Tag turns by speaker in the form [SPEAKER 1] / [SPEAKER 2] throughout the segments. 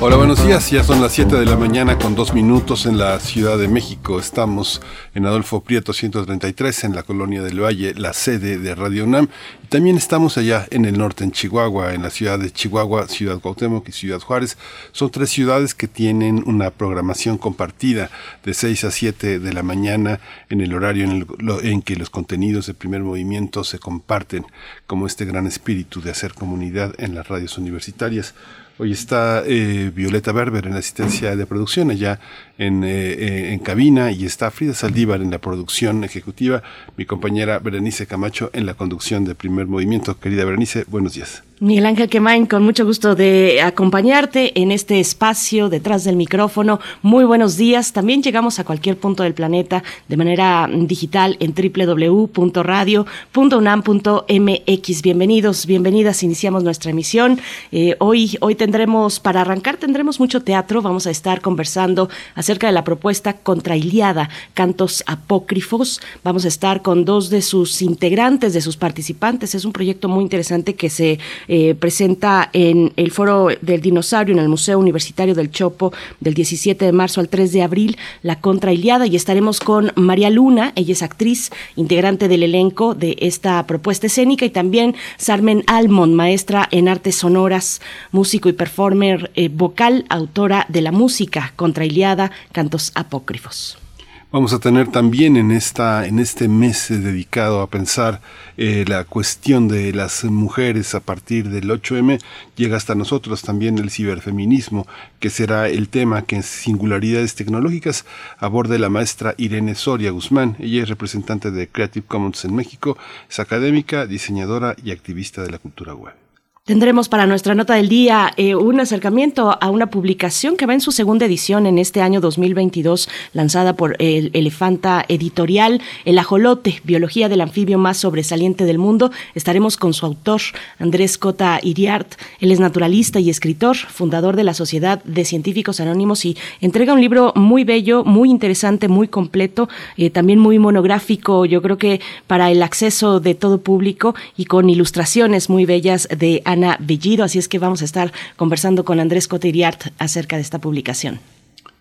[SPEAKER 1] Hola, buenos días. Ya son las 7 de la mañana con dos minutos en la Ciudad de México. Estamos en Adolfo Prieto 133 en la colonia del Valle, la sede de Radio UNAM. También estamos allá en el norte, en Chihuahua, en la ciudad de Chihuahua, Ciudad Cuauhtémoc y Ciudad Juárez. Son tres ciudades que tienen una programación compartida de 6 a 7 de la mañana en el horario en, en que los contenidos de primer movimiento se comparten como este gran espíritu de hacer comunidad en las radios universitarias. Hoy está eh, Violeta Berber en la asistencia de producción allá en, eh, eh, en, cabina y está Frida Saldívar en la producción ejecutiva, mi compañera Berenice Camacho en la conducción de primer movimiento. Querida Berenice, buenos días.
[SPEAKER 2] Miguel Ángel Quemain, con mucho gusto de acompañarte en este espacio detrás del micrófono. Muy buenos días. También llegamos a cualquier punto del planeta de manera digital en www.radio.unam.mx. Bienvenidos, bienvenidas. Iniciamos nuestra emisión. Eh, hoy, hoy tendremos, para arrancar, tendremos mucho teatro. Vamos a estar conversando de la propuesta contra Iliada, Cantos Apócrifos. Vamos a estar con dos de sus integrantes, de sus participantes. Es un proyecto muy interesante que se eh, presenta en el Foro del Dinosaurio en el Museo Universitario del Chopo del 17 de marzo al 3 de abril, La Contra Iliada, y estaremos con María Luna, ella es actriz, integrante del elenco de esta propuesta escénica, y también Sarmen Almond, maestra en artes sonoras, músico y performer eh, vocal, autora de la música Contra Iliada, Cantos Apócrifos.
[SPEAKER 1] Vamos a tener también en, esta, en este mes dedicado a pensar eh, la cuestión de las mujeres a partir del 8M, llega hasta nosotros también el ciberfeminismo, que será el tema que en singularidades tecnológicas aborde la maestra Irene Soria Guzmán. Ella es representante de Creative Commons en México, es académica, diseñadora y activista de la cultura web.
[SPEAKER 2] Tendremos para nuestra nota del día eh, un acercamiento a una publicación que va en su segunda edición en este año 2022, lanzada por el Elefanta Editorial, El Ajolote, Biología del Anfibio más sobresaliente del mundo. Estaremos con su autor, Andrés Cota Iriart. Él es naturalista y escritor, fundador de la Sociedad de Científicos Anónimos y entrega un libro muy bello, muy interesante, muy completo, eh, también muy monográfico, yo creo que para el acceso de todo público y con ilustraciones muy bellas de Bellido, así es que vamos a estar conversando con Andrés Cotiriart acerca de esta publicación.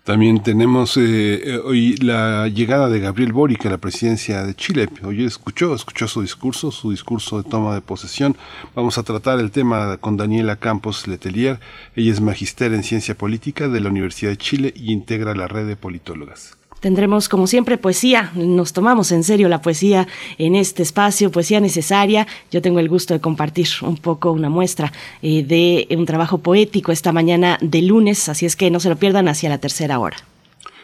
[SPEAKER 1] También tenemos eh, eh, hoy la llegada de Gabriel Boric a la presidencia de Chile. Hoy escuchó, escuchó su discurso, su discurso de toma de posesión. Vamos a tratar el tema con Daniela Campos Letelier. Ella es magister en ciencia política de la Universidad de Chile y integra la red de politólogas.
[SPEAKER 2] Tendremos, como siempre, poesía. Nos tomamos en serio la poesía en este espacio, poesía necesaria. Yo tengo el gusto de compartir un poco una muestra eh, de un trabajo poético esta mañana de lunes, así es que no se lo pierdan hacia la tercera hora.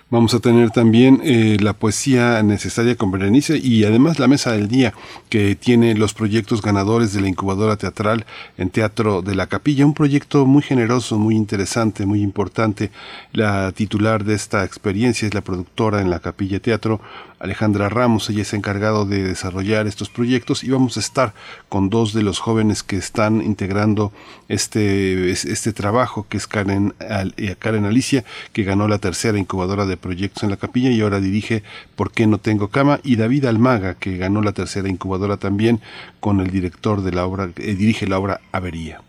[SPEAKER 1] Vamos a tener también eh, la poesía necesaria con Berenice y además la mesa del día que tiene los proyectos ganadores de la incubadora teatral en Teatro de la Capilla, un proyecto muy generoso, muy interesante, muy importante. La titular de esta experiencia es la productora en la Capilla Teatro, Alejandra Ramos, ella es encargado de desarrollar estos proyectos y vamos a estar con dos de los jóvenes que están integrando este, este trabajo, que es Karen, eh, Karen Alicia, que ganó la tercera incubadora de proyectos en la capilla y ahora dirige ¿Por qué no tengo cama? y David Almaga, que ganó la tercera incubadora también con el director de la obra, eh, dirige la obra Avería.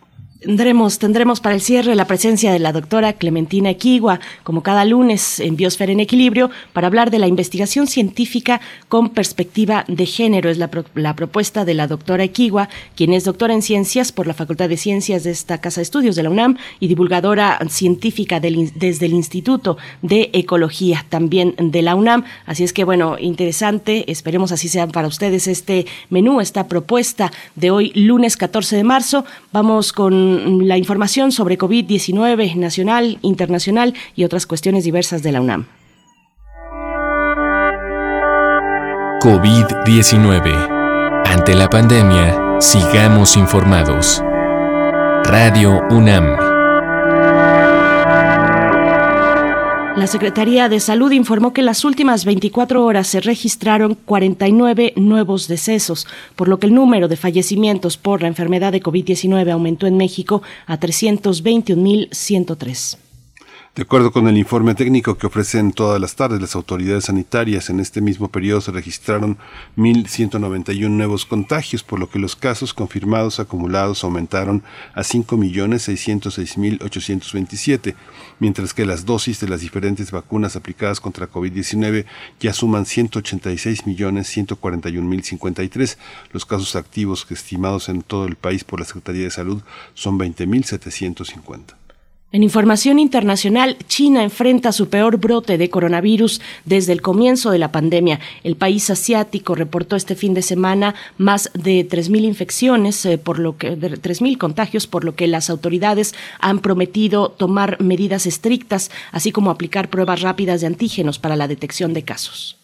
[SPEAKER 2] Tendremos, tendremos para el cierre la presencia de la doctora Clementina Equigua, como cada lunes en Biosfera en Equilibrio, para hablar de la investigación científica con perspectiva de género. Es la, propuesta de la doctora Equigua, quien es doctora en ciencias por la Facultad de Ciencias de esta Casa de Estudios de la UNAM y divulgadora científica desde el Instituto de Ecología también de la UNAM. Así es que, bueno, interesante. Esperemos así sea para ustedes este menú, esta propuesta de hoy, lunes 14 de marzo. Vamos con la información sobre COVID-19 nacional, internacional y otras cuestiones diversas de la UNAM.
[SPEAKER 3] COVID-19. Ante la pandemia, sigamos informados. Radio UNAM.
[SPEAKER 2] La Secretaría de Salud informó que las últimas 24 horas se registraron 49 nuevos decesos, por lo que el número de fallecimientos por la enfermedad de COVID-19 aumentó en México a 321.103.
[SPEAKER 1] De acuerdo con el informe técnico que ofrecen todas las tardes las autoridades sanitarias, en este mismo periodo se registraron 1.191 nuevos contagios, por lo que los casos confirmados acumulados aumentaron a 5.606.827, mientras que las dosis de las diferentes vacunas aplicadas contra COVID-19 ya suman 186.141.053. Los casos activos estimados en todo el país por la Secretaría de Salud son 20.750.
[SPEAKER 2] En información internacional, China enfrenta su peor brote de coronavirus desde el comienzo de la pandemia. El país asiático reportó este fin de semana más de 3.000 infecciones, eh, por lo que 3.000 contagios, por lo que las autoridades han prometido tomar medidas estrictas, así como aplicar pruebas rápidas de antígenos para la detección de casos.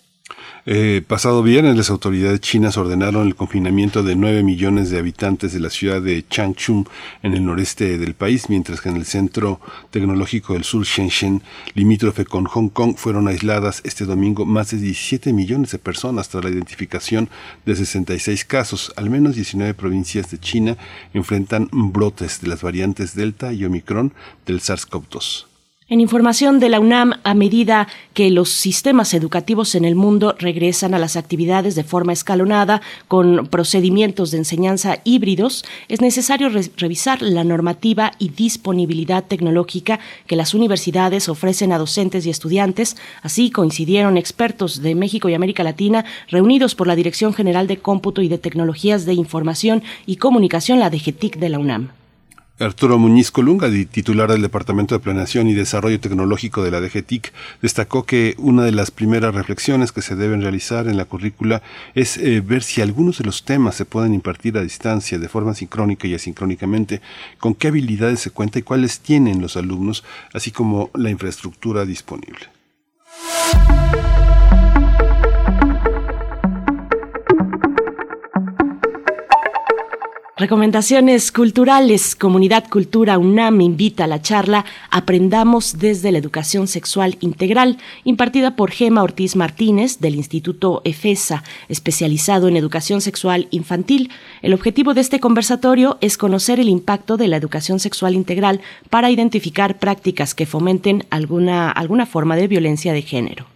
[SPEAKER 1] Eh, pasado viernes, las autoridades chinas ordenaron el confinamiento de 9 millones de habitantes de la ciudad de Changchun, en el noreste del país, mientras que en el centro tecnológico del sur, Shenzhen, limítrofe con Hong Kong, fueron aisladas este domingo más de 17 millones de personas tras la identificación de 66 casos. Al menos 19 provincias de China enfrentan brotes de las variantes Delta y Omicron del SARS-CoV-2.
[SPEAKER 2] En información de la UNAM, a medida que los sistemas educativos en el mundo regresan a las actividades de forma escalonada con procedimientos de enseñanza híbridos, es necesario revisar la normativa y disponibilidad tecnológica que las universidades ofrecen a docentes y estudiantes. Así coincidieron expertos de México y América Latina reunidos por la Dirección General de Cómputo y de Tecnologías de Información y Comunicación, la DGTIC de la UNAM.
[SPEAKER 1] Arturo Muñiz Colunga, titular del Departamento de Planeación y Desarrollo Tecnológico de la DGTIC, destacó que una de las primeras reflexiones que se deben realizar en la currícula es eh, ver si algunos de los temas se pueden impartir a distancia, de forma sincrónica y asincrónicamente, con qué habilidades se cuenta y cuáles tienen los alumnos, así como la infraestructura disponible.
[SPEAKER 2] Recomendaciones culturales. Comunidad Cultura UNAM invita a la charla Aprendamos desde la educación sexual integral, impartida por Gema Ortiz Martínez del Instituto EFESA, especializado en educación sexual infantil. El objetivo de este conversatorio es conocer el impacto de la educación sexual integral para identificar prácticas que fomenten alguna, alguna forma de violencia de género.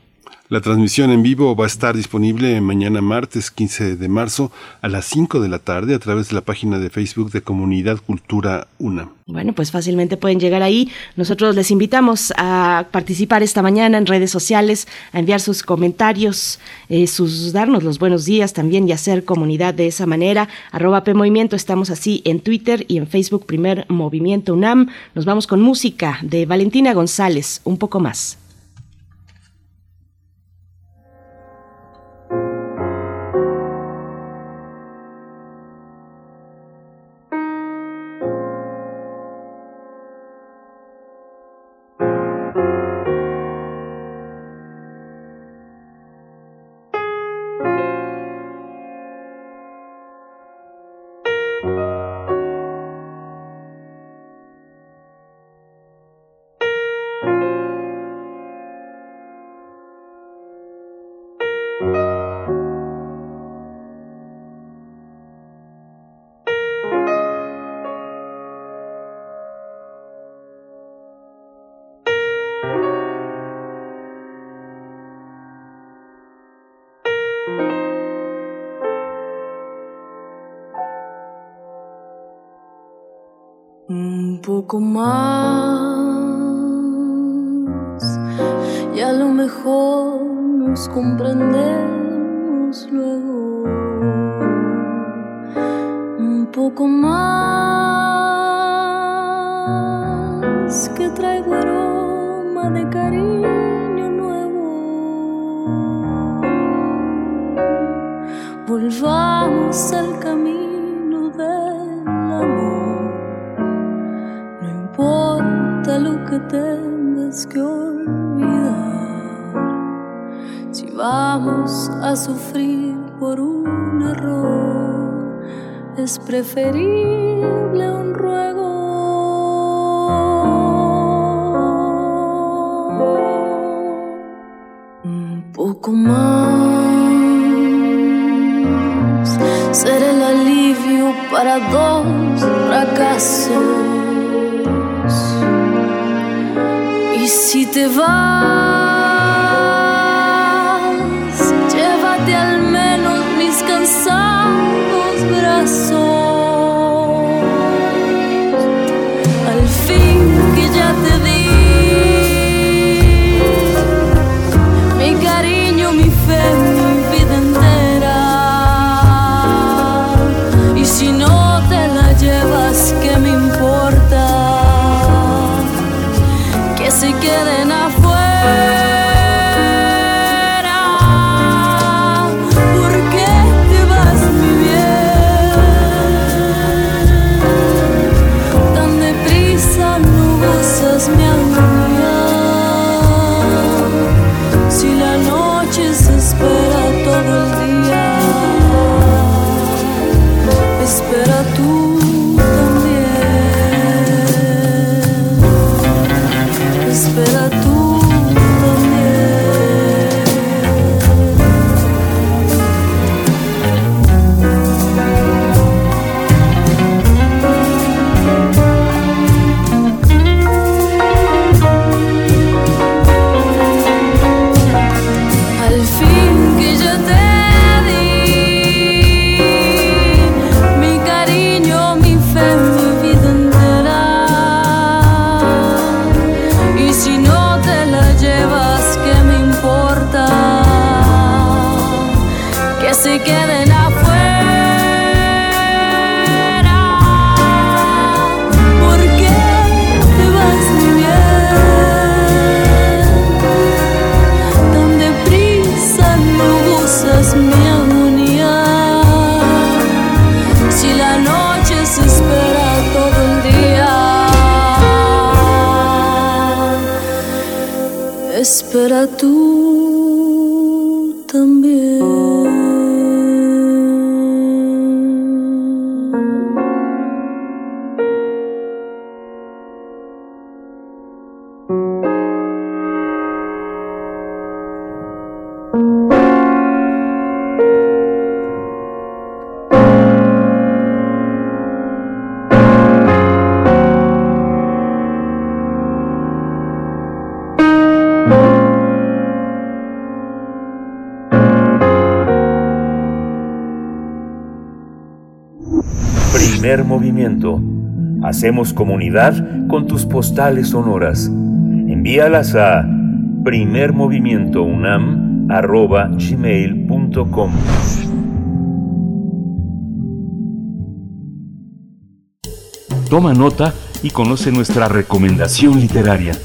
[SPEAKER 1] La transmisión en vivo va a estar disponible mañana martes 15 de marzo a las 5 de la tarde a través de la página de Facebook de Comunidad Cultura UNA.
[SPEAKER 2] Bueno, pues fácilmente pueden llegar ahí. Nosotros les invitamos a participar esta mañana en redes sociales, a enviar sus comentarios, eh, sus darnos los buenos días también y hacer comunidad de esa manera. Arroba Movimiento, estamos así en Twitter y en Facebook Primer Movimiento UNAM. Nos vamos con música de Valentina González, un poco más.
[SPEAKER 4] Poco más
[SPEAKER 3] Hacemos comunidad con tus postales sonoras. Envíalas a primermovimientounam.gmail.com Toma nota y conoce nuestra recomendación literaria.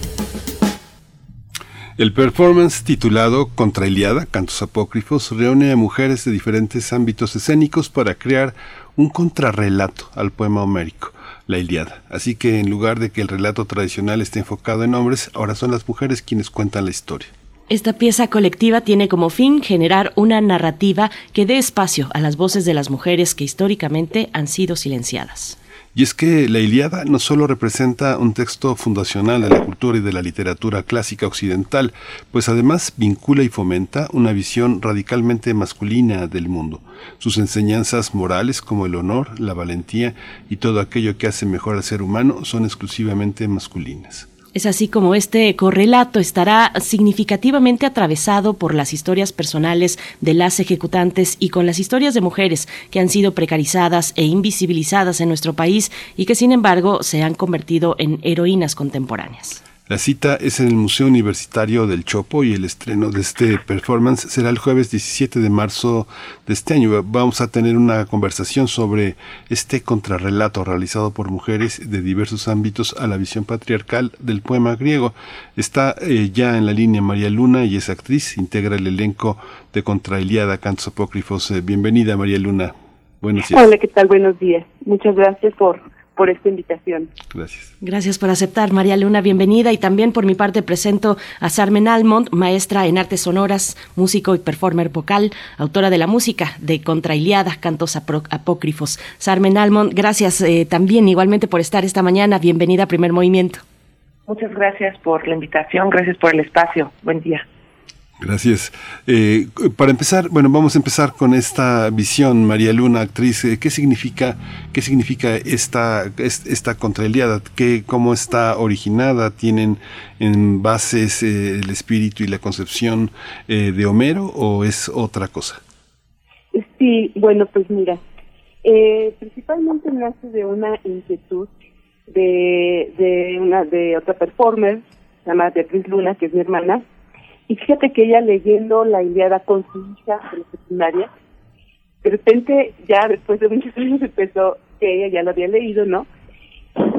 [SPEAKER 1] El performance titulado Contra Iliada, Cantos Apócrifos, reúne a mujeres de diferentes ámbitos escénicos para crear un contrarrelato al poema homérico, la Iliada. Así que en lugar de que el relato tradicional esté enfocado en hombres, ahora son las mujeres quienes cuentan la historia.
[SPEAKER 2] Esta pieza colectiva tiene como fin generar una narrativa que dé espacio a las voces de las mujeres que históricamente han sido silenciadas.
[SPEAKER 1] Y es que la Iliada no solo representa un texto fundacional de la cultura y de la literatura clásica occidental, pues además vincula y fomenta una visión radicalmente masculina del mundo. Sus enseñanzas morales como el honor, la valentía y todo aquello que hace mejor al ser humano son exclusivamente masculinas.
[SPEAKER 2] Es así como este correlato estará significativamente atravesado por las historias personales de las ejecutantes y con las historias de mujeres que han sido precarizadas e invisibilizadas en nuestro país y que sin embargo se han convertido en heroínas contemporáneas.
[SPEAKER 1] La cita es en el Museo Universitario del Chopo y el estreno de este performance será el jueves 17 de marzo de este año. Vamos a tener una conversación sobre este contrarrelato realizado por mujeres de diversos ámbitos a la visión patriarcal del poema griego. Está eh, ya en la línea María Luna y es actriz, integra el elenco de Contra Iliada, Cantos Apócrifos. Eh, bienvenida María Luna.
[SPEAKER 5] Buenos días. Hola, ¿qué tal? Buenos días. Muchas gracias por por esta invitación.
[SPEAKER 1] Gracias.
[SPEAKER 2] Gracias por aceptar, María Luna, bienvenida. Y también por mi parte presento a Sarmen Almond, maestra en artes sonoras, músico y performer vocal, autora de la música de Contrailiada, Cantos Apócrifos. Sarmen Almond, gracias eh, también igualmente por estar esta mañana. Bienvenida a Primer Movimiento.
[SPEAKER 5] Muchas gracias por la invitación, gracias por el espacio. Buen día.
[SPEAKER 1] Gracias. Eh, para empezar, bueno, vamos a empezar con esta visión, María Luna, actriz. Eh, ¿Qué significa, qué significa esta, esta contraeliada? ¿Qué, ¿Cómo está originada? ¿Tienen en bases eh, el espíritu y la concepción de Homero o es otra cosa?
[SPEAKER 5] Sí, bueno, pues mira, principalmente nace de una inquietud de, de, una, de otra performer, se llama Beatriz Luna, que es mi hermana, y fíjate que ella leyendo la Iliada con su hija en la secundaria, de repente ya después de muchos años empezó que ella ya lo había leído, ¿no?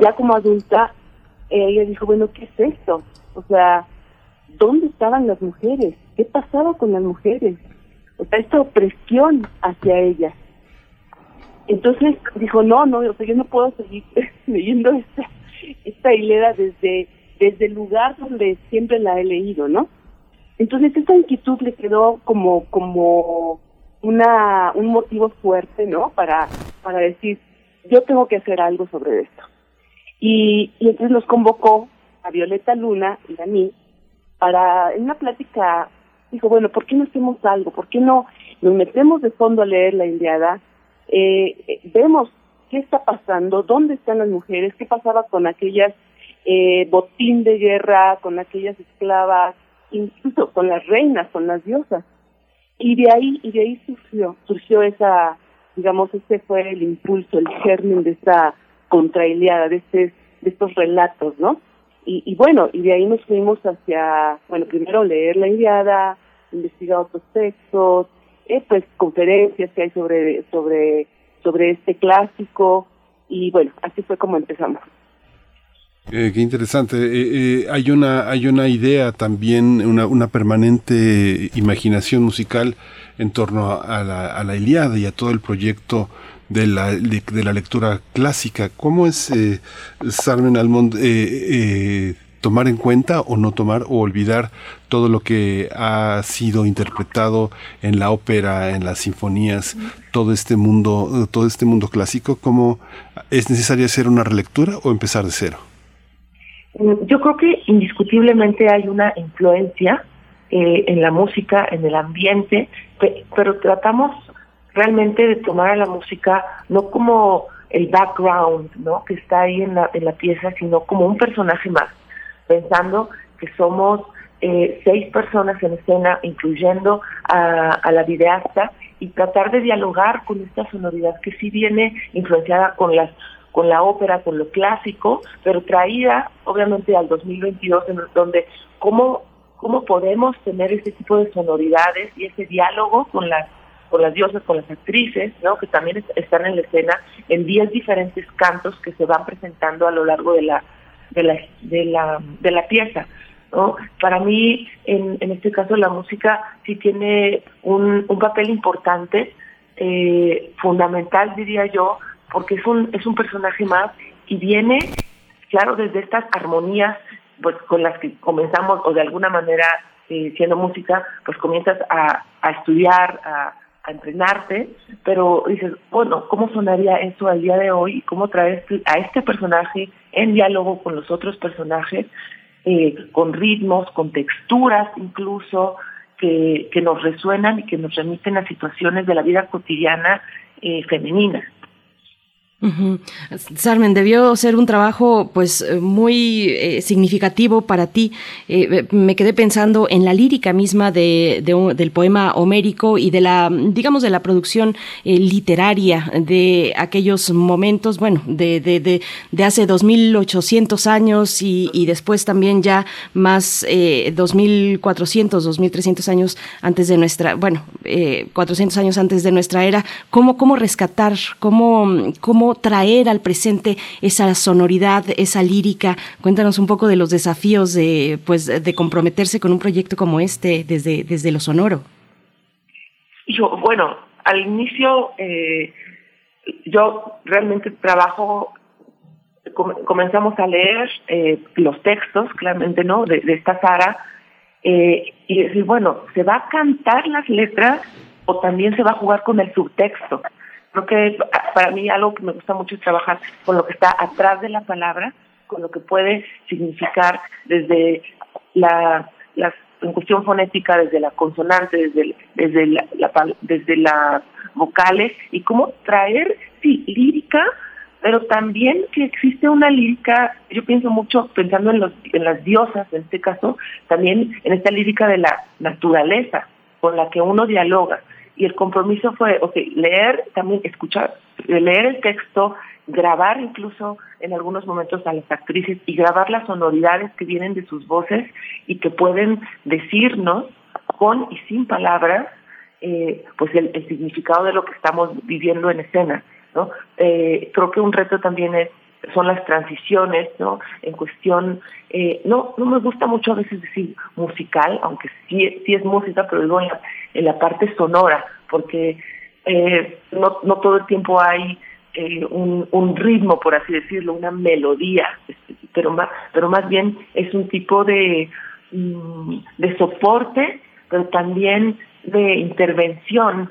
[SPEAKER 5] Ya como adulta, ella dijo, bueno, ¿qué es esto? O sea, ¿dónde estaban las mujeres? ¿Qué pasaba con las mujeres? O sea, esta opresión hacia ellas. Entonces dijo, no, no, o sea, yo no puedo seguir leyendo esta, esta hilera desde, desde el lugar donde siempre la he leído, ¿no? Entonces esta inquietud le quedó como como una un motivo fuerte, ¿no? Para para decir yo tengo que hacer algo sobre esto. Y, y entonces nos convocó a Violeta Luna y a mí para en una plática dijo bueno ¿por qué no hacemos algo? ¿Por qué no nos metemos de fondo a leer la Indiada? Eh, eh, vemos qué está pasando, dónde están las mujeres, qué pasaba con aquellas eh, botín de guerra, con aquellas esclavas incluso con las reinas, con las diosas. Y de ahí, y de ahí surgió, surgió esa, digamos, este fue el impulso, el germen de esta contrailiada, de, este, de estos relatos, ¿no? Y, bueno, y de ahí nos fuimos hacia, bueno, primero leer la Iliada, investigar otros textos, eh, pues conferencias que hay sobre, sobre, sobre este clásico, y bueno, así fue como empezamos.
[SPEAKER 1] Eh, qué interesante. Eh, eh, hay una hay una idea también, una, una permanente imaginación musical en torno a, la, a la Iliada y a todo el proyecto de la, de, la lectura clásica. ¿Cómo es, eh, Sarmen Almond, tomar en cuenta o no tomar o olvidar todo lo que ha sido interpretado en la ópera, en las sinfonías, todo este mundo, todo este mundo clásico? ¿Cómo es necesario hacer una relectura o empezar de cero?
[SPEAKER 6] Yo creo que indiscutiblemente hay una influencia eh, en la música, en el ambiente, pero tratamos realmente de tomar a la música no como el background, ¿no? Que está ahí en la, en la pieza, sino como un personaje más, pensando que somos eh, seis personas en escena, incluyendo a, a la videasta, y tratar de dialogar con esta sonoridad que sí viene influenciada con las con la ópera, con lo clásico, pero traída obviamente al 2022, en donde cómo, cómo podemos tener ese tipo de sonoridades y ese diálogo con las con las diosas, con las actrices, ¿no? que también están en la escena en 10 diferentes cantos que se van presentando a lo largo de la de la de la, de la pieza. ¿no? Para mí, en, en este caso, la música sí tiene un, un papel importante, eh, fundamental, diría yo, porque es un, es un personaje más y viene, claro, desde estas armonías pues con las que comenzamos o de alguna manera eh, siendo música, pues comienzas a, a estudiar, a, a, entrenarte, pero dices, bueno, ¿cómo sonaría eso al día de hoy? ¿Y cómo traes a este personaje en diálogo con los otros personajes, eh, con ritmos, con texturas incluso, que, que nos resuenan y que nos remiten a situaciones de la vida cotidiana eh, femenina?
[SPEAKER 2] Sarmen, debió ser un trabajo pues eh, muy eh, significativo para ti. Eh, me quedé pensando en la lírica misma de, del poema homérico y de la, digamos, de la producción literaria de aquellos momentos, bueno, de, de, de, de hace 2800 años y, y, después también ya más 2400, 2300 años antes de nuestra, bueno, 400 años antes de nuestra era. ¿Cómo, cómo rescatar, cómo, cómo traer al presente esa sonoridad, esa lírica. Cuéntanos un poco de los desafíos de, pues, de comprometerse con un proyecto como este desde, desde lo sonoro.
[SPEAKER 6] Yo, bueno, al inicio eh, yo realmente trabajo comenzamos a leer eh, los textos, claramente, ¿no? De, esta Sara, eh, y decir, bueno, ¿se va a cantar las letras o también se va a jugar con el subtexto? Creo que para mí algo que me gusta mucho es trabajar con lo que está atrás de la palabra, con lo que puede significar desde la, las en cuestión fonética desde la consonante, desde, desde, la, desde las vocales y cómo traer, sí, lírica, pero también que existe una lírica, yo pienso mucho pensando en, los, en las diosas, en este caso, también en esta lírica de la naturaleza con la que uno dialoga. Y el compromiso fue, ok, leer, también escuchar, leer el texto, grabar incluso en algunos momentos a las actrices y grabar las sonoridades que vienen de sus voces y que pueden decirnos con y sin palabras eh, pues el, significado de lo que estamos viviendo en escena no eh, creo que un reto también es son las transiciones no en cuestión eh, no no me gusta mucho a veces decir musical aunque sí sí es música pero digo en la, en la parte sonora porque eh, no no todo el tiempo hay eh, un, un, ritmo, por así decirlo, una melodía, pero más, pero más bien es un tipo de, mm, de soporte, pero también de intervención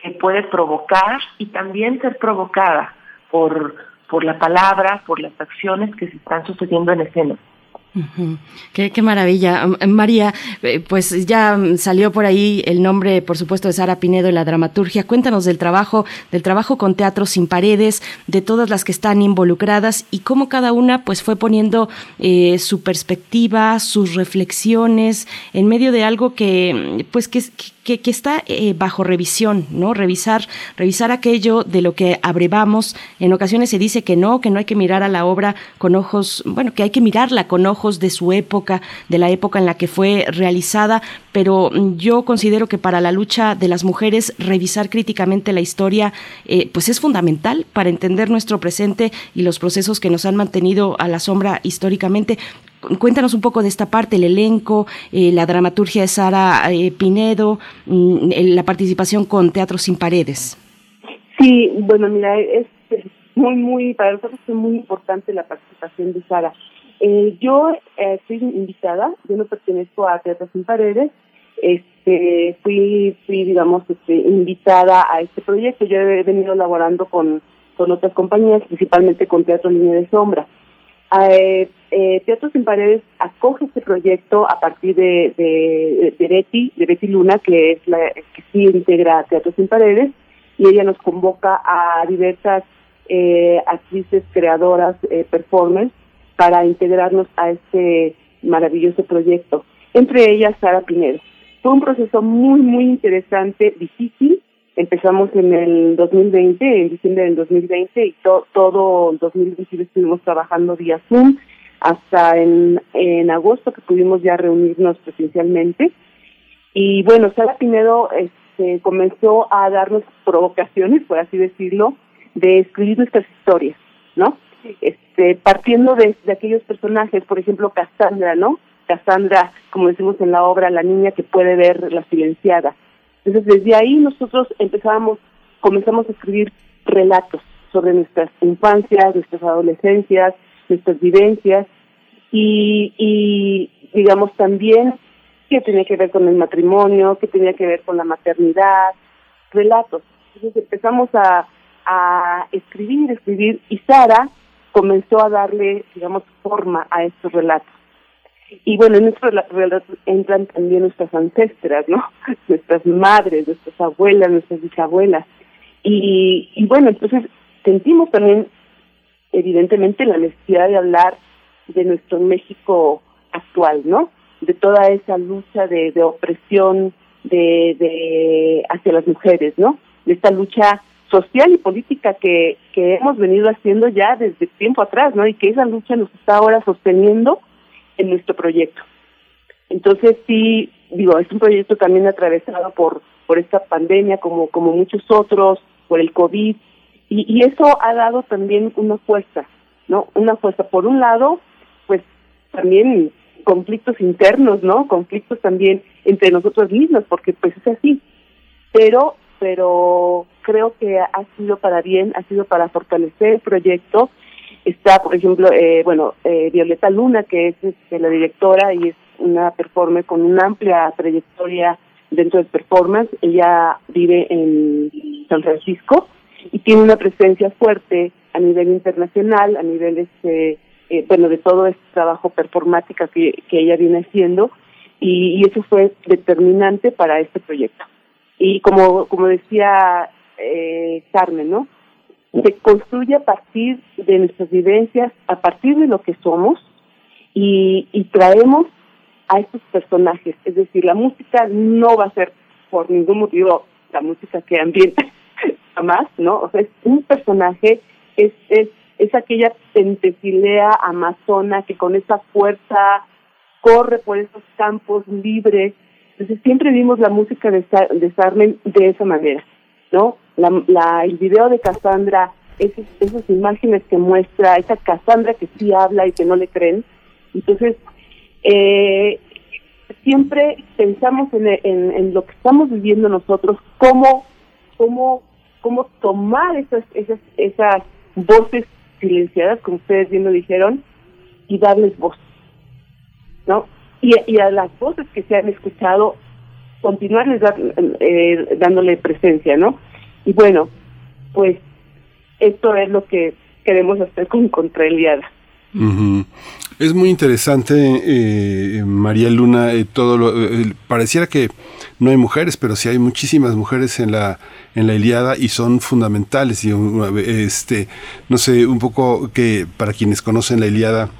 [SPEAKER 6] que puede provocar y también ser provocada por, por la palabra, por las acciones que se están sucediendo en escena
[SPEAKER 2] qué, maravilla. María, eh, pues ya salió por ahí el nombre, por supuesto, de Sara Pinedo y la dramaturgia. Cuéntanos del trabajo, del trabajo con Teatro Sin Paredes, de todas las que están involucradas y cómo cada una pues fue poniendo eh, su perspectiva, sus reflexiones en medio de algo que pues que, que, que está eh, bajo revisión, ¿no? Revisar, revisar aquello de lo que abrevamos. En ocasiones se dice que no, que no hay que mirar a la obra con ojos, bueno, que hay que mirarla con ojos de su época, de la época en la que fue realizada, pero yo considero que para la lucha de las mujeres revisar críticamente la historia, eh, pues es fundamental para entender nuestro presente y los procesos que nos han mantenido a la sombra históricamente. Cuéntanos un poco de esta parte, el elenco, eh, la dramaturgia de Sara eh, Pinedo, mm, la participación con Teatro Sin Paredes.
[SPEAKER 5] Sí, bueno, mira, es muy, muy, para nosotros es muy importante la participación de Sara. Eh, yo fui invitada, yo no pertenezco a Teatro Sin Paredes, este, fui, fui, digamos, este, invitada a este proyecto. Yo he venido elaborando con, con otras compañías, principalmente con Teatro Línea de Sombra. Eh, eh, Teatro Sin Paredes acoge este proyecto a partir de, de, Betty, de Betty Luna, que es la que sí integra Teatro Sin Paredes, y ella nos convoca a diversas eh, actrices, creadoras, eh, performers, para integrarnos a este maravilloso proyecto. Entre ellas, Sara Pinedo. Fue un proceso muy, muy interesante, difícil, Empezamos en el 2020, en diciembre del 2020, y todo el 2021 estuvimos trabajando vía Zoom hasta en, en agosto que pudimos ya reunirnos presencialmente. Y bueno, Sara Pinedo este, comenzó a darnos provocaciones, por así decirlo, de escribir nuestras historias, ¿no? Este, partiendo de, de aquellos personajes, por ejemplo, Cassandra, ¿no? Cassandra, como decimos en la obra, la niña que puede ver la silenciada. Entonces, desde ahí nosotros empezamos, comenzamos a escribir relatos sobre nuestras infancias, nuestras adolescencias, nuestras vivencias y, y digamos también qué tenía que ver con el matrimonio, qué tenía que ver con la maternidad, relatos. Entonces empezamos a escribir, escribir y Sara comenzó a darle, digamos, forma a estos relatos. Y bueno, en nuestro relato entran también nuestras ancestras, ¿no? Nuestras madres, nuestras abuelas, nuestras bisabuelas. Y, y bueno, entonces sentimos también, evidentemente, la necesidad de hablar de nuestro México actual, ¿no? De toda esa lucha de, de opresión de, de hacia las mujeres, ¿no? De esta lucha social y política que, que hemos venido haciendo ya desde tiempo atrás, ¿no? Y que esa lucha nos está ahora sosteniendo en nuestro proyecto. Entonces sí, digo, es un proyecto también atravesado por por esta pandemia como como muchos otros, por el COVID y, y eso ha dado también una fuerza, ¿no? Una fuerza por un lado, pues también conflictos internos, ¿no? Conflictos también entre nosotros mismos, porque pues es así. Pero pero creo que ha sido para bien, ha sido para fortalecer el proyecto Está, por ejemplo, eh, bueno, eh, Violeta Luna, que es este, la directora y es una performer con una amplia trayectoria dentro del performance. Ella vive en San Francisco y tiene una presencia fuerte a nivel internacional, a nivel este, eh, bueno, de todo este trabajo performática que, que ella viene haciendo. y, eso fue determinante para este proyecto. Y como, como decía eh, Carmen, ¿no? Se construye a partir de nuestras vivencias, a partir de lo que somos, y, traemos a estos personajes. Es decir, la música no va a ser por ningún motivo la música que ambienta jamás, ¿no? O sea, es un personaje, es, es, es aquella pentesilea amazona que con esa fuerza corre por esos campos libres. Entonces siempre vimos la música de, de Sarmen de esa manera, ¿no? La, la, el video de Cassandra, esas, imágenes que muestra, esa Cassandra que sí habla y que no le creen. Entonces, eh, siempre pensamos en, lo que estamos viviendo nosotros, cómo, cómo, cómo tomar esas, esas, esas voces silenciadas, como ustedes bien lo dijeron, y darles voz. ¿no? Y, y a las voces que se han escuchado, continuarles eh, dándole presencia, ¿no? Y bueno, pues esto es lo que queremos hacer con Contraeliada.
[SPEAKER 1] Es muy interesante, eh, María Luna, eh, todo lo, pareciera que no hay mujeres, pero sí hay muchísimas mujeres en la en la Iliada y son fundamentales. Y, este, no sé, un poco que para quienes conocen la Iliada,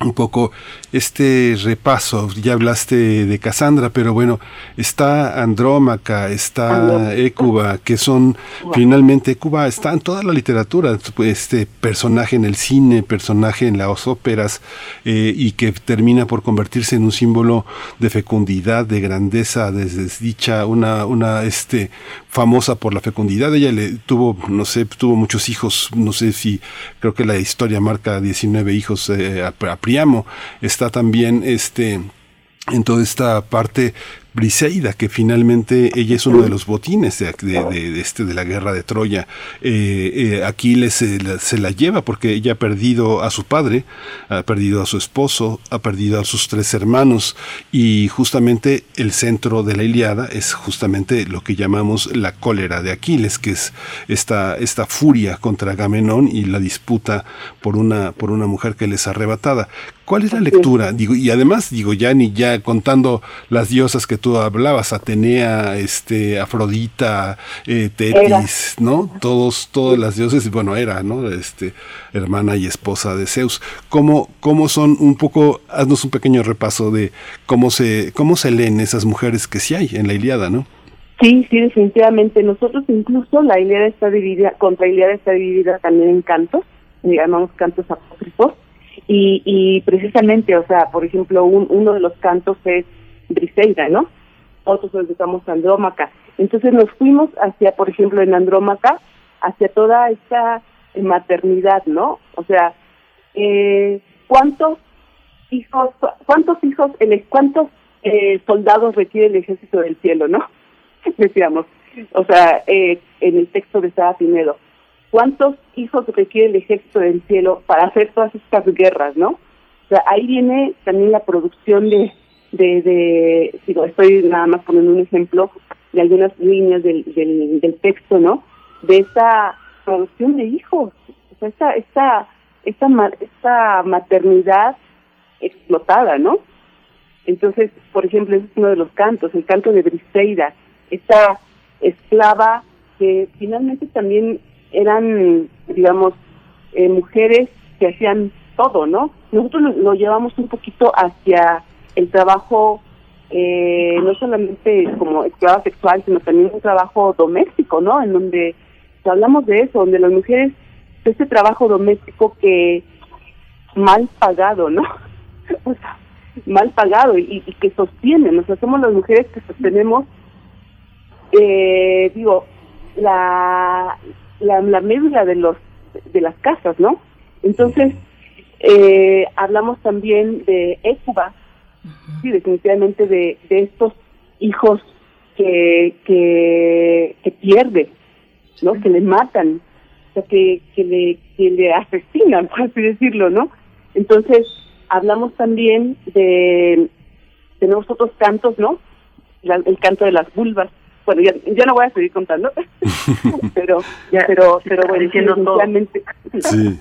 [SPEAKER 1] un poco este repaso. Ya hablaste de Cassandra, pero bueno, está Andrómaca, está Écuba, que son finalmente Écuba está en toda la literatura, este personaje en el cine, personaje en las óperas eh, y que termina por convertirse en un símbolo de fecundidad, de grandeza, de desdicha, una, una este famosa por la fecundidad. Ella le tuvo, no sé, tuvo muchos hijos, no sé si creo que la historia marca 19 hijos eh, a, a Está también este en toda esta parte Briseida, que finalmente ella es uno de los botines de, este, de la guerra de Troya. Eh, eh, Aquiles se la, lleva porque ella ha perdido a su padre, ha perdido a su esposo, ha perdido a sus tres hermanos y justamente el centro de la Iliada es justamente lo que llamamos la cólera de Aquiles, que es esta, esta furia contra Agamenón y la disputa por una, por una mujer que les arrebatada. ¿Cuál es la lectura? Digo, y además, digo, ya ni ya contando las diosas que tú hablabas, Atenea, este, Afrodita, eh, Tetis, ¿no? Todos, todas las dioses, bueno, era, ¿no? Este, hermana y esposa de Zeus. ¿Cómo, cómo son un poco, haznos un pequeño repaso de cómo se, cómo se leen esas mujeres que sí hay en la Iliada, ¿no?
[SPEAKER 5] Sí, sí, definitivamente. Nosotros incluso la Iliada está dividida, contra Iliada está dividida también en cantos, llamamos cantos apócrifos y, y precisamente, o sea, por ejemplo, un, uno de los cantos es Briseida, ¿no? Otros los dedicamos Andrómaca. Entonces nos fuimos hacia, por ejemplo, en Andrómaca, hacia toda esta maternidad, ¿no? O sea, eh, ¿cuántos hijos, cuántos hijos, cuántos eh, soldados requiere el ejército del cielo, ¿no? Decíamos, o sea, eh, en el texto de Sara Pinedo. ¿Cuántos hijos requiere el ejército del cielo para hacer todas estas guerras, no? O sea, ahí viene también la producción de, de, de estoy nada más poniendo un ejemplo de algunas líneas del, del, del texto, ¿no? De esta producción de hijos, o sea, esta, esta, esta, esta maternidad explotada, ¿no? Entonces, por ejemplo, ese es uno de los cantos, el canto de Briseida, esta esclava que finalmente también eran, digamos, eh, mujeres que hacían todo, ¿no? Nosotros lo, llevamos un poquito hacia el trabajo, eh, no solamente como esclava sexual, sino también un trabajo doméstico, ¿no? En donde hablamos de eso, donde las mujeres, ese trabajo doméstico que mal pagado, ¿no? o sea, mal pagado y, y, que sostienen, o sea, somos las mujeres que sostenemos, eh, digo, la, la, la médula de los de las casas, ¿no? Entonces, eh, hablamos también de Écuba, sí, definitivamente de, de estos hijos que, que, que pierde, ¿no? Que le matan, o sea, que, que, le, que le asesinan, por así decirlo, ¿no? Entonces, hablamos también de, tenemos otros cantos, ¿no? el canto de las vulvas, bueno, ya, ya no voy a seguir contando, pero, pero, pero bueno,
[SPEAKER 6] diciendo todo.
[SPEAKER 1] Sí.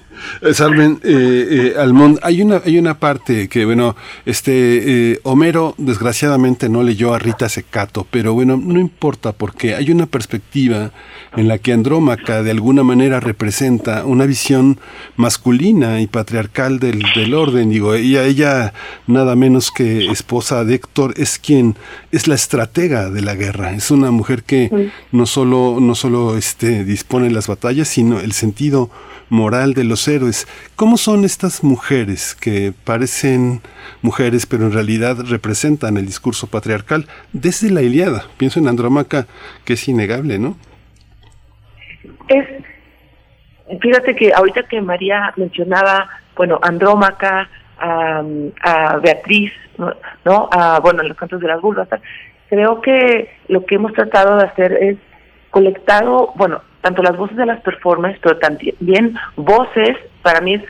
[SPEAKER 1] Salven, eh, eh, Almond, hay una, hay una parte que, bueno, este eh, Homero desgraciadamente no leyó a Rita Secato, pero bueno, no importa porque hay una perspectiva en la que Andrómaca de alguna manera representa una visión masculina y patriarcal del, del orden. Digo, ella, ella, nada menos que esposa de Héctor, es quien es la estratega de la guerra. Es una mujer que no solo, no solo este, dispone las batallas, sino el sentido moral de los héroes. ¿Cómo son estas mujeres que parecen mujeres, pero en realidad representan el discurso patriarcal desde la Iliada? Pienso en Andrómaca, que es innegable, ¿no?
[SPEAKER 6] Es, fíjate que ahorita que María mencionaba, bueno, Andrómaca, a, a Beatriz, ¿no? ¿no? A, bueno, los cantos de las vulvas, creo que lo que hemos tratado de hacer es colectado, bueno, tanto las voces de las performers, pero también voces, para mí es,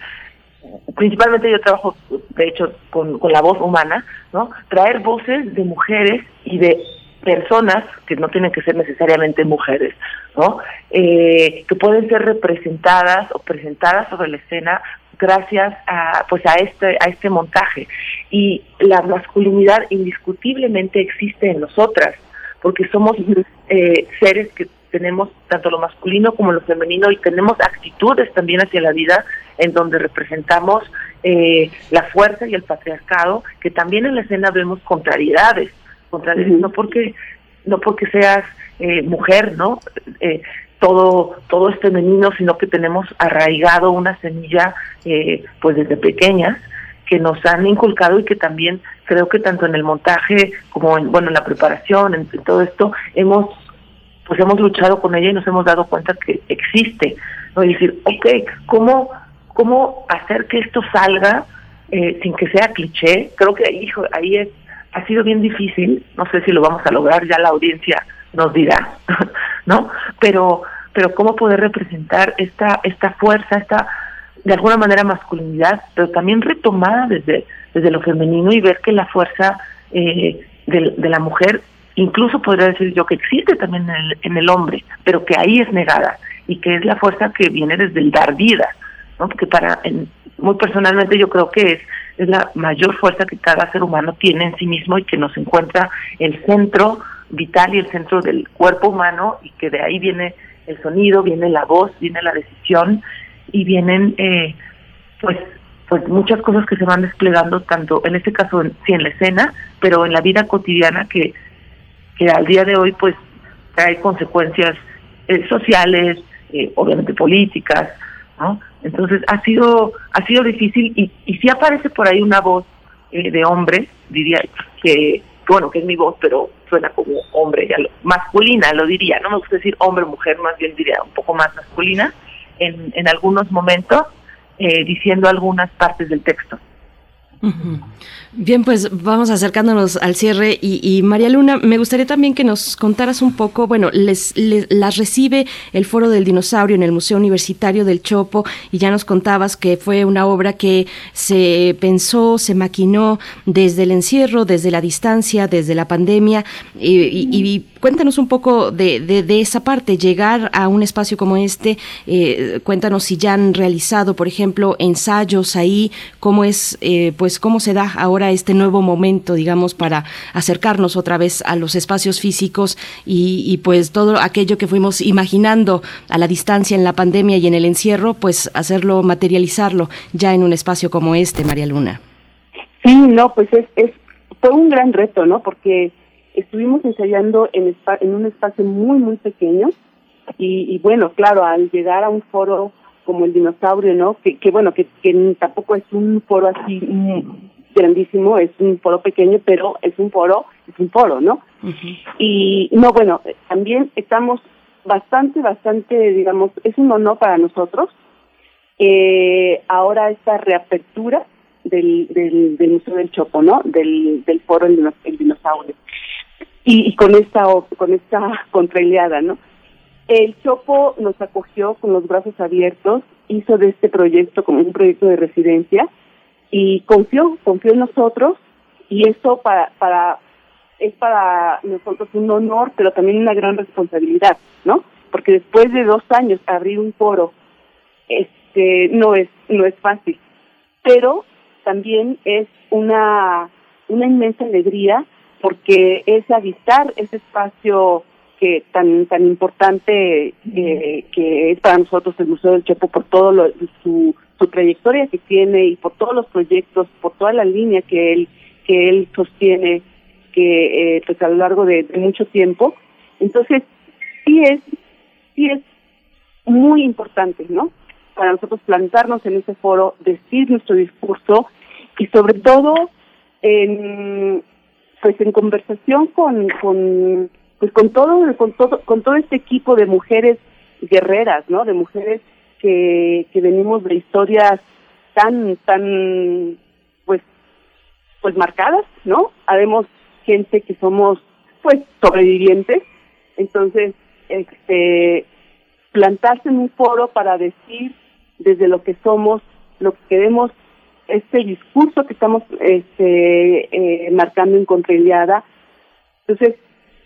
[SPEAKER 6] principalmente yo trabajo, de hecho, con, con la voz humana, ¿no? Traer voces de mujeres y de personas que no tienen que ser necesariamente mujeres, ¿no? Eh, que pueden ser representadas o presentadas sobre la escena gracias a pues a este a este montaje y la masculinidad indiscutiblemente existe en nosotras porque somos eh, seres que tenemos tanto lo masculino como lo femenino y tenemos actitudes también hacia la vida en donde representamos eh, la fuerza y el patriarcado que también en la escena vemos contrariedades contrariedades no porque no porque seas eh, mujer no eh, todo todo es femenino sino que tenemos arraigado una semilla eh, pues desde pequeñas que nos han inculcado y que también creo que tanto en el montaje como en bueno en la preparación en, todo esto hemos pues hemos luchado con ella y nos hemos dado cuenta que existe no decir okay cómo cómo hacer que esto salga eh, sin que sea cliché creo que hijo ahí es ha sido bien difícil no sé si lo vamos a lograr ya la audiencia nos dirá no pero pero cómo poder representar esta esta fuerza esta de alguna manera masculinidad, pero también retomada desde, desde lo femenino y ver que la fuerza eh, de, de, la mujer, incluso podría decir yo que existe también en el, en el hombre, pero que ahí es negada y que es la fuerza que viene desde el dar vida, ¿no? Porque para, en, muy personalmente yo creo que es, es la mayor fuerza que cada ser humano tiene en sí mismo y que nos encuentra el centro vital y el centro del cuerpo humano y que de ahí viene el sonido, viene la voz, viene la decisión y vienen eh, pues pues muchas cosas que se van desplegando tanto en este caso en, sí en la escena pero en la vida cotidiana que que al día de hoy pues trae consecuencias eh, sociales eh, obviamente políticas no entonces ha sido ha sido difícil y y sí aparece por ahí una voz eh, de hombre diría que bueno que es mi voz pero suena como hombre ya lo, masculina lo diría no me gusta decir hombre mujer más bien diría un poco más masculina en, en algunos momentos eh, diciendo algunas partes del texto.
[SPEAKER 2] Bien, pues vamos acercándonos al cierre y, María Luna, me gustaría también que nos contaras un poco, bueno, les, les, las recibe el Foro del Dinosaurio en el Museo Universitario del Chopo y ya nos contabas que fue una obra que se pensó, se maquinó desde el encierro, desde la distancia, desde la pandemia. Y, y, y cuéntanos un poco de, de, de, esa parte, llegar a un espacio como este, eh, cuéntanos si ya han realizado, por ejemplo, ensayos ahí, cómo es, eh, pues cómo se da ahora este nuevo momento, digamos, para acercarnos otra vez a los espacios físicos y, y, pues todo aquello que fuimos imaginando a la distancia en la pandemia y en el encierro, pues hacerlo, materializarlo ya en un espacio como este, María Luna.
[SPEAKER 5] Sí, no, pues es, es fue un gran reto, ¿no? Porque estuvimos ensayando en, en un espacio muy, muy pequeño y, y bueno, claro, al llegar a un foro como el dinosaurio, ¿no? Que, bueno, que, que tampoco es un foro así grandísimo, es un foro pequeño, pero es un foro, es un foro, ¿no? Uh -huh. Y no, bueno, también estamos bastante, bastante, digamos, es un honor para nosotros eh, ahora esta reapertura del, del, del Museo del Chopo, ¿no? Del, del foro El, el Dinosaurio. Y, y, con esta con esta contraileada, ¿no? El Chopo nos acogió con los brazos abiertos, hizo de este proyecto como un proyecto de residencia y confió, confió en nosotros y eso para, para es para nosotros un honor, pero también una gran responsabilidad, ¿no? Porque después de dos años abrir un foro, este, no es, no es fácil, pero también es una, una inmensa alegría porque es habitar ese espacio que tan tan importante eh, que es para nosotros el Museo del Chopo por todo lo, su, su trayectoria que tiene y por todos los proyectos, por toda la línea que él que él sostiene que eh, pues a lo largo de, mucho tiempo. Entonces, sí es sí es muy importante, ¿no? Para nosotros plantarnos en ese foro, decir nuestro discurso y sobre todo en pues en conversación con con pues con todo con todo con todo este equipo de mujeres guerreras no de mujeres que venimos de historias tan tan pues pues marcadas no habemos gente que somos pues sobrevivientes entonces este plantarse en un foro para decir desde lo que somos lo que queremos este discurso que estamos este, eh, marcando en Contrailiada. Entonces,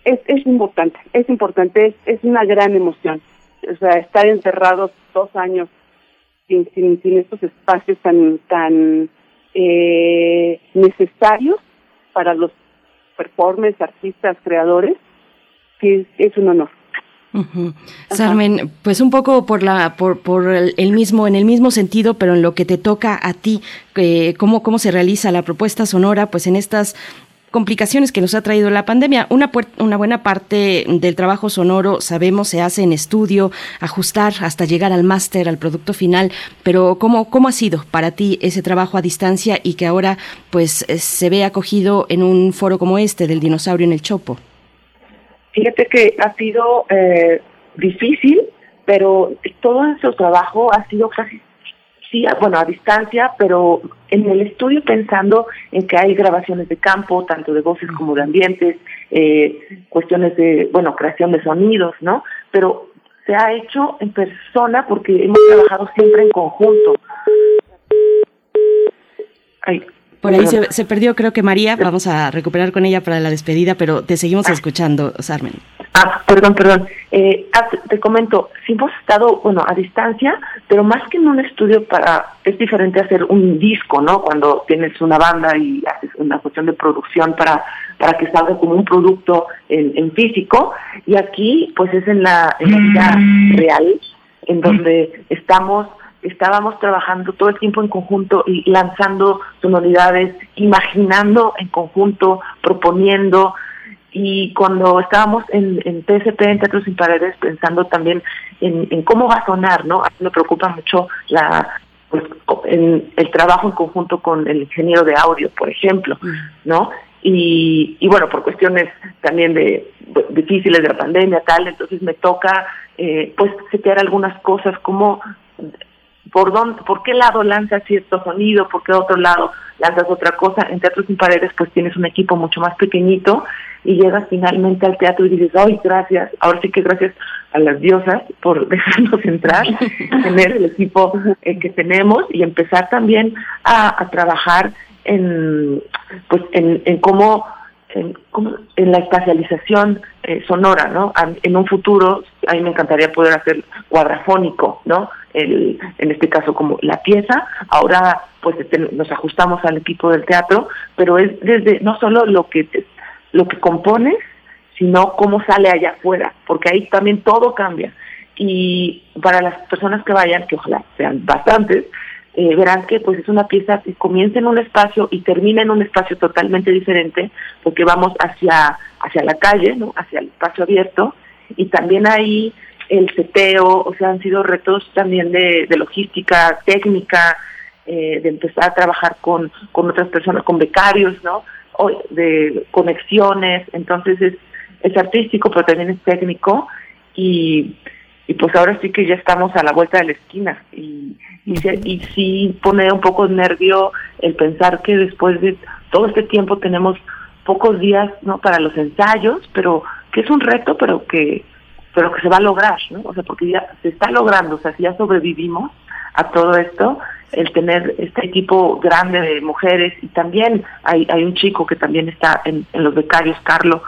[SPEAKER 5] es, es importante, es importante, es, es una gran emoción. O sea, estar encerrados dos años sin, sin, sin estos espacios tan, tan eh, necesarios para los performers, artistas, creadores, es un honor.
[SPEAKER 2] Sarmen, pues un poco por la por, por el, mismo en el mismo sentido, pero en lo que te toca a ti, eh, cómo cómo se realiza la propuesta sonora, pues en estas complicaciones que nos ha traído la pandemia. Una, una buena parte del trabajo sonoro, sabemos, se hace en estudio, ajustar hasta llegar al máster, al producto final, pero ¿cómo, ¿cómo ha sido para ti ese trabajo a distancia y que ahora pues se ve acogido en un foro como este del dinosaurio en el Chopo?
[SPEAKER 6] Fíjate que ha sido eh, difícil, pero todo nuestro trabajo ha sido casi, sí, bueno, a distancia, pero en el estudio pensando en que hay grabaciones de campo, tanto de voces como de ambientes, eh, cuestiones de, bueno, creación de sonidos, ¿no? Pero se ha hecho en persona porque hemos trabajado siempre en conjunto.
[SPEAKER 2] Ay, por ahí se, perdió, creo que María, vamos a recuperar con ella para la despedida, pero te seguimos ah. escuchando, Sarmen.
[SPEAKER 6] Ah, perdón, perdón. Eh, ah, te comento, sí hemos estado, bueno, a distancia, pero más que en un estudio para, es diferente hacer un disco, ¿no? Cuando tienes una banda y haces una cuestión de producción para, para que salga como un producto en, en físico, y aquí, pues es en la, en la vida real, en donde estamos estábamos trabajando todo el tiempo en conjunto y lanzando sonoridades, imaginando en conjunto, proponiendo. Y cuando estábamos en, en PSP, en Teatro Sin Paredes, pensando también en, cómo va a sonar, ¿no? A mí me preocupa mucho la pues, en el trabajo en conjunto con el ingeniero de audio, por ejemplo, ¿no? Y, y bueno, por cuestiones también de difíciles de la pandemia, tal, entonces me toca eh, pues setear algunas cosas como por dónde, por qué lado lanzas cierto sonido, por qué otro lado lanzas otra cosa. En Teatro Sin Paredes pues tienes un equipo mucho más pequeñito y llegas finalmente al teatro y dices, ay, gracias, ahora sí que gracias a las diosas por dejarnos entrar, tener el equipo eh, que tenemos y empezar también a, trabajar en, pues, en, en cómo en, en, la espacialización eh, sonora, ¿no? En un futuro, a mí me encantaría poder hacer cuadrafónico, ¿no? El, en este caso como la pieza, ahora pues este, nos ajustamos al equipo del teatro, pero es desde no solo lo que lo que compones, sino cómo sale allá afuera, porque ahí también todo cambia. Y para las personas que vayan, que ojalá sean bastantes, eh, verán que pues es una pieza que comienza en un espacio y termina en un espacio totalmente diferente, porque vamos hacia, hacia la calle, ¿no? hacia el espacio abierto, y también ahí el seteo, o sea, han sido retos también de, de logística, técnica, eh, de empezar a trabajar con, con otras personas, con becarios, ¿no? De conexiones, entonces es, es artístico, pero también es técnico, y, y pues ahora sí que ya estamos a la vuelta de la esquina, y y, sí pone un poco de nervio el pensar que después de todo este tiempo tenemos pocos días no para los ensayos pero que es un reto pero que pero que se va a lograr no o sea porque ya se está logrando o sea si ya sobrevivimos a todo esto el tener este equipo grande de mujeres y también hay, hay un chico que también está en, los becarios, Carlo,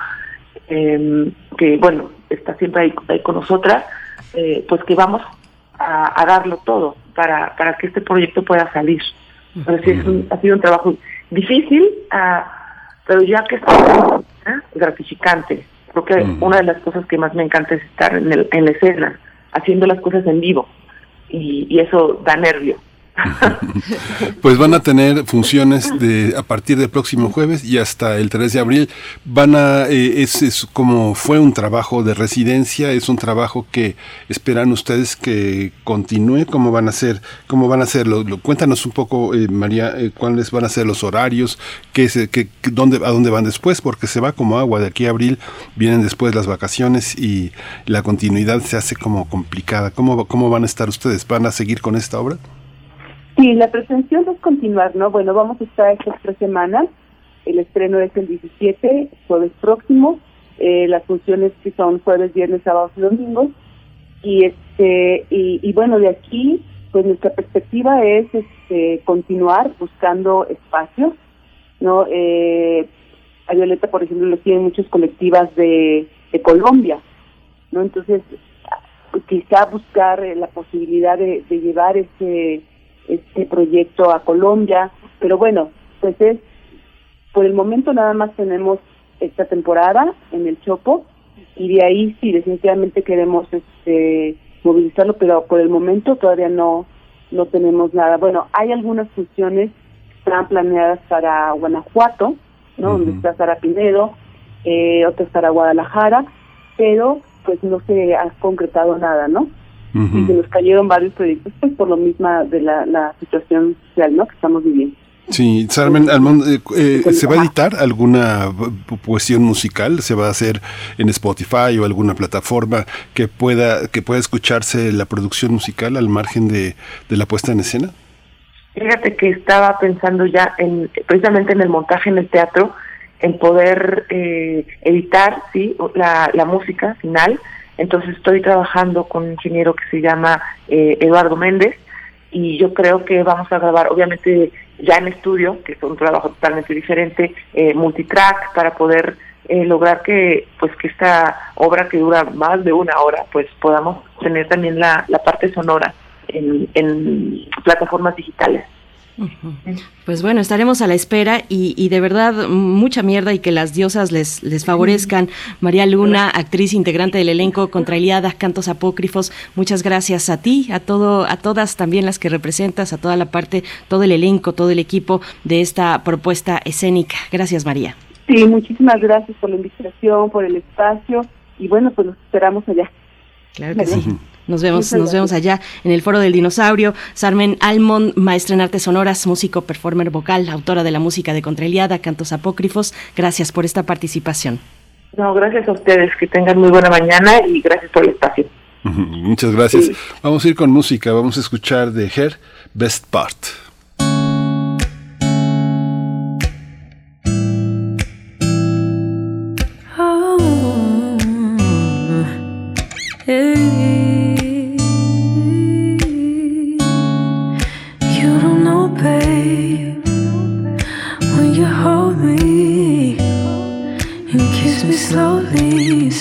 [SPEAKER 6] em, que bueno, está siempre ahí, con nosotras, eh, pues que vamos a, darlo todo para, para que este proyecto pueda salir. ha sido un trabajo difícil, ah, pero ya que está gratificante. Creo que una de las cosas que más me encanta es estar en, el, en la escena, haciendo las cosas en vivo. Y, y eso da nervio.
[SPEAKER 1] pues van a tener funciones de a partir del próximo jueves y hasta el 3 de abril. Van a eh, es, como fue un trabajo de residencia, es un trabajo que esperan ustedes que continúe. ¿Cómo van a ser? ¿Cómo van a hacerlo? Cuéntanos un poco, eh, María, eh, cuáles van a ser los horarios, qué, qué, dónde, a dónde van después, porque se va como agua. De aquí a abril vienen después las vacaciones y la continuidad se hace como complicada. ¿Cómo, cómo van a estar ustedes? ¿Van a seguir con esta obra?
[SPEAKER 5] Sí, la pretensión es continuar, ¿no? Bueno, vamos a estar estas tres semanas. El estreno es el 17, jueves próximo. Eh, las funciones que son jueves, viernes, sábados y domingos. Y este y, bueno, de aquí, pues nuestra perspectiva es este, continuar buscando espacios, ¿no? Eh, a Violeta, por ejemplo, lo tienen muchas colectivas de, Colombia, ¿no? Entonces, quizá buscar la posibilidad de, de llevar ese este proyecto a Colombia, pero bueno, pues es, por el momento nada más tenemos esta temporada en el Chopo y de ahí sí definitivamente queremos este movilizarlo, pero por el momento todavía no no tenemos nada. Bueno, hay algunas funciones que están planeadas para Guanajuato, ¿no? Donde está Sara Pinedo, eh, otras para Guadalajara, pero pues no se ha concretado nada, ¿no? Y se nos cayeron varios proyectos pues por lo misma de la, situación social ¿no? que estamos viviendo.
[SPEAKER 1] Sí, Sarmen, eh, eh, ¿se va a editar alguna poesía musical? ¿Se va a hacer en Spotify o alguna plataforma que pueda que pueda escucharse la producción musical al margen de, la puesta en escena?
[SPEAKER 6] Fíjate que estaba pensando ya en precisamente en el montaje en el teatro, en poder eh, editar sí la, la música final entonces estoy trabajando con un ingeniero que se llama eh, Eduardo Méndez y yo creo que vamos a grabar, obviamente ya en estudio, que es un trabajo totalmente diferente, eh, multitrack para poder eh, lograr que pues que esta obra que dura más de una hora pues podamos tener también la, la parte sonora en, en plataformas digitales.
[SPEAKER 2] Pues bueno, estaremos a la espera y, de verdad mucha mierda y que las diosas les, les favorezcan. María Luna, actriz integrante del elenco Contra Cantos Apócrifos, muchas gracias a ti, a todo, a todas también las que representas, a toda la parte, todo el elenco, todo el equipo de esta propuesta escénica. Gracias, María.
[SPEAKER 5] Sí, muchísimas gracias por la invitación, por el espacio y bueno, pues nos esperamos allá.
[SPEAKER 2] Claro que sí. Nos vemos, nos vemos allá en el Foro del Dinosaurio. Sarmen Almond, maestra en artes sonoras, músico, performer vocal, autora de la música de Contraeliada, cantos apócrifos. Gracias por esta participación.
[SPEAKER 6] No, gracias a ustedes. Que tengan muy buena mañana y gracias por el espacio.
[SPEAKER 1] Muchas gracias. Vamos a ir con música. Vamos a escuchar de Her Best Part.
[SPEAKER 7] slowly is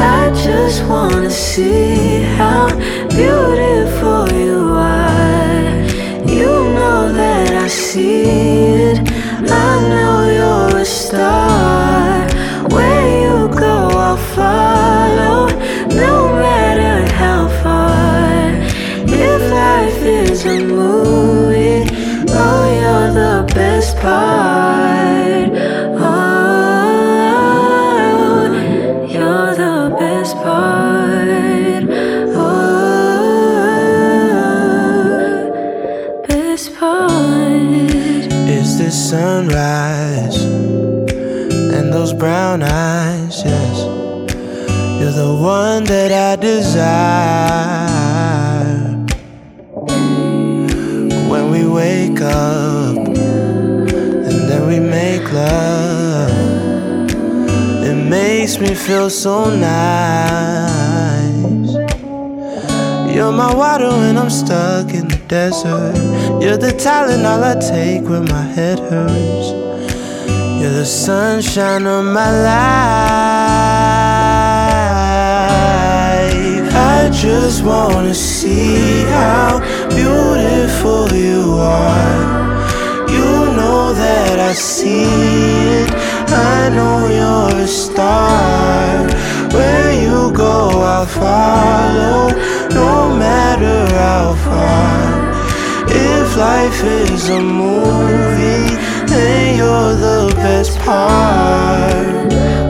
[SPEAKER 7] I just wanna see how beautiful you are. You know that I see
[SPEAKER 8] When we wake up and then we make love, it makes me feel so nice. You're my water when I'm stuck in the desert. You're the talent all I take when my head hurts. You're the sunshine of my life. Just wanna see how beautiful you are. You know that I see it. I know you're a star. Where you go, I'll follow, no matter how far. If life is a movie, then you're the best part.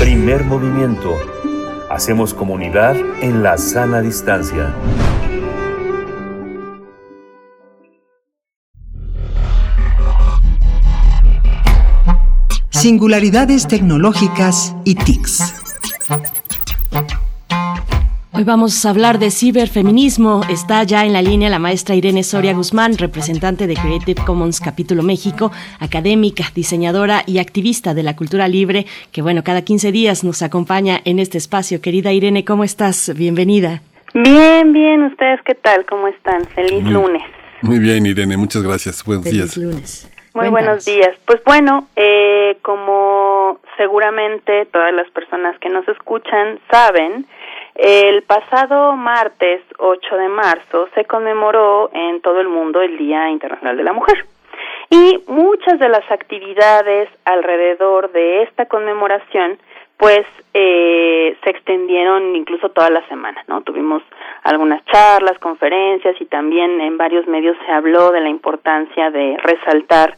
[SPEAKER 3] Primer movimiento. Hacemos comunidad en la sana distancia.
[SPEAKER 9] Singularidades tecnológicas y TICs.
[SPEAKER 2] Hoy vamos a hablar de ciberfeminismo. Está ya en la línea la maestra Irene Soria Guzmán, representante de Creative Commons Capítulo México, académica, diseñadora y activista de la cultura libre, que bueno, cada 15 días nos acompaña en este espacio. Querida Irene, ¿cómo estás? Bienvenida.
[SPEAKER 10] Bien, bien. ¿Ustedes qué tal? ¿Cómo están? Feliz
[SPEAKER 1] Muy-
[SPEAKER 10] lunes.
[SPEAKER 1] Muy bien, Irene, muchas gracias. Buenos
[SPEAKER 2] Feliz
[SPEAKER 1] días.
[SPEAKER 2] lunes.
[SPEAKER 10] Muy
[SPEAKER 2] Cuéntanos.
[SPEAKER 10] buenos días. Pues bueno, eh, como seguramente todas las personas que nos escuchan saben, el pasado martes 8 de marzo se conmemoró en todo el mundo el Día Internacional de la Mujer. Y muchas de las actividades alrededor de esta conmemoración pues eh, se extendieron incluso toda la semana, ¿no? Tuvimos algunas charlas, conferencias y también en varios medios se habló de la importancia de resaltar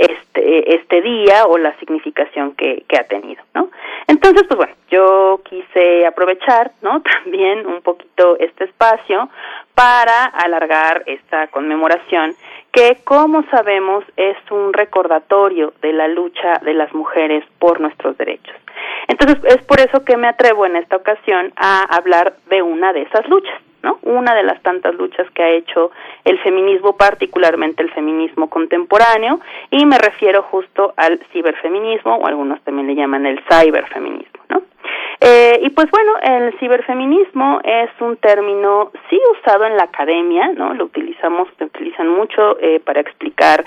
[SPEAKER 10] este este día o la significación que, que ha tenido, ¿no? Entonces, pues bueno, yo quise aprovechar, ¿no? También un poquito este espacio para alargar esta conmemoración que, como sabemos, es un recordatorio de la lucha de las mujeres por nuestros derechos. Entonces, es por eso que me atrevo en esta ocasión a hablar de una de esas luchas, ¿no? Una de las tantas luchas que ha hecho el feminismo, particularmente el feminismo contemporáneo, y me refiero justo al ciberfeminismo, o algunos también le llaman el cyberfeminismo, ¿no? Eh, y pues bueno, el ciberfeminismo es un término sí usado en la academia, ¿no? Lo utilizamos, lo utilizan mucho eh, para explicar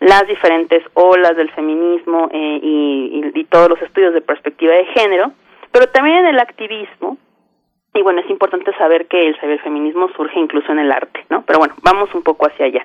[SPEAKER 10] las diferentes olas del feminismo eh, y, y- y todos los estudios de perspectiva de género, pero también en el activismo, y bueno, es importante saber que el ciberfeminismo surge incluso en el arte, ¿no? Pero bueno, vamos un poco hacia allá.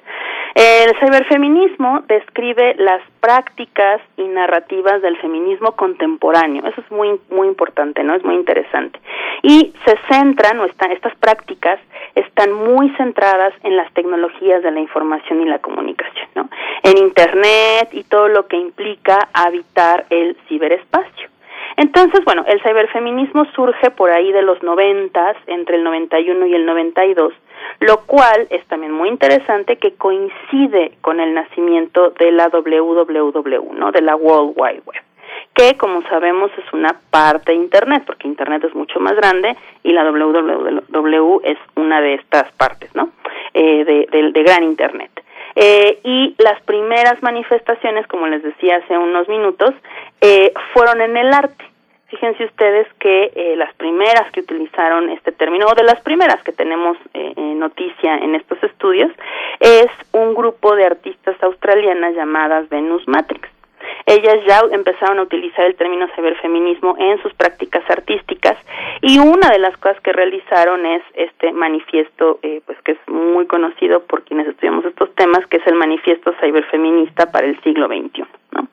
[SPEAKER 10] El ciberfeminismo describe las prácticas y narrativas del feminismo contemporáneo. Eso es muy muy importante, ¿no? Es muy interesante. Y se centran, o están, estas prácticas están muy centradas en las tecnologías de la información y la comunicación, ¿no? En Internet y todo lo que implica habitar el ciberespacio. Entonces, bueno, el ciberfeminismo surge por ahí de los noventas, entre el 91 y el 92, lo cual es también muy interesante que coincide con el nacimiento de la WWW, ¿no? De la World Wide Web que como sabemos es una parte de Internet, porque Internet es mucho más grande y la WWW es una de estas partes, ¿no? Eh, de, de, de gran Internet. Eh, y las primeras manifestaciones, como les decía hace unos minutos, eh, fueron en el arte. Fíjense ustedes que eh, las primeras que utilizaron este término, o de las primeras que tenemos noticia en estos estudios, es un grupo de artistas australianas llamadas Venus Matrix. Ellas ya empezaron a utilizar el término ciberfeminismo en sus prácticas artísticas y una de las cosas que realizaron es este manifiesto, eh, pues que es muy conocido por quienes estudiamos estos temas, que es el manifiesto ciberfeminista para el siglo XXI. ¿no?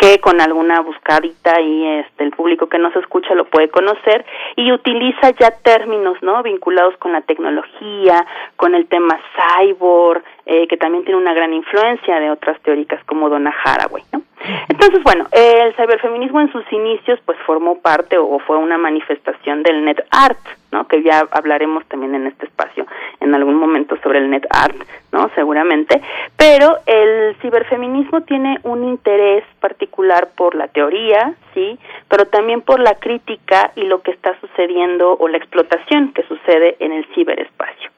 [SPEAKER 10] que con alguna buscadita y este el público que nos escucha lo puede conocer y utiliza ya términos no vinculados con la tecnología con el tema cyborg eh, que también tiene una gran influencia de otras teóricas como Donna Haraway ¿no? entonces bueno el ciberfeminismo en sus inicios pues formó parte o fue una manifestación del net art ¿no? Que ya hablaremos también en este espacio en algún momento sobre el net art, ¿no? Seguramente, pero el ciberfeminismo tiene un interés particular por la teoría, sí, pero también por la crítica y lo que está sucediendo o la explotación que sucede en el ciberespacio.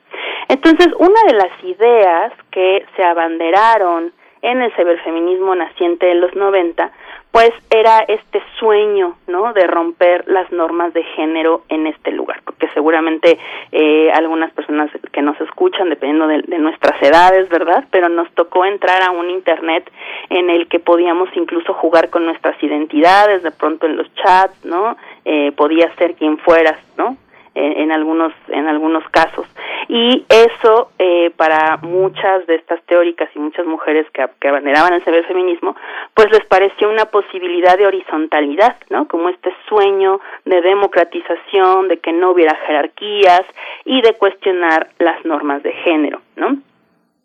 [SPEAKER 10] Entonces, una de las ideas que se abanderaron en el ciberfeminismo naciente de los 90 pues era este sueño, ¿no? De romper las normas de género en este lugar, porque seguramente eh, algunas personas que nos escuchan, dependiendo de, nuestras edades, ¿verdad? Pero nos tocó entrar a un Internet en el que podíamos incluso jugar con nuestras identidades, de pronto en los chats, ¿no? Eh, podía ser quien fueras, ¿no? En, algunos en algunos casos. Y eso eh, para muchas de estas teóricas y muchas mujeres que, que abanderaban el saber feminismo pues les pareció una posibilidad de horizontalidad no como este sueño de democratización de que no hubiera jerarquías y de cuestionar las normas de género no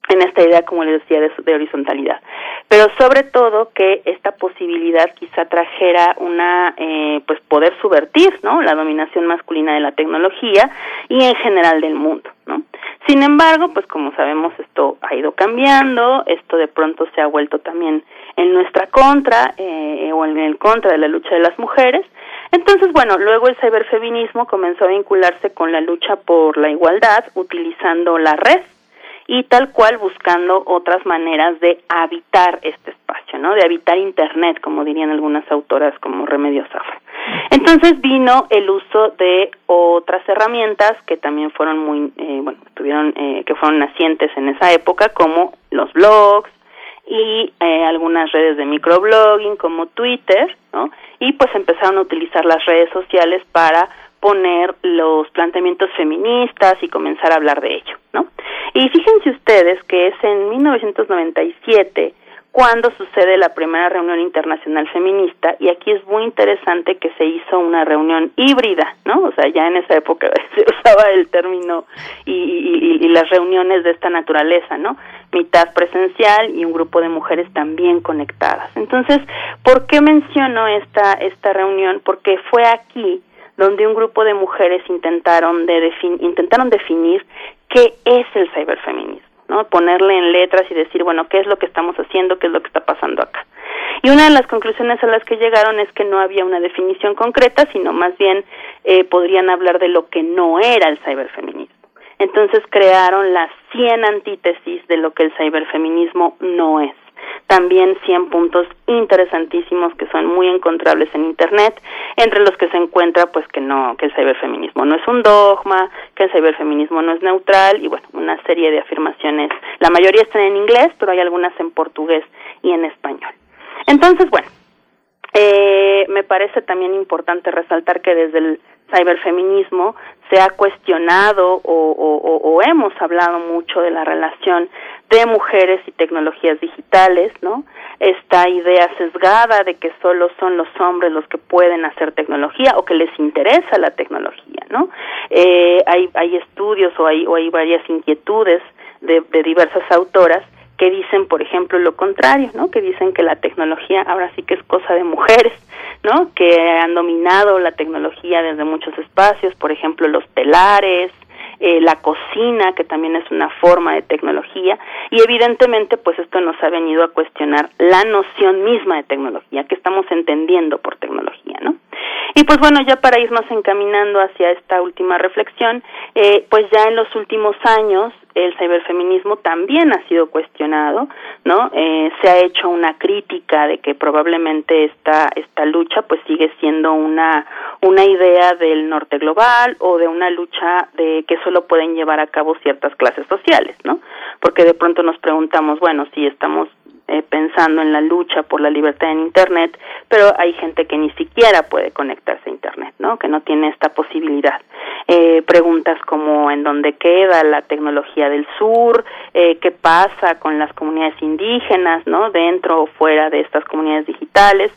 [SPEAKER 10] en esta idea, como les decía, de, horizontalidad. Pero sobre todo que esta posibilidad quizá trajera una, eh, pues poder subvertir, ¿no? La dominación masculina de la tecnología y en general del mundo, ¿no? Sin embargo, pues como sabemos, esto ha ido cambiando, esto de pronto se ha vuelto también en nuestra contra eh, o en el contra de la lucha de las mujeres. Entonces, bueno, luego el ciberfeminismo comenzó a vincularse con la lucha por la igualdad utilizando la red, y tal cual buscando otras maneras de habitar este espacio, ¿no? De habitar Internet, como dirían algunas autoras como Remedios Zafra. Entonces vino el uso de otras herramientas que también fueron muy, eh, bueno, tuvieron, eh, que fueron nacientes en esa época, como los blogs y eh, algunas redes de microblogging como Twitter, ¿no? Y pues empezaron a utilizar las redes sociales para poner los planteamientos feministas y comenzar a hablar de ello, ¿no? Y fíjense ustedes que es en 1997 cuando sucede la primera reunión internacional feminista y aquí es muy interesante que se hizo una reunión híbrida, ¿no? O sea, ya en esa época se usaba el término y, y, y, las reuniones de esta naturaleza, ¿no? Mitad presencial y un grupo de mujeres también conectadas. Entonces, ¿por qué menciono esta esta reunión? Porque fue aquí donde un grupo de mujeres intentaron, de intentaron definir qué es el ciberfeminismo. ¿no? ponerle en letras y decir, bueno, qué es lo que estamos haciendo, qué es lo que está pasando acá. Y una de las conclusiones a las que llegaron es que no había una definición concreta, sino más bien eh, podrían hablar de lo que no era el ciberfeminismo. Entonces crearon las 100 antítesis de lo que el ciberfeminismo no es también 100 puntos interesantísimos que son muy encontrables en internet, entre los que se encuentra pues que no que el ciberfeminismo no es un dogma, que el ciberfeminismo no es neutral y bueno, una serie de afirmaciones. La mayoría están en inglés, pero hay algunas en portugués y en español. Entonces, bueno, eh, me parece también importante resaltar que desde el ciberfeminismo se ha cuestionado o, hemos hablado mucho de la relación de mujeres y tecnologías digitales, ¿no? Esta idea sesgada de que solo son los hombres los que pueden hacer tecnología o que les interesa la tecnología, ¿no? Eh, hay, hay estudios o hay, o hay varias inquietudes de, de diversas autoras que dicen, por ejemplo, lo contrario, ¿no? Que dicen que la tecnología ahora sí que es cosa de mujeres, ¿no? Que han dominado la tecnología desde muchos espacios, por ejemplo, los telares, eh, la cocina, que también es una forma de tecnología, y evidentemente, pues esto nos ha venido a cuestionar la noción misma de tecnología, que estamos entendiendo por tecnología, ¿no? Y pues bueno, ya para irnos encaminando hacia esta última reflexión, eh, pues ya en los últimos años el ciberfeminismo también ha sido cuestionado, ¿no? Eh, se ha hecho una crítica de que probablemente esta esta lucha pues sigue siendo una una idea del norte global o de una lucha de que solo pueden llevar a cabo ciertas clases sociales, ¿no? Porque de pronto nos preguntamos, bueno, si estamos eh, pensando en la lucha por la libertad en Internet, pero hay gente que ni siquiera puede conectarse a Internet, ¿no? Que no tiene esta posibilidad. Eh, preguntas como en dónde queda la tecnología del sur, eh, qué pasa con las comunidades indígenas, ¿no? Dentro o fuera de estas comunidades digitales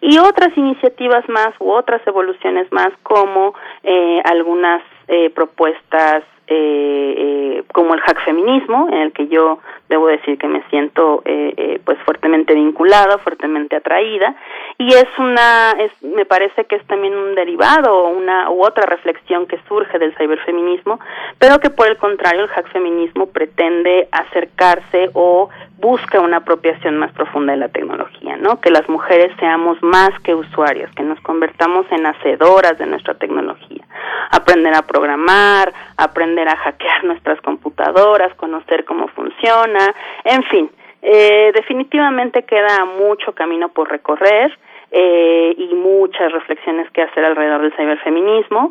[SPEAKER 10] y otras iniciativas más u otras evoluciones más como eh, algunas eh, propuestas eh, como el hack feminismo, en el que yo debo decir que me siento eh, eh, pues fuertemente vinculada, fuertemente atraída, y es una, es, me parece que es también un derivado una u otra reflexión que surge del ciberfeminismo, pero que por el contrario el hack feminismo pretende acercarse o busca una apropiación más profunda de la tecnología, ¿no? Que las mujeres seamos más que usuarias, que nos convertamos en hacedoras de nuestra tecnología, aprender a programar, aprender a hackear nuestras computadoras, conocer cómo funciona, en fin, eh, definitivamente queda mucho camino por recorrer. Eh, y muchas reflexiones que hacer alrededor del ciberfeminismo.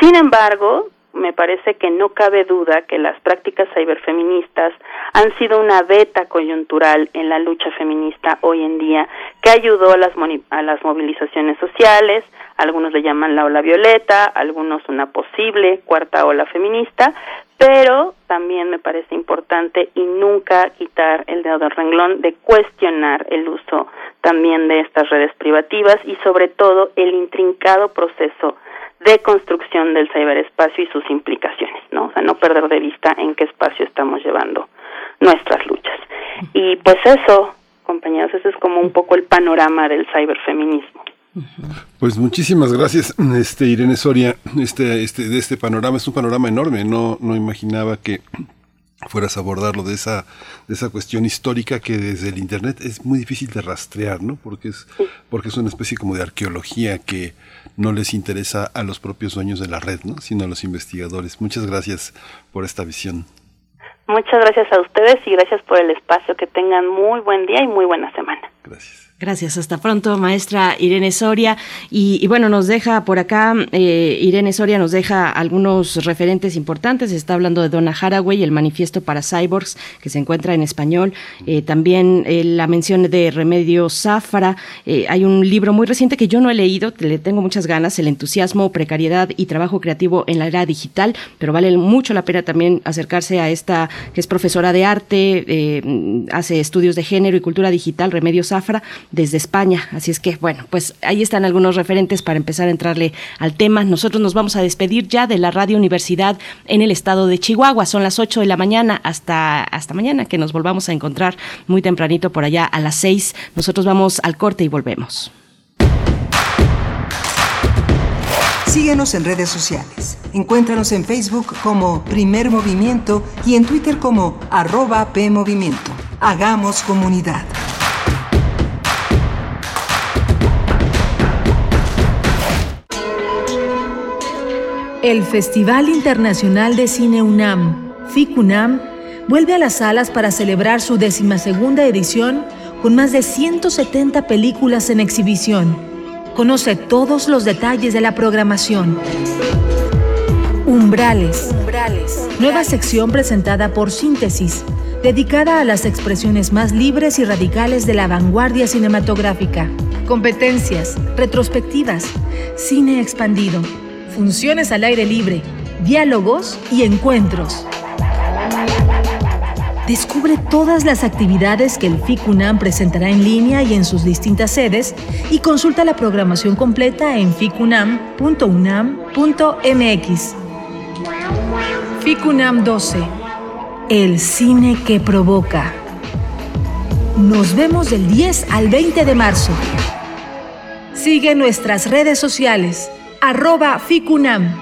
[SPEAKER 10] Sin embargo, me parece que no cabe duda que las prácticas ciberfeministas han sido una beta coyuntural en la lucha feminista hoy en día que ayudó a las, a las movilizaciones sociales, algunos le llaman la ola violeta, algunos una posible cuarta ola feminista, pero también me parece importante y nunca quitar el dedo del renglón de cuestionar el uso también de estas redes privativas y sobre todo el intrincado proceso de construcción del ciberespacio y sus implicaciones, ¿no? O sea, no perder de vista en qué espacio estamos llevando nuestras luchas. Y pues eso, compañeros, ese es como un poco el panorama del ciberfeminismo.
[SPEAKER 1] Pues muchísimas gracias, este Irene Soria, este, este, de este panorama, es un panorama enorme, no, no imaginaba que fueras a abordarlo de esa, de esa cuestión histórica que desde el internet es muy difícil de rastrear, ¿no? Porque es, porque es una especie como de arqueología que no les interesa a los propios dueños de la red, ¿no? Sino a los investigadores. Muchas gracias por esta visión.
[SPEAKER 10] Muchas gracias a ustedes y gracias por el espacio. Que tengan muy buen día y muy buena semana.
[SPEAKER 1] Gracias.
[SPEAKER 2] Gracias, hasta pronto, maestra Irene Soria. Y, bueno, nos deja por acá, eh, Irene Soria nos deja algunos referentes importantes. Está hablando de Donna Haraway, el manifiesto para cyborgs, que se encuentra en español. Eh, también eh, la mención de Remedio Zafra. hay un libro muy reciente que yo no he leído, le tengo muchas ganas, El entusiasmo, precariedad y trabajo creativo en la era digital, pero vale mucho la pena también acercarse a esta, que es profesora de arte, hace estudios de género y cultura digital, Remedio Zafra desde España. Así es que, bueno, pues ahí están algunos referentes para empezar a entrarle al tema. Nosotros nos vamos a despedir ya de la Radio Universidad en el estado de Chihuahua. Son las 8 de la mañana hasta, hasta mañana que nos volvamos a encontrar muy tempranito por allá a las 6. Nosotros vamos al corte y volvemos.
[SPEAKER 9] Síguenos en redes sociales. Encuéntranos en Facebook como Primer Movimiento y en Twitter como arroba PMovimiento. Hagamos comunidad.
[SPEAKER 11] El Festival Internacional de Cine UNAM, FICUNAM, vuelve a las salas para celebrar su decimasegunda edición con más de 170 películas en exhibición. Conoce todos los detalles de la programación. Umbrales. Nueva sección presentada por Síntesis, dedicada a las expresiones más libres y radicales de la vanguardia cinematográfica. Competencias, retrospectivas, cine expandido funciones al aire libre, diálogos y encuentros. Descubre todas las actividades que el FICUNAM presentará en línea y en sus distintas sedes y consulta la programación completa en ficunam.unam.mx. FICUNAM 12. El cine que provoca. Nos vemos del 10 al 20 de marzo. Sigue nuestras redes sociales arroba ficunam.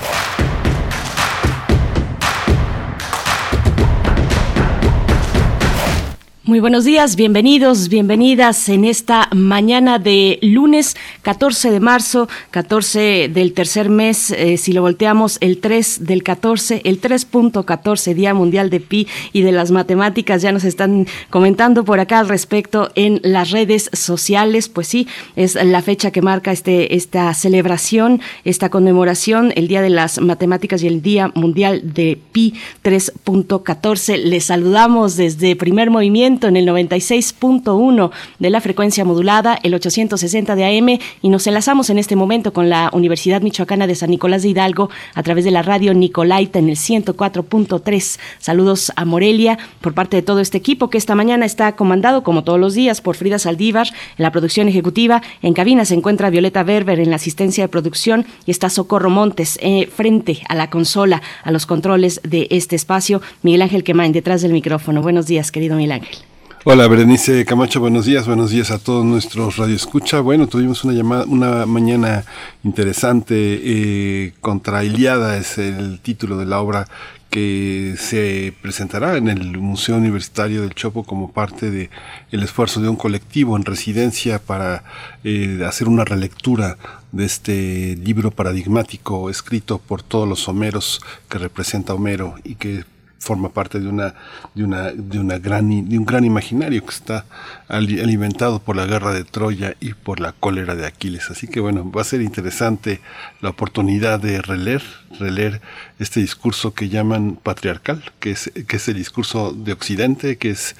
[SPEAKER 2] Muy buenos días, bienvenidos, bienvenidas en esta mañana de lunes 14 de marzo, 14 del tercer mes, eh, si lo volteamos, el 3 del 14, el 3.14 Día Mundial de Pi y de las Matemáticas, ya nos están comentando por acá al respecto en las redes sociales, pues sí, es la fecha que marca este, esta celebración, esta conmemoración, el Día de las Matemáticas y el Día Mundial de Pi 3.14. Les saludamos desde primer movimiento en el 96.1 de la frecuencia modulada, el 860 de AM, y nos enlazamos en este momento con la Universidad Michoacana de San Nicolás de Hidalgo a través de la radio Nicolaita en el 104.3. Saludos a Morelia por parte de todo este equipo que esta mañana está comandado, como todos los días, por Frida Saldívar en la producción ejecutiva. En cabina se encuentra Violeta Berber en la asistencia de producción y está Socorro Montes eh, frente a la consola, a los controles de este espacio. Miguel Ángel Quemain detrás del micrófono. Buenos días, querido Miguel Ángel.
[SPEAKER 1] Hola, Berenice Camacho, buenos días, buenos días a todos nuestros radioescucha. Bueno, tuvimos una llamada, una mañana interesante, eh, contra es el título de la obra que se presentará en el Museo Universitario del Chopo como parte de el esfuerzo de un colectivo en residencia para eh, hacer una relectura de este libro paradigmático escrito por todos los Homeros que representa Homero y que forma parte de una de una de una gran de un gran imaginario que está alimentado por la guerra de Troya y por la cólera de Aquiles. Así que bueno va a ser interesante la oportunidad de releer releer este discurso que llaman patriarcal que es que es el discurso de Occidente que es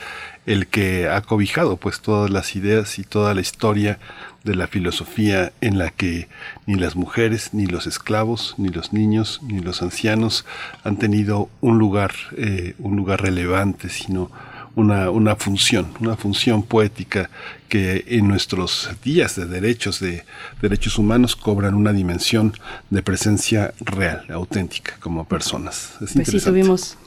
[SPEAKER 1] el que ha cobijado pues todas las ideas y toda la historia de la filosofía en la que ni las mujeres, ni los esclavos, ni los niños, ni los ancianos han tenido un lugar, eh, un lugar relevante, sino una, una función, una función poética que en nuestros días de derechos, de derechos humanos, cobran una dimensión de presencia real, auténtica, como personas. Es
[SPEAKER 2] pues sí, tuvimos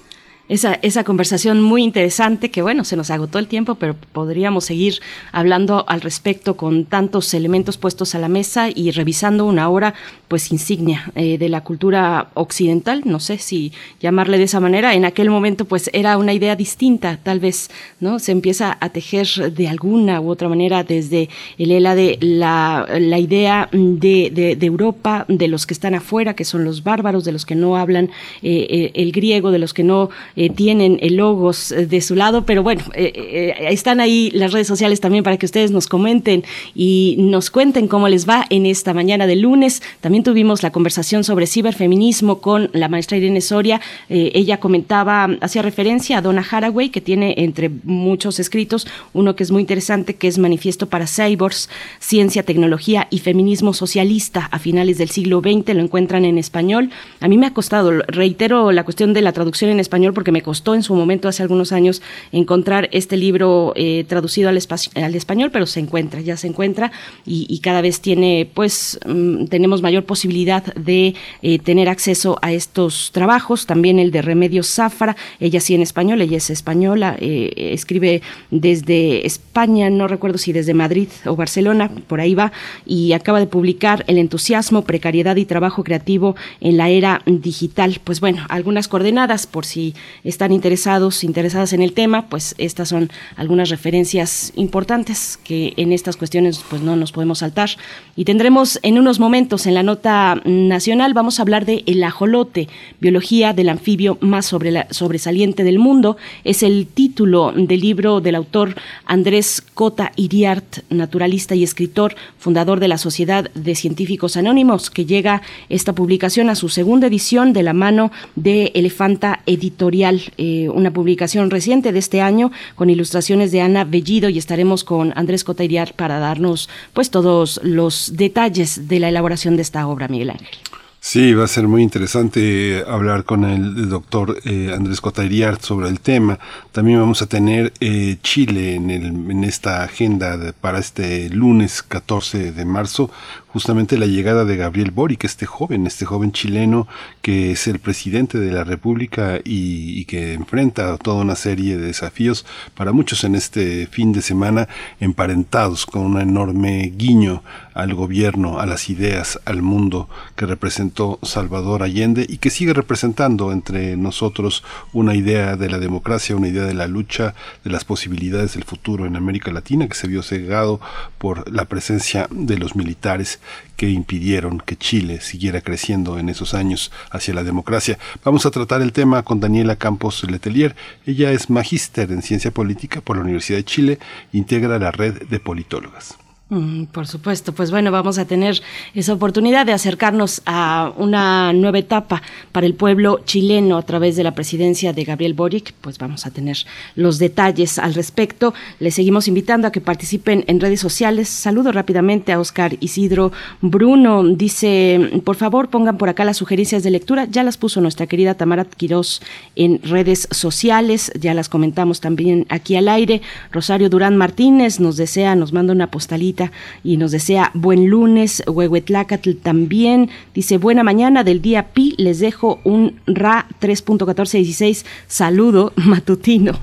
[SPEAKER 2] esa, esa conversación muy interesante que bueno, se nos agotó el tiempo, pero podríamos seguir hablando al respecto con tantos elementos puestos a la mesa y revisando una obra pues insignia eh, de la cultura occidental, no sé si llamarle de esa manera, en aquel momento pues era una idea distinta, tal vez, ¿no? Se empieza a tejer de alguna u otra manera desde el ELA de la, la idea de, de, de, Europa, de los que están afuera, que son los bárbaros, de los que no hablan eh, eh, el griego, de los que no eh, tienen el logos de su lado, pero bueno, eh, eh, están ahí las redes sociales también para que ustedes nos comenten y nos cuenten cómo les va en esta mañana de lunes. También tuvimos la conversación sobre ciberfeminismo con la maestra Irene Soria. ella comentaba, hacía referencia a Donna Haraway, que tiene entre muchos escritos uno que es muy interesante, que es Manifiesto para Cyborgs, Ciencia, Tecnología y Feminismo Socialista a finales del siglo XX. Lo encuentran en español. A mí me ha costado, reitero la cuestión de la traducción en español porque porque me costó en su momento, hace algunos años, encontrar este libro eh, traducido al, al, español, pero se encuentra, ya se encuentra y, cada vez tiene, pues, mm, tenemos mayor posibilidad de eh, tener acceso a estos trabajos. También el de Remedios Zafra, ella sí en español, ella es española, eh, escribe desde España, no recuerdo si desde Madrid o Barcelona, por ahí va, y acaba de publicar El entusiasmo, precariedad y trabajo creativo en la era digital. Pues bueno, algunas coordenadas por si están interesados, interesadas en el tema, pues estas son algunas referencias importantes que en estas cuestiones pues no nos podemos saltar. Y tendremos en unos momentos en la nota nacional, vamos a hablar de el ajolote, biología del anfibio más sobresaliente del mundo. Es el título del libro del autor Andrés Cota Iriart, naturalista y escritor, fundador de la Sociedad de Científicos Anónimos, que llega esta publicación a su segunda edición de la mano de Elefanta Editorial, eh, una publicación reciente de este año con ilustraciones de Ana Bellido y estaremos con Andrés Cota Iriart para darnos pues todos los detalles de la elaboración de esta obra, Miguel Ángel.
[SPEAKER 1] Sí, va a ser muy interesante hablar con el doctor eh, Andrés Cotairiart sobre el tema. También vamos a tener eh, Chile en, el, en esta agenda para este lunes 14 de marzo, justamente la llegada de Gabriel Boric, este joven, este joven chileno que es el presidente de la República y, que enfrenta toda una serie de desafíos para muchos en este fin de semana emparentados con un enorme guiño al gobierno, a las ideas, al mundo que representó Salvador Allende y que sigue representando entre nosotros una idea de la democracia, una idea de la lucha, de las posibilidades del futuro en América Latina que se vio cegado por la presencia de los militares que impidieron que Chile siguiera creciendo en esos años hacia la democracia. Vamos a tratar el tema con Daniela Campos Letelier. Ella es magíster en ciencia política por la Universidad de Chile, integra la red de politólogas.
[SPEAKER 2] Mm, por supuesto, pues bueno, vamos a tener esa oportunidad de acercarnos a una nueva etapa para el pueblo chileno a través de la presidencia de Gabriel Boric, pues vamos a tener los detalles al respecto. Les seguimos invitando a que participen en redes sociales. Saludo rápidamente a Oscar Isidro Bruno. Dice, por favor, pongan por acá las sugerencias de lectura. Ya las puso nuestra querida Tamara Quirós en redes sociales, ya las comentamos también aquí al aire. Rosario Durán Martínez nos desea, nos manda una postalita y nos desea buen lunes. Huehuetlacatl también dice buena mañana del día Pi. Les dejo un RA 3.1416 saludo matutino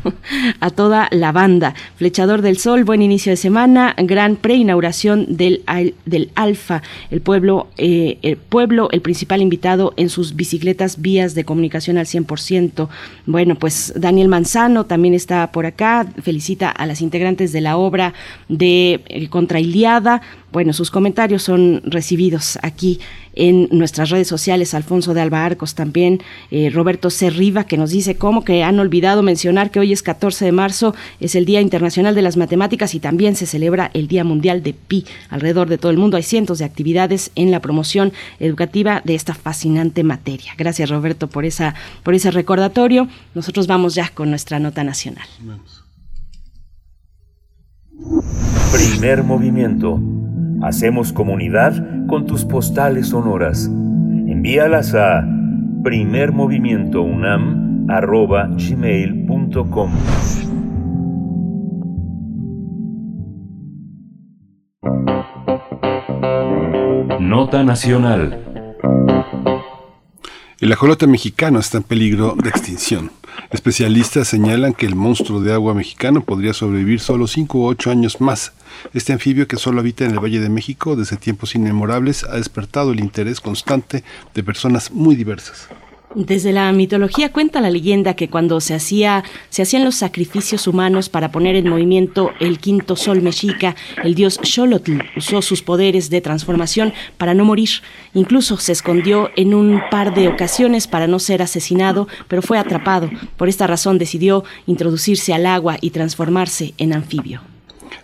[SPEAKER 2] a toda la banda. Flechador del Sol, buen inicio de semana. Gran preinauguración del, del Alfa. El pueblo, eh, el pueblo, el principal invitado en sus bicicletas vías de comunicación al 100%. Bueno, pues Daniel Manzano también está por acá. Felicita a las integrantes de la obra de eh, Contra Iliada. Bueno, sus comentarios son recibidos aquí en nuestras redes sociales. Alfonso de Alba Arcos también, eh, Roberto Cerriva, que nos dice cómo que han olvidado mencionar que hoy es 14 de marzo, es el Día Internacional de las Matemáticas y también se celebra el Día Mundial de Pi. Alrededor de todo el mundo hay cientos de actividades en la promoción educativa de esta fascinante materia. Gracias, Roberto, por, esa, por ese recordatorio. Nosotros vamos ya con nuestra nota nacional.
[SPEAKER 3] Primer movimiento. Hacemos comunidad con tus postales sonoras. Envíalas a primermovimientounam.gmail.com
[SPEAKER 12] Nota Nacional.
[SPEAKER 1] El ajolote mexicano está en peligro de extinción. Especialistas señalan que el monstruo de agua mexicano podría sobrevivir solo 5 u 8 años más. Este anfibio que solo habita en el Valle de México desde tiempos inmemorables ha despertado el interés constante de personas muy diversas.
[SPEAKER 2] Desde la mitología cuenta la leyenda que cuando se hacía se hacían los sacrificios humanos para poner en movimiento el quinto sol mexica, el dios Xolotl usó sus poderes de transformación para no morir. Incluso se escondió en un par de ocasiones para no ser asesinado, pero fue atrapado. Por esta razón decidió introducirse al agua y transformarse en anfibio.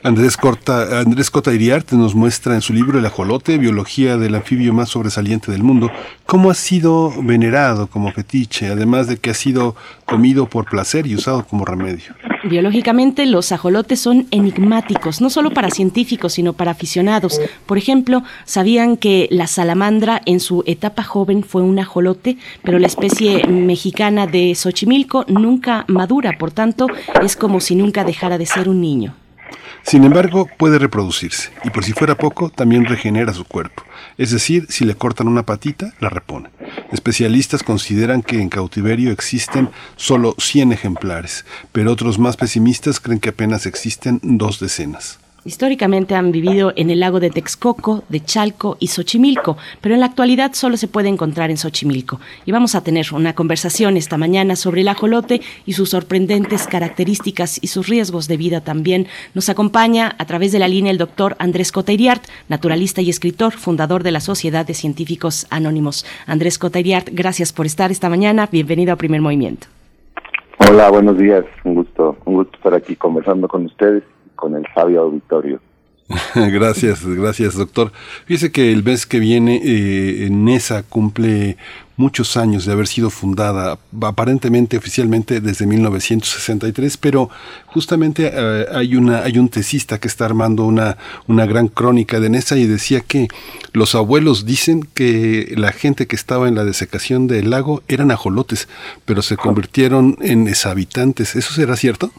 [SPEAKER 1] Andrés, Corta, Andrés Cota Iriart nos muestra en su libro El ajolote, biología del anfibio más sobresaliente del mundo, cómo ha sido venerado como fetiche, además de que ha sido comido por placer y usado como remedio.
[SPEAKER 2] Biológicamente, los ajolotes son enigmáticos, no solo para científicos, sino para aficionados. Por ejemplo, ¿sabían que la salamandra en su etapa joven fue un ajolote, pero la especie mexicana de Xochimilco nunca madura, por tanto, es como si nunca dejara de ser un niño?
[SPEAKER 1] Sin embargo, puede reproducirse y por si fuera poco, también regenera su cuerpo. Es decir, si le cortan una patita, la repone. Especialistas consideran que en cautiverio existen solo 100 ejemplares, pero otros más pesimistas creen que apenas existen dos decenas.
[SPEAKER 2] Históricamente han vivido en el lago de Texcoco, de Chalco y Xochimilco, pero en la actualidad solo se puede encontrar en Xochimilco. Y vamos a tener una conversación esta mañana sobre el ajolote y sus sorprendentes características y sus riesgos de vida también. Nos acompaña a través de la línea el doctor Andrés Cotairiart, naturalista y escritor, fundador de la Sociedad de Científicos Anónimos. Andrés Cotairiart, gracias por estar esta mañana. Bienvenido a Primer Movimiento.
[SPEAKER 13] Hola, buenos días. Un gusto, un gusto estar aquí conversando con ustedes con el sabio auditorio.
[SPEAKER 1] gracias, gracias doctor. Fíjese que el mes que viene eh, NESA cumple muchos años de haber sido fundada, aparentemente oficialmente desde 1963, pero justamente eh, hay una hay un tesista que está armando una una gran crónica de Nesa y decía que los abuelos dicen que la gente que estaba en la desecación del lago eran ajolotes, pero se convirtieron en deshabitantes. ¿Eso será cierto?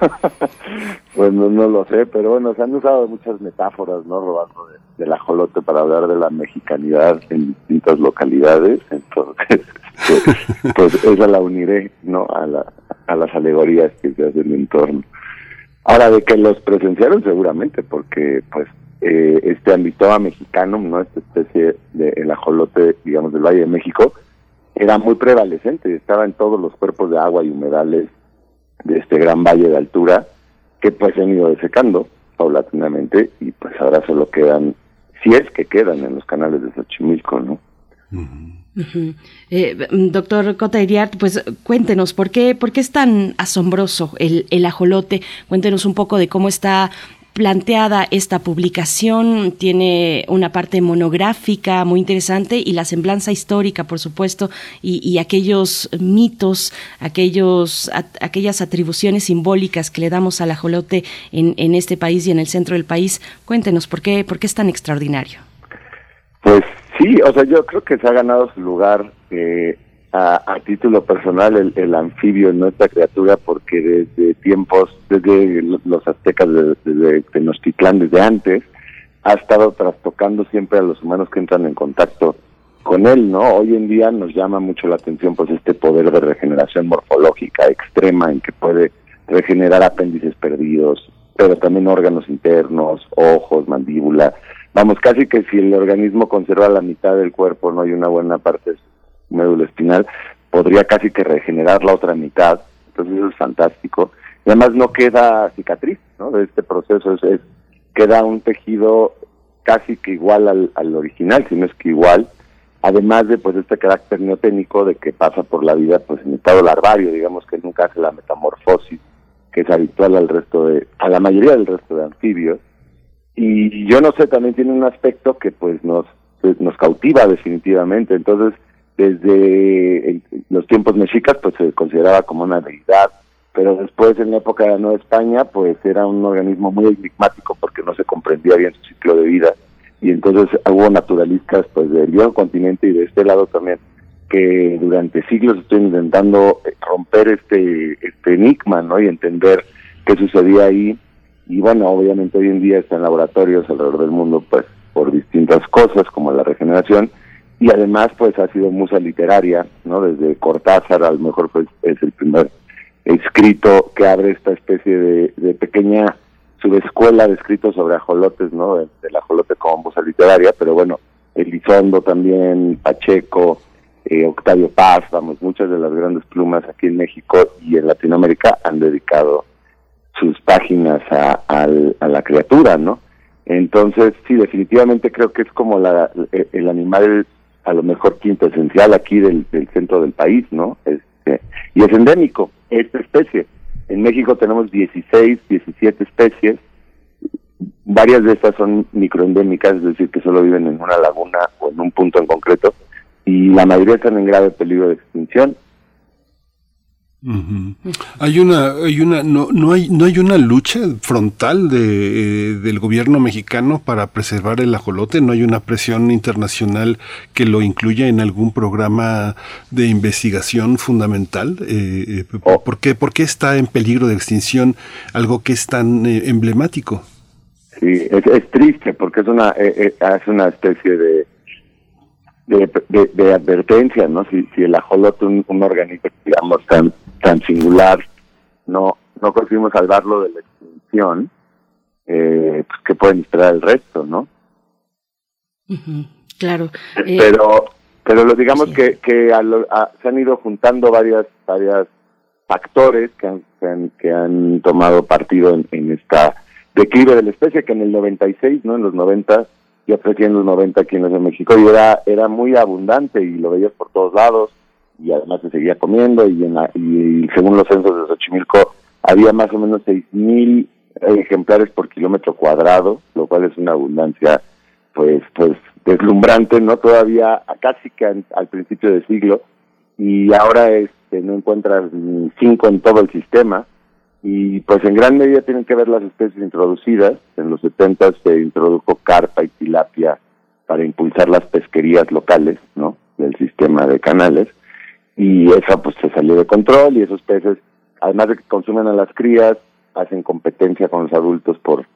[SPEAKER 13] pues no, lo sé, pero bueno, se han usado muchas metáforas, ¿no? Robando de, del ajolote para hablar de la mexicanidad en distintas localidades, entonces, pues, pues esa la uniré, ¿no? A, la, a las alegorías que se hacen en torno. Ahora, de que los presenciaron seguramente, porque pues eh, este ambitoa mexicano, ¿no? Esta especie de el ajolote, digamos, del Valle de México, era muy prevalecente, estaba en todos los cuerpos de agua y humedales de este gran valle de altura que pues se han ido desecando paulatinamente y pues ahora solo quedan, si es que quedan en los canales de Xochimilco, ¿no?
[SPEAKER 2] eh, doctor Cota pues cuéntenos, ¿por qué, ¿por qué es tan asombroso el, el ajolote? Cuéntenos un poco de cómo está planteada esta publicación, tiene una parte monográfica muy interesante y la semblanza histórica, por supuesto, y, aquellos mitos, aquellos, aquellas atribuciones simbólicas que le damos al ajolote en, en este país y en el centro del país. Cuéntenos, ¿por qué, por qué es tan extraordinario?
[SPEAKER 13] Pues sí, o sea, yo creo que se ha ganado su lugar eh, a, título personal el, anfibio en nuestra criatura porque desde tiempos, desde los aztecas, desde, Tenochtitlán, desde antes, ha estado trastocando siempre a los humanos que entran en contacto con él, ¿no? Hoy en día nos llama mucho la atención pues este poder de regeneración morfológica extrema en que puede regenerar apéndices perdidos, pero también órganos internos, ojos, mandíbula. Vamos, casi que si el organismo conserva la mitad del cuerpo, no hay una buena parte médula espinal, podría casi que regenerar la otra mitad. Entonces es fantástico. Y además no queda cicatriz, ¿no? De este proceso es, queda un tejido casi que igual al, al original, si no es que igual, además de pues este carácter neoténico de que pasa por la vida pues en estado larvario, digamos que nunca hace la metamorfosis que es habitual al resto de, a la mayoría del resto de anfibios. Y yo no sé, también tiene un aspecto que pues nos, pues, nos cautiva definitivamente. Entonces, desde los tiempos mexicas pues se consideraba como una deidad, pero después en la época de la Nueva España pues era un organismo muy enigmático porque no se comprendía bien su ciclo de vida. Y entonces hubo naturalistas pues del viejo continente y de este lado también que durante siglos están intentando romper este este enigma no y entender qué sucedía ahí. Y bueno obviamente hoy en día están laboratorios alrededor del mundo pues por distintas cosas como la regeneración y además pues ha sido musa literaria, ¿no? Desde Cortázar a lo mejor pues es el primer escrito que abre esta especie de, pequeña subescuela de escritos sobre ajolotes, ¿no? Del ajolote como musa literaria, pero bueno, Elizondo también, Pacheco, eh, Octavio Paz, vamos, muchas de las grandes plumas aquí en México y en Latinoamérica han dedicado sus páginas a, a la criatura, ¿no? Entonces, sí, definitivamente creo que es como la, el animal a lo mejor quinto esencial aquí del, centro del país, ¿no? Este, y es endémico, esta especie. En México tenemos 16, 17 especies, varias de estas son microendémicas, es decir, que solo viven en una laguna o en un punto en concreto, y la mayoría están en grave peligro de extinción.
[SPEAKER 1] Hay una, hay una, no, no hay, no hay una lucha frontal de, eh, del gobierno mexicano para preservar el ajolote. No hay una presión internacional que lo incluya en algún programa de investigación fundamental. Eh, eh ¿por, qué, ¿Por qué está en peligro de extinción algo que es tan eh, emblemático?
[SPEAKER 13] Sí, es, es, triste porque es una, es una especie de de, de, advertencia, ¿no? Si, si el ajolote, un, un organismo, digamos, tan tan singular, no no conseguimos salvarlo de la extinción, eh, pues que pueden esperar el resto, ¿no?
[SPEAKER 2] Claro.
[SPEAKER 13] Eh, pero pero lo, digamos que que se han ido juntando varias varias factores que han, que han, tomado partido en, en esta declive de la especie que en el 96, ¿no? En los 90 y ofrecía en los 90 aquí en México y era era muy abundante y lo veías por todos lados y además se seguía comiendo y, en y según los censos de Xochimilco había más o menos 6.000 ejemplares por kilómetro cuadrado, lo cual es una abundancia pues pues deslumbrante, ¿no? Todavía casi que al principio del siglo y ahora este no encuentras ni cinco en todo el sistema y pues en gran medida tienen que ver las especies introducidas. En los 70 se introdujo carpa y tilapia para impulsar las pesquerías locales, ¿no? Del sistema de canales y eso pues se salió de control y esos peces, además de que consumen a las crías, hacen competencia con los adultos por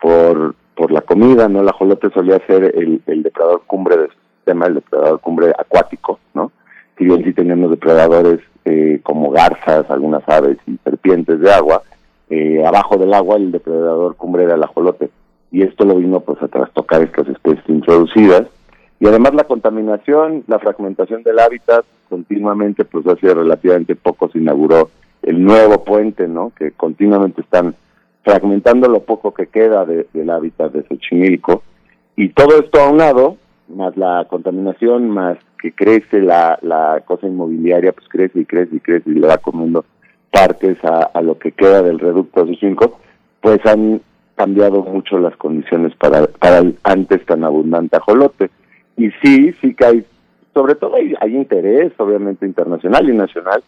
[SPEAKER 13] por por la comida, ¿no? El ajolote solía ser el, depredador cumbre del sistema, el depredador cumbre acuático, ¿no? Si bien sí tenemos depredadores eh, como garzas, algunas aves y serpientes de agua, eh, abajo del agua el depredador cumbre era el ajolote. Y esto lo vino pues a trastocar estas especies introducidas y además la contaminación, la fragmentación del hábitat, continuamente, pues hace relativamente poco se inauguró el nuevo puente, ¿no? Que continuamente están fragmentando lo poco que queda del hábitat de Xochimilco. Y todo esto aunado, más la contaminación, más que crece la, la cosa inmobiliaria, pues crece y crece y crece y le va comiendo partes a, lo que queda del reducto de Xochimilco, pues han cambiado mucho las condiciones para, para el antes tan abundante ajolote y sí, sí que hay, sobre todo hay, interés, obviamente, internacional y nacional,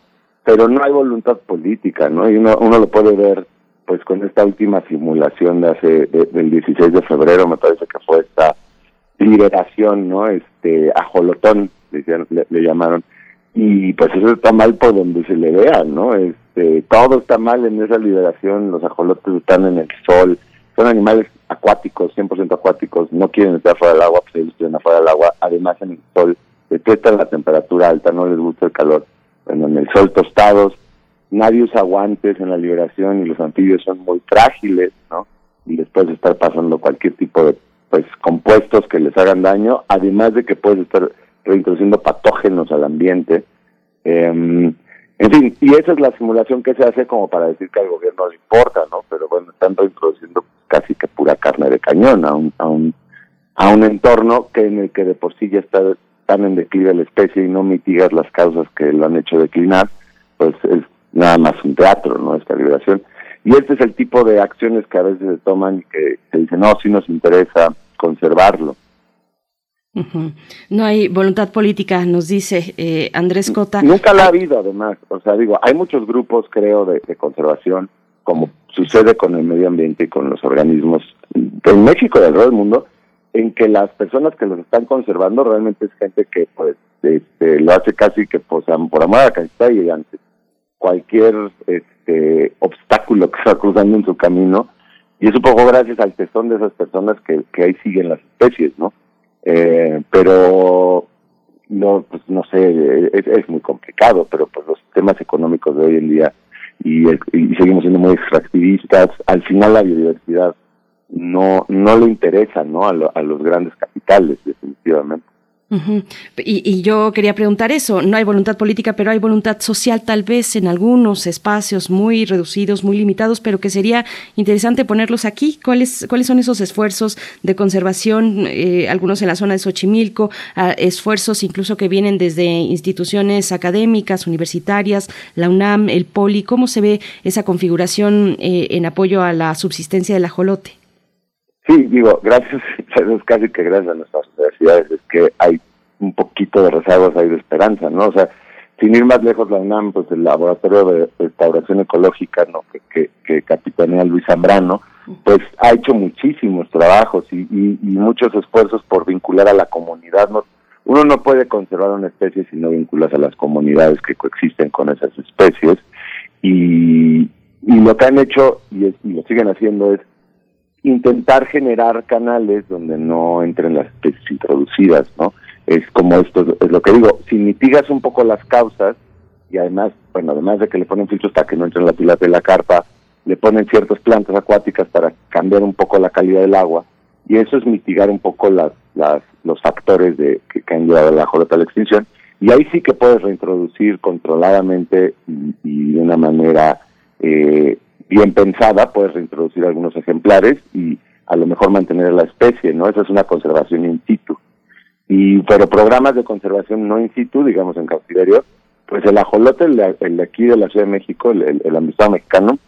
[SPEAKER 13] pero no hay voluntad política, ¿no? Y uno, uno lo puede ver, pues, con esta última simulación de hace, del 16 de febrero, me parece que fue esta liberación, ¿no? Este, ajolotón, le, le llamaron, y pues eso está mal por donde se le vea, ¿no? Este, todo está mal en esa liberación, los ajolotes están en el sol, son animales acuáticos, 100% acuáticos, no quieren estar fuera del agua, pues ellos quieren afuera del agua, además en el sol detestan la temperatura alta, no les gusta el calor, bueno, en el sol tostados, nadie usa guantes en la liberación y los anfibios son muy frágiles, ¿no? Y después de estar pasando cualquier tipo de pues compuestos que les hagan daño, además de que puedes estar reintroduciendo patógenos al ambiente. Eh, en fin, y esa es la simulación que se hace como para decir que al gobierno le importa, ¿no? Pero bueno, están reintroduciendo casi que pura carne de cañón a un, a un, a un entorno que en el que de por sí ya está tan en declive la especie y no mitigas las causas que lo han hecho declinar, pues es nada más un teatro, ¿no? Esta liberación. Y este es el tipo de acciones que a veces se toman y que se dicen, no, sí nos interesa conservarlo.
[SPEAKER 2] No hay voluntad política, nos dice eh, Andrés Cota.
[SPEAKER 13] Nunca la ha habido, además. O sea, digo, hay muchos grupos, creo, de, conservación, como sucede con el medio ambiente y con los organismos en México y alrededor del mundo, en que las personas que los están conservando realmente es gente que, pues, este, lo hace casi que pues, por amor a la cantidad y ante cualquier este, obstáculo que está cruzando en su camino. Y es un poco gracias al tesón de esas personas que, que ahí siguen las especies, ¿no? Eh, pero no, pues no sé, es, muy complicado, pero pues los temas económicos de hoy en día y, seguimos siendo muy extractivistas, al final la biodiversidad no no le interesa, ¿no? a los grandes capitales, definitivamente
[SPEAKER 2] y, yo quería preguntar eso, no hay voluntad política, pero hay voluntad social tal vez en algunos espacios muy reducidos, muy limitados, pero que sería interesante ponerlos aquí. ¿Cuáles, cuáles son esos esfuerzos de conservación, eh, algunos en la zona de Xochimilco, esfuerzos incluso que vienen desde instituciones académicas, universitarias, la UNAM, el POLI? ¿Cómo se ve esa configuración eh, en apoyo a la subsistencia del ajolote?
[SPEAKER 13] Sí, digo, gracias, es casi que gracias a nuestras universidades, es que hay un poquito de rezagos, hay de esperanza, ¿no? O sea, sin ir más lejos, la UNAM, pues el Laboratorio de Restauración Ecológica, ¿no? que, que, que capitanea Luis Zambrano, pues ha hecho muchísimos trabajos y, y, y, muchos esfuerzos por vincular a la comunidad. ¿no? Uno no puede conservar una especie si no vinculas a las comunidades que coexisten con esas especies y, y lo que han hecho y, y lo siguen haciendo es intentar generar canales donde no entren las especies introducidas, ¿no? Es como esto, es lo que digo, si mitigas un poco las causas, y además, bueno, además de que le ponen filtros para que no entren la pilas de la carpa, le ponen ciertas plantas acuáticas para cambiar un poco la calidad del agua, y eso es mitigar un poco las, las, los factores de, que, que han llevado la a la extinción, y ahí sí que puedes reintroducir controladamente y, y de una manera eh, bien pensada, puedes reintroducir algunos ejemplares y a lo mejor mantener la especie, ¿no? Esa es una conservación in situ. Y, pero programas de conservación no in situ, digamos en cautiverio, pues el ajolote, el de, el aquí de la Ciudad de México, el, el, el amistad mexicano,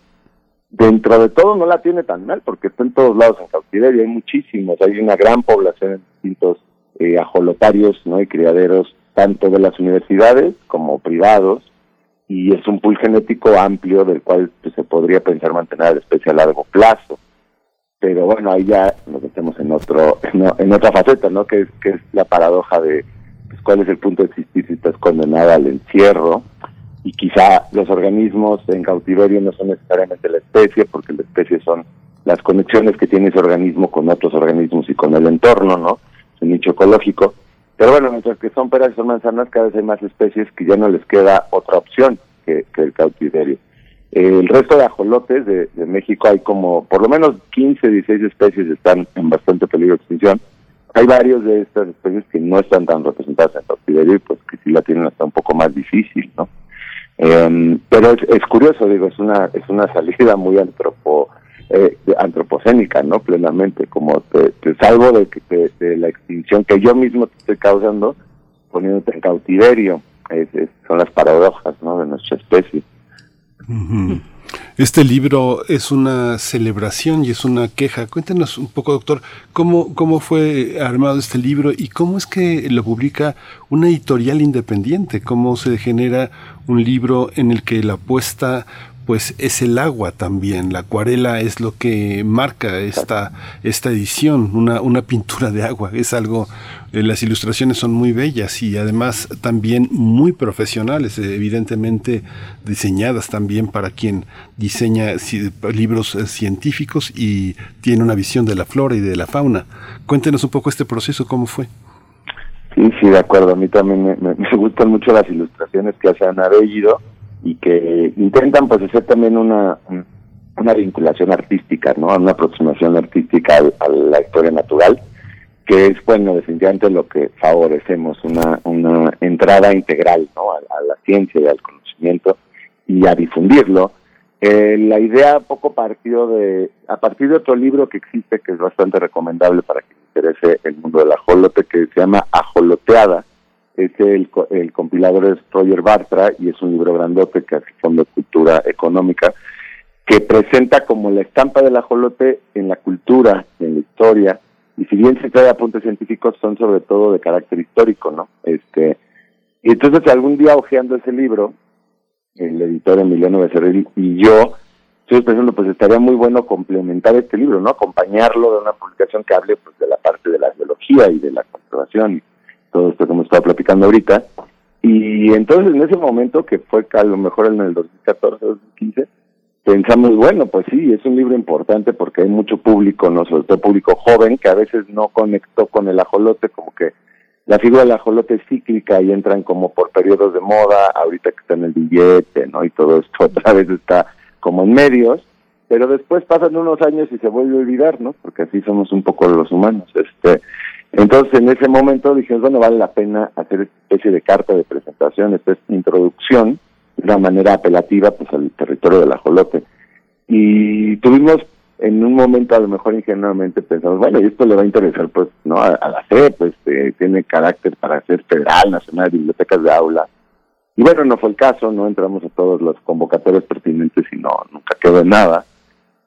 [SPEAKER 13] dentro de todo no la tiene tan mal, porque está en todos lados en cautiverio, hay muchísimos, hay una gran población en distintos eh, ajolotarios, ¿no? Y criaderos, tanto de las universidades como privados, y es un pool genético amplio del cual pues, se podría pensar mantener la especie a largo plazo. Pero bueno, ahí ya nos metemos en otro en otra faceta, ¿no? Que es, que es la paradoja de pues, cuál es el punto de existir si estás condenada al encierro y quizá los organismos en cautiverio no son necesariamente la especie, porque la especie son las conexiones que tiene ese organismo con otros organismos y con el entorno, ¿no? Es un nicho ecológico. Pero bueno, mientras que son peras y son manzanas, cada vez hay más especies que ya no les queda otra opción que, que el cautiverio. El resto de ajolotes de, México hay como por lo menos 15, 16 especies están en bastante peligro de extinción. Hay varios de estas especies que no están tan representadas en cautiverio y pues que sí la tienen hasta un poco más difícil, ¿no? Eh, pero es, es, curioso, digo, es una es una salida muy antropo eh, antropocénica, ¿no? Plenamente, como te, salvo de, de, la extinción que yo mismo te estoy causando, poniéndote en cautiverio. Son las paradojas, ¿no? De nuestra especie.
[SPEAKER 1] Este libro es una celebración y es una queja. Cuéntanos un poco, doctor, cómo, cómo fue armado este libro y cómo es que lo publica una editorial independiente, cómo se genera un libro en el que la apuesta pues es el agua también. La acuarela es lo que marca esta, esta edición, una, una pintura de agua. Es algo, eh, las ilustraciones son muy bellas y además también muy profesionales, eh, evidentemente diseñadas también para quien diseña libros eh, científicos y tiene una visión de la flora y de la fauna. Cuéntenos un poco este proceso, ¿cómo fue?
[SPEAKER 13] Sí, sí, de acuerdo. A mí también me, gustan mucho las ilustraciones que hace Ana y que intentan pues hacer también una una vinculación artística, ¿no? Una aproximación artística a, la historia natural, que es, bueno, definitivamente lo que favorecemos, una, una entrada integral, ¿no? A, a la ciencia y al conocimiento y a difundirlo. Eh, la idea poco partió de, a partir de otro libro que existe, que es bastante recomendable para que interese el mundo del ajolote, que se llama Ajoloteada, este, el, el compilador es Roger Bartra y es un libro grandote que hace Fondo Cultura Económica que presenta como la estampa del ajolote en la cultura, en la historia, y si bien se trae apuntes científicos, son sobre todo de carácter histórico, ¿no? Este, y entonces algún día hojeando ese libro, el editor Emiliano Becerril y yo, estoy pensando, pues estaría muy bueno complementar este libro, ¿no? Acompañarlo de una publicación que hable pues de la parte de la biología y de la conservación todo esto que hemos estado platicando ahorita. Y entonces en ese momento, que fue a lo mejor en el 2014, 2015, pensamos, bueno, pues sí, es un libro importante porque hay mucho público, no sobre público joven, que a veces no conectó con el ajolote, como que la figura del ajolote es cíclica y entran como por periodos de moda, ahorita que está en el billete, ¿no? Y todo esto otra vez está como en medios, pero después pasan unos años y se vuelve a olvidar, ¿no? Porque así somos un poco los humanos. Este, entonces, en ese momento dijimos, bueno, vale la pena hacer especie de carta de presentación, esta introducción, de una manera apelativa pues al territorio del ajolote. Y tuvimos en un momento a lo mejor ingenuamente pensamos, bueno, y esto le va a interesar pues no a, a la fe, pues eh, tiene carácter para ser federal, nacional, bibliotecas de aula. Y bueno, no fue el caso, no entramos a todos los convocatorios pertinentes y no, nunca quedó en nada.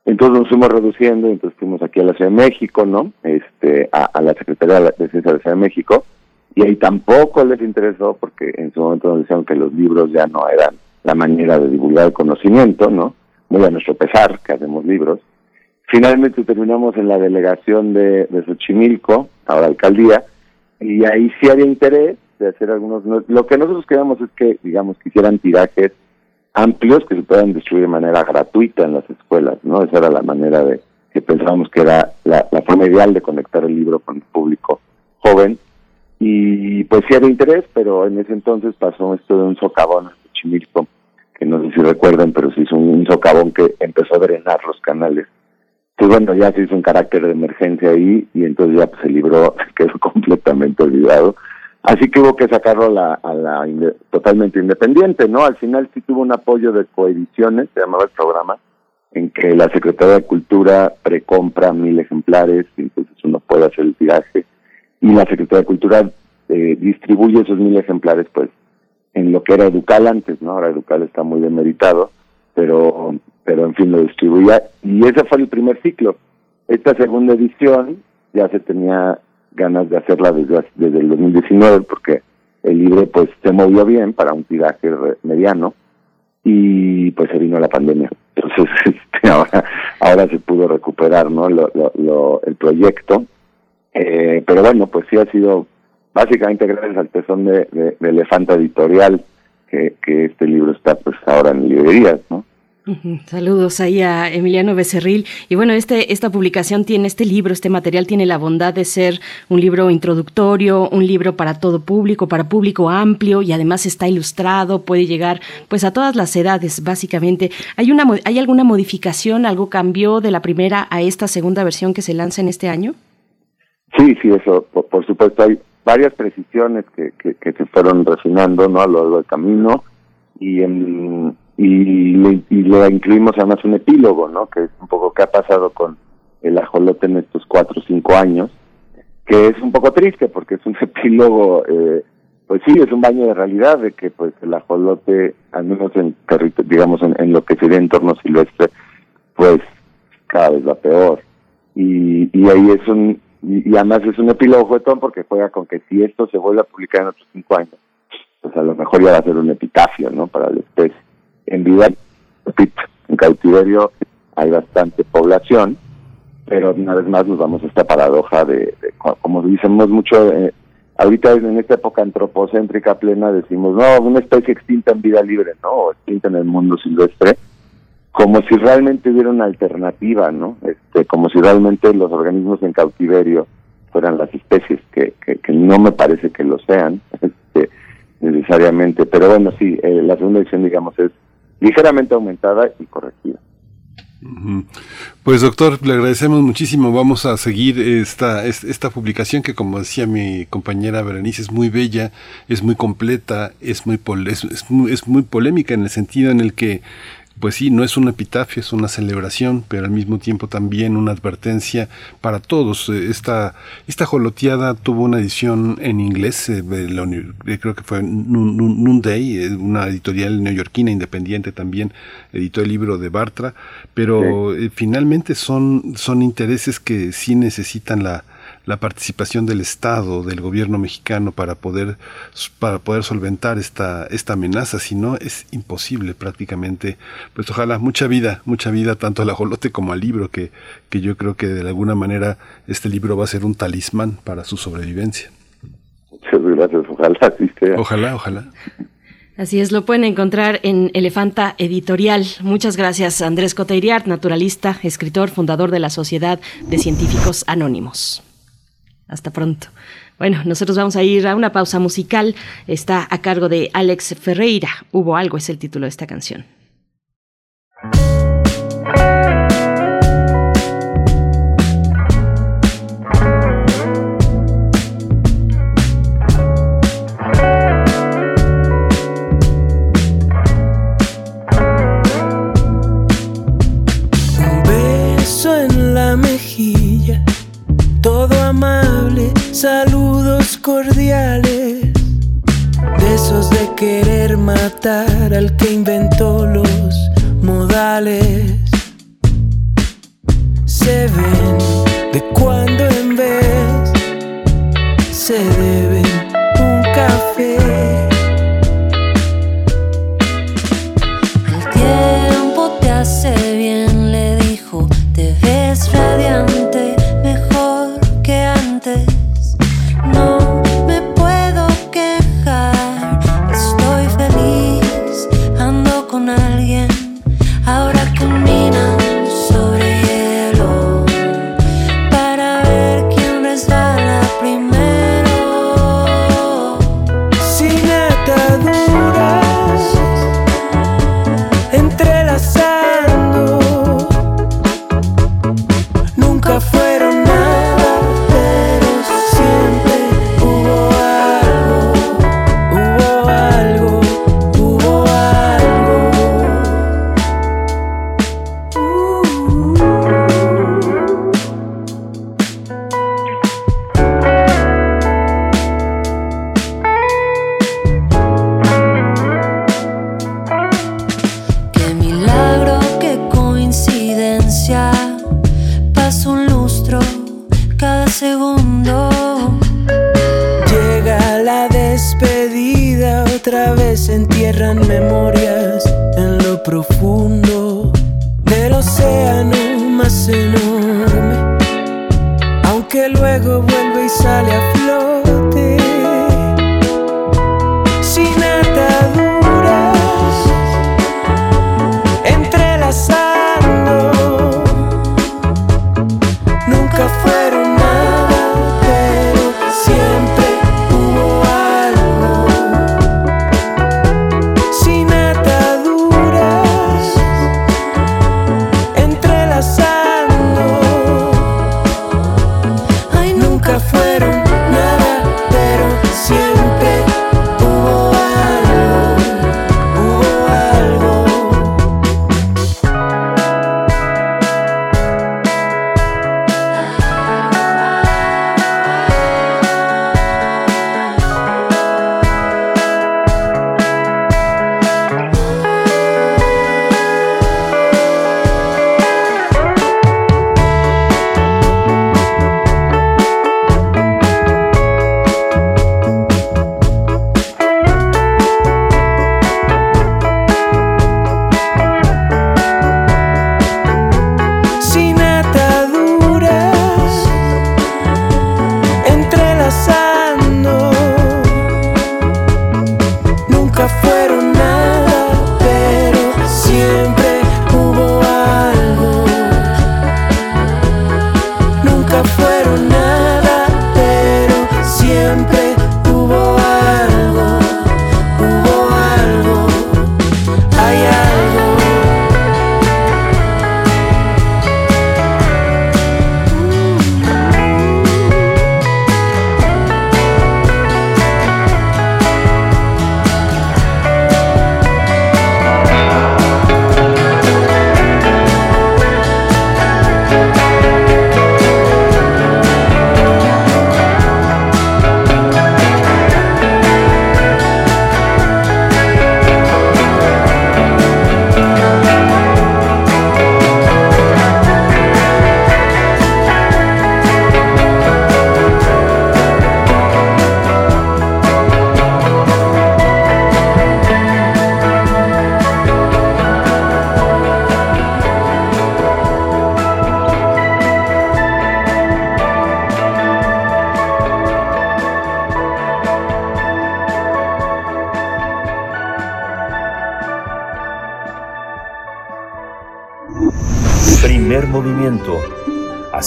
[SPEAKER 13] Entonces nos fuimos reduciendo, entonces fuimos aquí a la Ciudad de México, ¿no? Este, a, la Secretaría de Ciencia de la Ciudad de México, y ahí tampoco les interesó porque en su momento nos decían que los libros ya no eran la manera de divulgar el conocimiento, ¿no? Muy a nuestro pesar que hacemos libros. Finalmente terminamos en la delegación de, de Xochimilco, ahora alcaldía, y ahí sí había interés de hacer algunos... Lo que nosotros queríamos es que, digamos, que hicieran tirajes amplios que se puedan distribuir de manera gratuita en las escuelas, ¿no? Esa era la manera de que pensábamos que era la, forma ideal de conectar el libro con el público joven. Y pues sí había interés, pero en ese entonces pasó esto de un socavón en Xochimilco, que no sé si recuerdan, pero se hizo un, socavón que empezó a drenar los canales. Entonces, bueno, ya se hizo un carácter de emergencia ahí y entonces ya pues, el libro quedó completamente olvidado Así que hubo que sacarlo a la, totalmente independiente, ¿no? Al final sí tuvo un apoyo de coediciones, se llamaba el programa, en que la Secretaría de Cultura precompra mil ejemplares, entonces uno puede hacer el tiraje, y la Secretaría de Cultura eh, distribuye esos mil ejemplares, pues, en lo que era Educal antes, ¿no? Ahora Educal está muy demeritado, pero, pero en fin, lo distribuía, y ese fue el primer ciclo. Esta segunda edición ya se tenía ganas de hacerla desde, desde el 2019 porque el libro pues se movió bien para un tiraje mediano y pues se vino la pandemia. Entonces este, ahora, ahora se pudo recuperar ¿no? lo, el proyecto. Eh, pero bueno, pues sí ha sido básicamente gracias al tesón de, de, de Elefanta Editorial que, que este libro está pues ahora en librerías, ¿no?
[SPEAKER 2] Saludos ahí a Emiliano Becerril. Y bueno, este, esta publicación tiene, este libro, este material tiene la bondad de ser un libro introductorio, un libro para todo público, para público amplio y además está ilustrado, puede llegar pues a todas las edades, básicamente. ¿Hay, una, ¿hay alguna modificación, algo cambió de la primera a esta segunda versión que se lanza en este año?
[SPEAKER 13] Sí, sí, eso, por, supuesto, hay varias precisiones que, que, se fueron refinando ¿no? a lo largo del camino y en y le, y le incluimos además un epílogo, ¿no? Que es un poco qué ha pasado con el ajolote en estos cuatro o cinco años, que es un poco triste porque es un epílogo, eh, pues sí, es un baño de realidad de que pues el ajolote, al menos en digamos en, lo que sería entorno silvestre, pues cada vez va peor. Y, y ahí es un, y, además es un epílogo todo porque juega con que si esto se vuelve a publicar en otros cinco años, pues a lo mejor ya va a ser un epitafio, ¿no? Para la especie en vida, en cautiverio hay bastante población, pero una vez más nos vamos a esta paradoja de, como decimos mucho, eh, ahorita en esta época antropocéntrica plena decimos, no, una especie extinta en vida libre, ¿no? Extinta en el mundo silvestre, como si realmente hubiera una alternativa, ¿no? Este, como si realmente los organismos en cautiverio fueran las especies, que, que, no me parece que lo sean, este, necesariamente, pero bueno, sí, eh, la segunda edición, digamos, es ligeramente aumentada y corregida.
[SPEAKER 1] Pues doctor, le agradecemos muchísimo. Vamos a seguir esta, esta publicación que, como decía mi compañera Berenice, es muy bella, es muy completa, es muy, es, es muy polémica en el sentido en el que pues sí, no es un epitafio, es una celebración, pero al mismo tiempo también una advertencia para todos. Eh, esta, esta joloteada tuvo una edición en inglés, eh, eh, creo que fue Noonday, una editorial neoyorquina independiente también editó el libro de Bartra, pero finalmente son, son intereses que sí necesitan la, la participación del Estado, del gobierno mexicano para poder, para poder solventar esta, esta amenaza, si no es imposible prácticamente. Pues ojalá mucha vida, mucha vida tanto al ajolote como al libro, que, que yo creo que de alguna manera este libro va a ser un talismán para su sobrevivencia.
[SPEAKER 13] Muchas gracias, ojalá
[SPEAKER 1] Ojalá, ojalá.
[SPEAKER 2] Así es, lo pueden encontrar en Elefanta Editorial. Muchas gracias, Andrés Coteiriart, naturalista, escritor, fundador de la Sociedad de Científicos Anónimos. Hasta pronto. Bueno, nosotros vamos a ir a una pausa musical. Está a cargo de Alex Ferreira. Hubo algo, es el título de esta canción.
[SPEAKER 8] Saludos cordiales, besos de querer matar al que inventó los modales.
[SPEAKER 7] deben, de cuando en vez se deben un café.
[SPEAKER 14] El tiempo te hace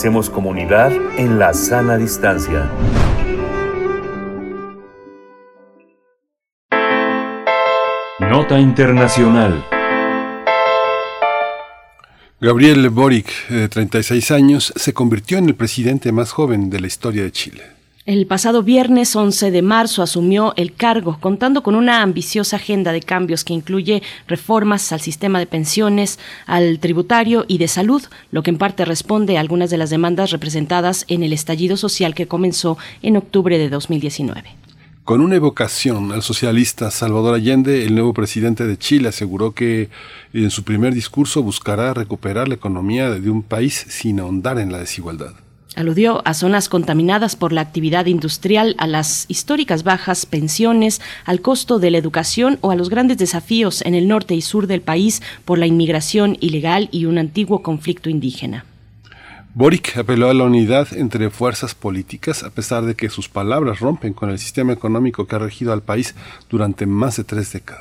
[SPEAKER 3] Hacemos comunidad en la sana distancia.
[SPEAKER 15] Nota Internacional.
[SPEAKER 1] Gabriel Boric, de 36 años, se convirtió en el presidente más joven de la historia de Chile.
[SPEAKER 2] El pasado viernes 11 de marzo asumió el cargo, contando con una ambiciosa agenda de cambios que incluye reformas al sistema de pensiones, al tributario y de salud, lo que en parte responde a algunas de las demandas representadas en el estallido social que comenzó en octubre de 2019.
[SPEAKER 1] Con una evocación al socialista Salvador Allende, el nuevo presidente de Chile aseguró que en su primer discurso buscará recuperar la economía de un país sin ahondar en la desigualdad.
[SPEAKER 2] Aludió a zonas contaminadas por la actividad industrial, a las históricas bajas pensiones, al costo de la educación o a los grandes desafíos en el norte y sur del país por la inmigración ilegal y un antiguo conflicto indígena.
[SPEAKER 1] Boric apeló a la unidad entre fuerzas políticas a pesar de que sus palabras rompen con el sistema económico que ha regido al país durante más de tres décadas.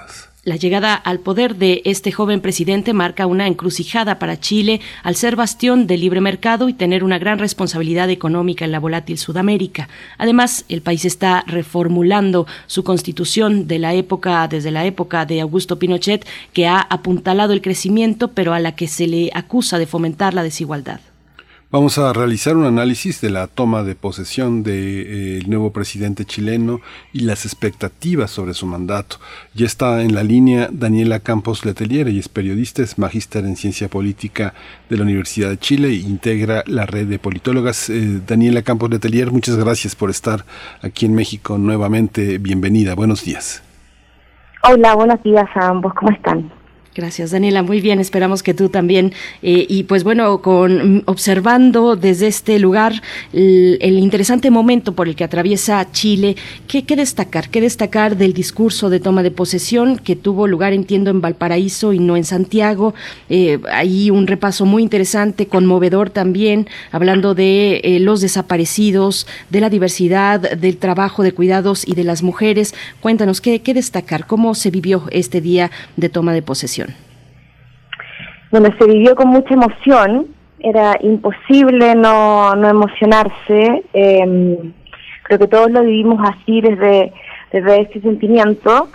[SPEAKER 2] La llegada al poder de este joven presidente marca una encrucijada para Chile al ser bastión del libre mercado y tener una gran responsabilidad económica en la volátil Sudamérica. Además, el país está reformulando su constitución de la época, desde la época de Augusto Pinochet, que ha apuntalado el crecimiento, pero a la que se le acusa de fomentar la desigualdad.
[SPEAKER 1] Vamos a realizar un análisis de la toma de posesión del de, nuevo presidente chileno y las expectativas sobre su mandato. Ya está en la línea Daniela Campos Letelier, y es periodista, es magíster en ciencia política de la Universidad de Chile e integra la red de politólogas. Eh, Daniela Campos Letelier, muchas gracias por estar aquí en México nuevamente. Bienvenida, buenos días.
[SPEAKER 16] Hola, buenos días a ambos, ¿cómo están?
[SPEAKER 2] Gracias, Daniela. Muy bien, esperamos que tú también. Eh, y pues bueno, con observando desde este lugar el, interesante momento por el que atraviesa Chile, ¿qué, ¿qué, destacar? ¿Qué destacar del discurso de toma de posesión que tuvo lugar, entiendo, en Valparaíso y no en Santiago? Eh, ahí un repaso muy interesante, conmovedor también, hablando de eh, los desaparecidos, de la diversidad, del trabajo de cuidados y de las mujeres. Cuéntanos, ¿qué, qué destacar? ¿Cómo se vivió este día de toma de posesión?
[SPEAKER 16] Bueno, se vivió con mucha emoción, era imposible no, no emocionarse, eh, creo que todos lo vivimos así desde, desde ese sentimiento.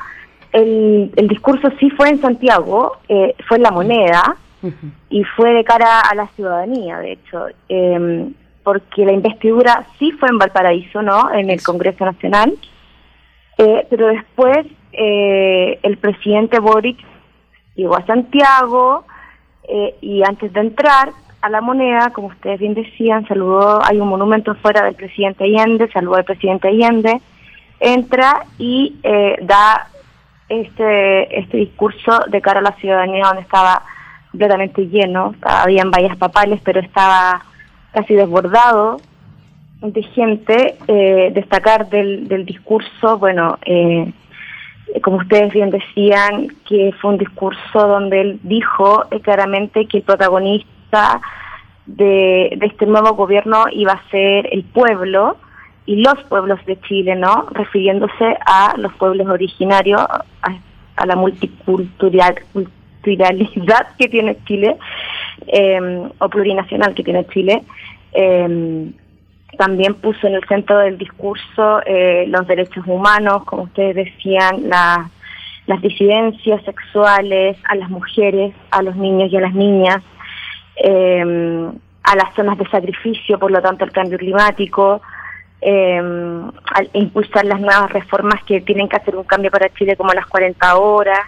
[SPEAKER 16] El, el discurso sí fue en Santiago, eh, fue en La Moneda y fue de cara a la ciudadanía, de hecho, eh, porque la investidura sí fue en Valparaíso, ¿no? En el Congreso Nacional, eh, pero después eh, el presidente Boric llegó a Santiago, eh, y antes de entrar a la moneda, como ustedes bien decían, saludó, hay un monumento fuera del presidente Allende, saludó al presidente Allende, entra y eh, da este, este discurso de cara a la ciudadanía donde estaba completamente lleno, habían vallas papales, pero estaba casi desbordado de gente, eh, destacar del, del discurso, bueno, eh, como ustedes bien decían, que fue un discurso donde él dijo claramente que el protagonista de, este nuevo gobierno iba a ser el pueblo y los pueblos de Chile, ¿no? Refiriéndose a los pueblos originarios, a, a la multiculturalidad que tiene Chile, eh, o plurinacional que tiene Chile. Eh, también puso en el centro del discurso eh, los derechos humanos, como ustedes decían, la, las disidencias sexuales, a las mujeres, a los niños y a las niñas, eh, a las zonas de sacrificio, por lo tanto el cambio climático, eh, al impulsar las nuevas reformas que tienen que hacer un cambio para Chile como las 40 horas.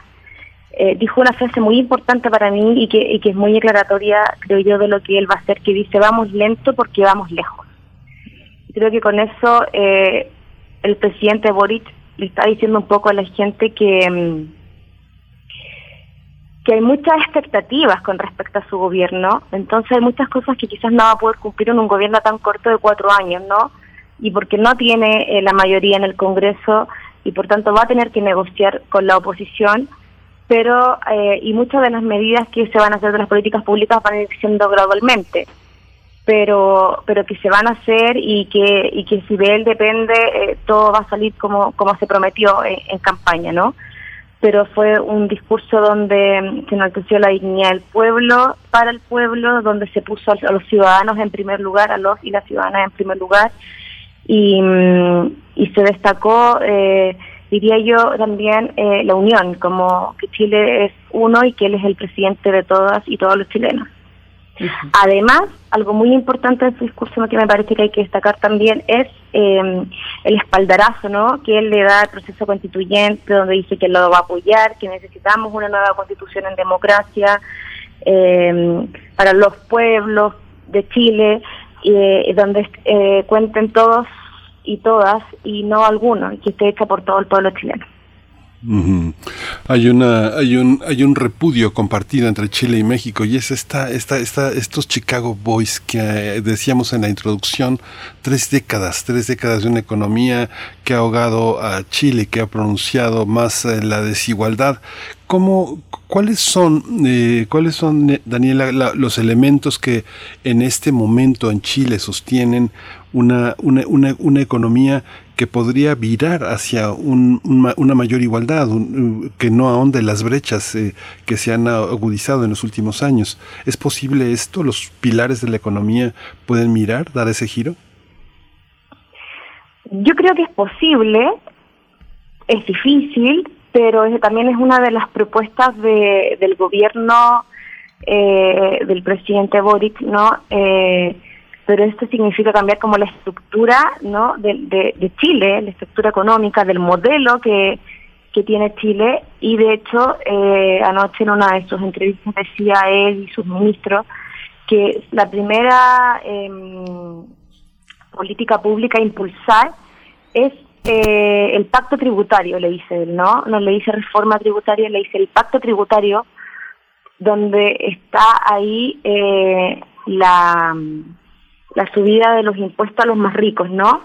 [SPEAKER 16] Eh, dijo una frase muy importante para mí y que, y que es muy aclaratoria, creo yo, de lo que él va a hacer, que dice, vamos lento porque vamos lejos creo que con eso eh, el presidente Boric le está diciendo un poco a la gente que, mm, que hay muchas expectativas con respecto a su gobierno, entonces hay muchas cosas que quizás no va a poder cumplir en un gobierno tan corto de cuatro años, ¿no? Y porque no tiene eh, la mayoría en el Congreso y por tanto va a tener que negociar con la oposición, pero eh, y muchas de las medidas que se van a hacer de las políticas públicas van a ir siendo gradualmente pero pero que se van a hacer y que y que si de él depende eh, todo va a salir como como se prometió en, campaña no pero fue un discurso donde mm, se enalteció la dignidad del pueblo para el pueblo donde se puso a los ciudadanos en primer lugar a los y las ciudadanas en primer lugar. Y mm, y se destacó eh, diría yo también eh, la unión como que Chile es uno y que él es el presidente de todas y todos los chilenos Además, algo muy importante de su discurso que me parece que hay que destacar también es eh, el espaldarazo ¿no? que él le da al proceso constituyente, donde dice que lo va a apoyar, que necesitamos una nueva constitución en democracia eh, para los pueblos de Chile, eh, donde cuenten todos y todas y no alguno, y que esté hecha por todo el pueblo chileno.
[SPEAKER 1] Hay una, hay un, hay un repudio compartido entre Chile y México y es esta, esta, esta, estos Chicago Boys que eh, decíamos en la introducción, tres décadas, tres décadas de una economía que ha ahogado a Chile, que ha pronunciado más eh, la desigualdad. ¿Cómo, ¿Cuáles son, eh, cuáles son, Daniela, la- los elementos que en este momento en Chile sostienen una, una, una, una economía que podría virar hacia un- una mayor igualdad, un- que no ahonde las brechas eh, que se han agudizado en los últimos años? ¿Es posible esto? ¿Los pilares de la economía pueden mirar, dar ese giro?
[SPEAKER 16] Yo creo que es posible, es difícil, pero también es una de las propuestas de, del gobierno eh, del presidente Boric, ¿no? Eh, pero esto significa cambiar como la estructura, ¿no? De, de, Chile, la estructura económica, del modelo que, que tiene Chile y de hecho eh, anoche en una de sus entrevistas decía él y sus ministros que la primera em, política pública a impulsar es eh, el pacto tributario, le dice él, ¿no? No le dice reforma tributaria, le dice el pacto tributario, donde está ahí eh, la, la subida de los impuestos a los más ricos, ¿no?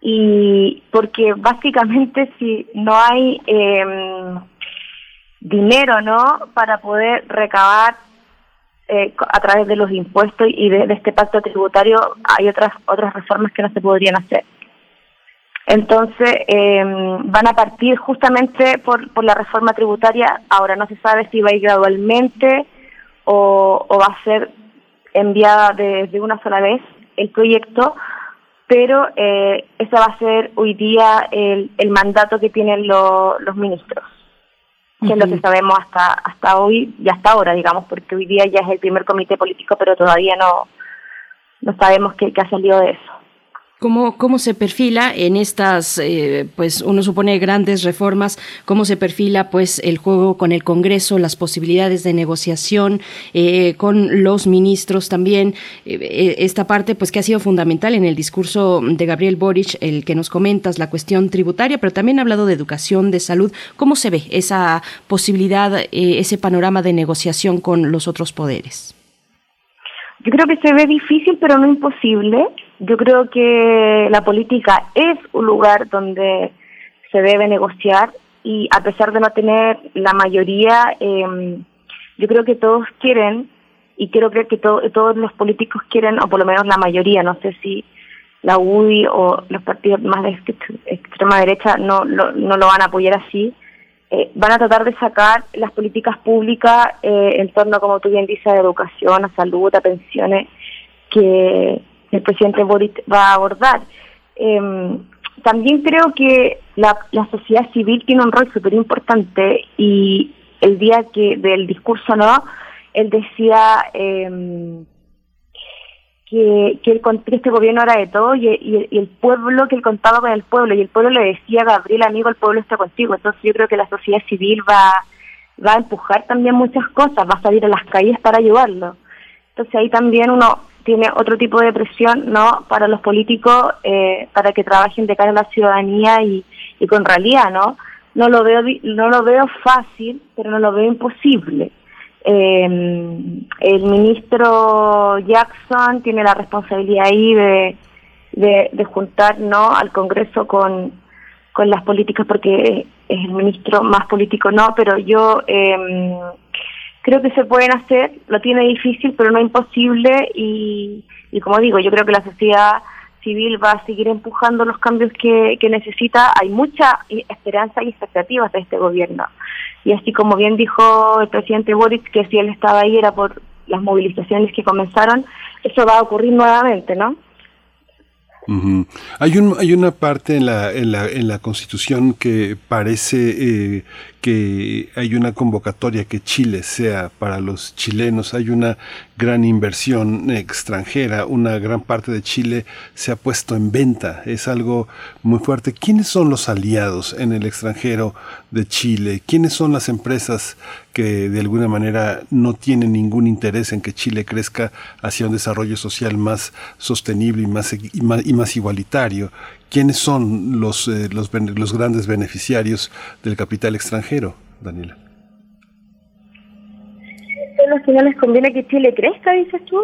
[SPEAKER 16] Y porque básicamente si no hay em, dinero, ¿no? Para poder recabar eh, a través de los impuestos y de, este pacto tributario hay otras otras reformas que no se podrían hacer. Entonces, eh, van a partir justamente por, por la reforma tributaria. Ahora no se sabe si va a ir gradualmente o, o va a ser enviada de, de una sola vez el proyecto, pero eh, ese va a ser hoy día el, el mandato que tienen lo- los ministros, que es lo que sabemos hasta, hasta hoy y hasta ahora, digamos, porque hoy día ya es el primer comité político, pero todavía no, no sabemos qué, qué ha salido de eso.
[SPEAKER 2] ¿Cómo, ¿Cómo se perfila en estas, eh, pues uno supone grandes reformas, cómo se perfila pues el juego con el Congreso, las posibilidades de negociación eh, con los ministros también? Eh, eh, esta parte pues que ha sido fundamental en el discurso de Gabriel Boric, el que nos comentas, la cuestión tributaria, pero también ha hablado de educación, de salud. ¿Cómo se ve esa posibilidad, eh, ese panorama de negociación con los otros poderes?
[SPEAKER 16] Yo creo que se ve difícil, pero no imposible. Yo creo que la política es un lugar donde se debe negociar y a pesar de no tener la mayoría, eh, yo creo que todos quieren y quiero creer que to- todos los políticos quieren, o por lo menos la mayoría, no sé si la UDI o los partidos más de ext- extrema derecha no, lo- no lo van a apoyar así, eh, van a tratar de sacar las políticas públicas eh, en torno, como tú bien dices, a educación, a salud, a pensiones, que el presidente Boric va a abordar. Em, también creo que la, la sociedad civil tiene un rol súper importante y el día que del discurso no, él decía em, que, que este gobierno era de todo y, y, y el pueblo, que él contaba con el pueblo y el pueblo le decía, Gabriel, amigo, el pueblo está contigo. Entonces yo creo que la sociedad civil va, va a empujar también muchas cosas, va a salir a las calles para ayudarlo. Entonces ahí también uno tiene otro tipo de presión no para los políticos eh, para que trabajen de cara a la ciudadanía y, con realidad no no lo veo no lo veo fácil pero no lo veo imposible. Eh, el ministro Jackson tiene la responsabilidad ahí de, de, de juntar no al Congreso con con las políticas porque es el ministro más político no pero yo eh, creo que se pueden hacer, lo tiene difícil, pero no imposible y, y como digo, yo creo que la sociedad civil va a seguir empujando los cambios que, que necesita. Hay mucha esperanza y expectativas de este gobierno. Y así como bien dijo el presidente Boric, que si él estaba ahí era por las movilizaciones que comenzaron, eso va a ocurrir nuevamente, ¿no?
[SPEAKER 1] Uh. Hay un hay una parte en la en la en la Constitución que parece eh, que hay una convocatoria que Chile sea para los chilenos. Hay una gran inversión extranjera. Una gran parte de Chile se ha puesto en venta. Es algo muy fuerte. ¿Quiénes son los aliados en el extranjero de Chile? ¿Quiénes son las empresas que de alguna manera no tienen ningún interés en que Chile crezca hacia un desarrollo social más sostenible y más, y más, y más igualitario? ¿Quiénes son los, eh, los, los grandes beneficiarios del capital extranjero, Daniela?
[SPEAKER 16] Los que no les conviene que Chile crezca, dices tú.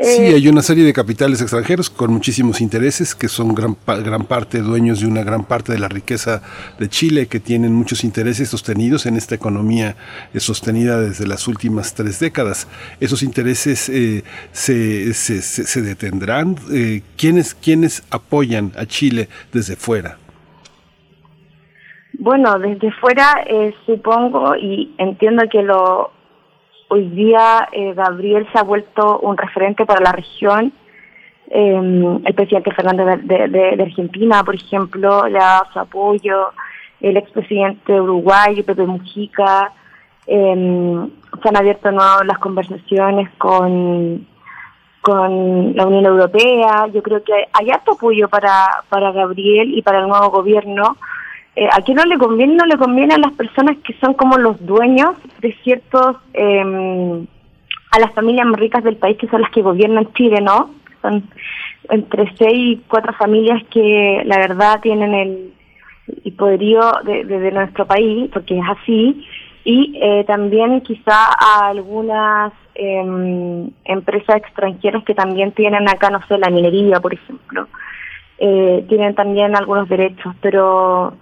[SPEAKER 1] Sí,
[SPEAKER 16] Eh,
[SPEAKER 1] hay una serie de capitales extranjeros con muchísimos intereses que son gran, gran parte dueños de una gran parte de la riqueza de Chile, que tienen muchos intereses sostenidos en esta economía eh, sostenida desde las últimas tres décadas. ¿Esos intereses eh, se, se, se- se detendrán? Eh, ¿quiénes, ¿Quiénes apoyan a Chile desde fuera?
[SPEAKER 16] Bueno, desde fuera eh, supongo y entiendo que lo hoy día eh, Gabriel se ha vuelto un referente para la región. Eh, el presidente Fernández de, Argentina, por ejemplo, le ha dado su apoyo. El expresidente de Uruguay, Pepe Mujica. eh, se han abierto nuevo las conversaciones con con la Unión Europea. Yo creo que hay harto apoyo para, para Gabriel y para el nuevo gobierno. Eh, ¿A no le conviene? No le conviene a las personas que son como los dueños de ciertos, eh, a las familias más ricas del país, que son las que gobiernan Chile, ¿no? Son entre seis y cuatro familias que la verdad tienen el, el poderío de, de- de nuestro país, porque es así, y eh, también quizá a algunas em, empresas extranjeras que también tienen acá, no sé, la minería, por ejemplo, eh, tienen también algunos derechos, pero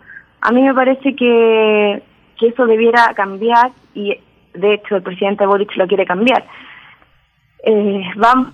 [SPEAKER 16] a mí me parece que, que eso debiera cambiar y de hecho el presidente Boric lo quiere cambiar. Eh, vamos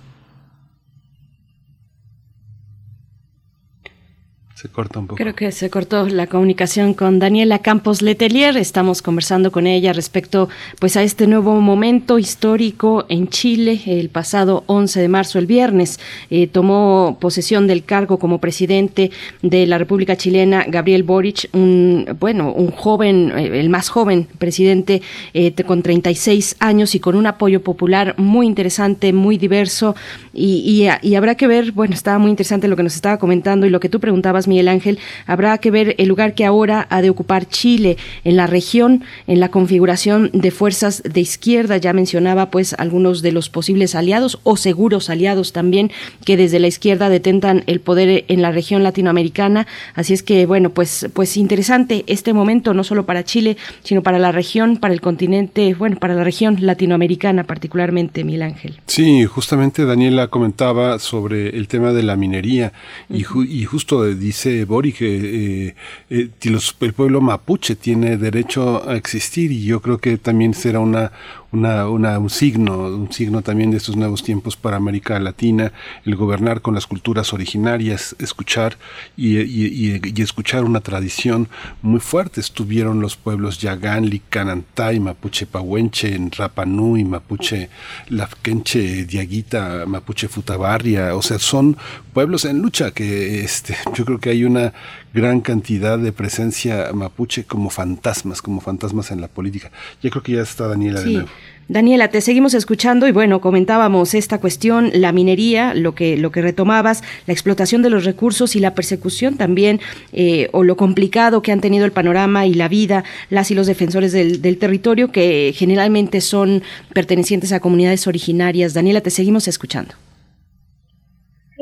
[SPEAKER 1] Se un poco.
[SPEAKER 2] Creo que se cortó la comunicación con Daniela Campos Letelier. Estamos conversando con ella respecto pues a este nuevo momento histórico en Chile. El pasado 11 de marzo, el viernes, eh, tomó posesión del cargo como presidente de la República Chilena Gabriel Boric, un bueno, un joven, eh, el más joven presidente eh, con 36 años y con un apoyo popular muy interesante, muy diverso y, y, habrá que ver, bueno, estaba muy interesante lo que nos estaba comentando y lo que tú preguntabas, Miguel Ángel, habrá que ver el lugar que ahora ha de ocupar Chile en la región, en la configuración de fuerzas de izquierda. Ya mencionaba pues algunos de los posibles aliados o seguros aliados también que desde la izquierda detentan el poder en la región latinoamericana. Así es que, bueno, pues, pues interesante este momento, no solo para Chile, sino para la región, para el continente, bueno, para la región latinoamericana particularmente, Miguel Ángel.
[SPEAKER 1] Sí, justamente Daniela comentaba sobre el tema de la minería y, y justo eh, dice Bori que eh, eh, los- el pueblo mapuche tiene derecho a existir y yo creo que también será una, una, una- un signo, un signo también de estos nuevos tiempos para América Latina, el gobernar con las culturas originarias, escuchar y, y- escuchar una tradición muy fuerte. Estuvieron los pueblos Yaganli, Canantay, Mapuche Pahuenche, en Rapa Nui, Mapuche Lafkenche, Diaguita, Mapuche Futabarria, o sea, son pueblos en lucha que este, yo creo que hay una gran cantidad de presencia mapuche como fantasmas, como fantasmas en la política. Yo creo que ya está Daniela de nuevo.
[SPEAKER 2] Daniela, te seguimos escuchando y bueno, comentábamos esta cuestión, la minería, lo que, lo que retomabas, la explotación de los recursos y la persecución también, eh, o lo complicado que han tenido el panorama y la vida, las y los defensores del, del territorio, que generalmente son pertenecientes a comunidades originarias. Daniela, te seguimos escuchando.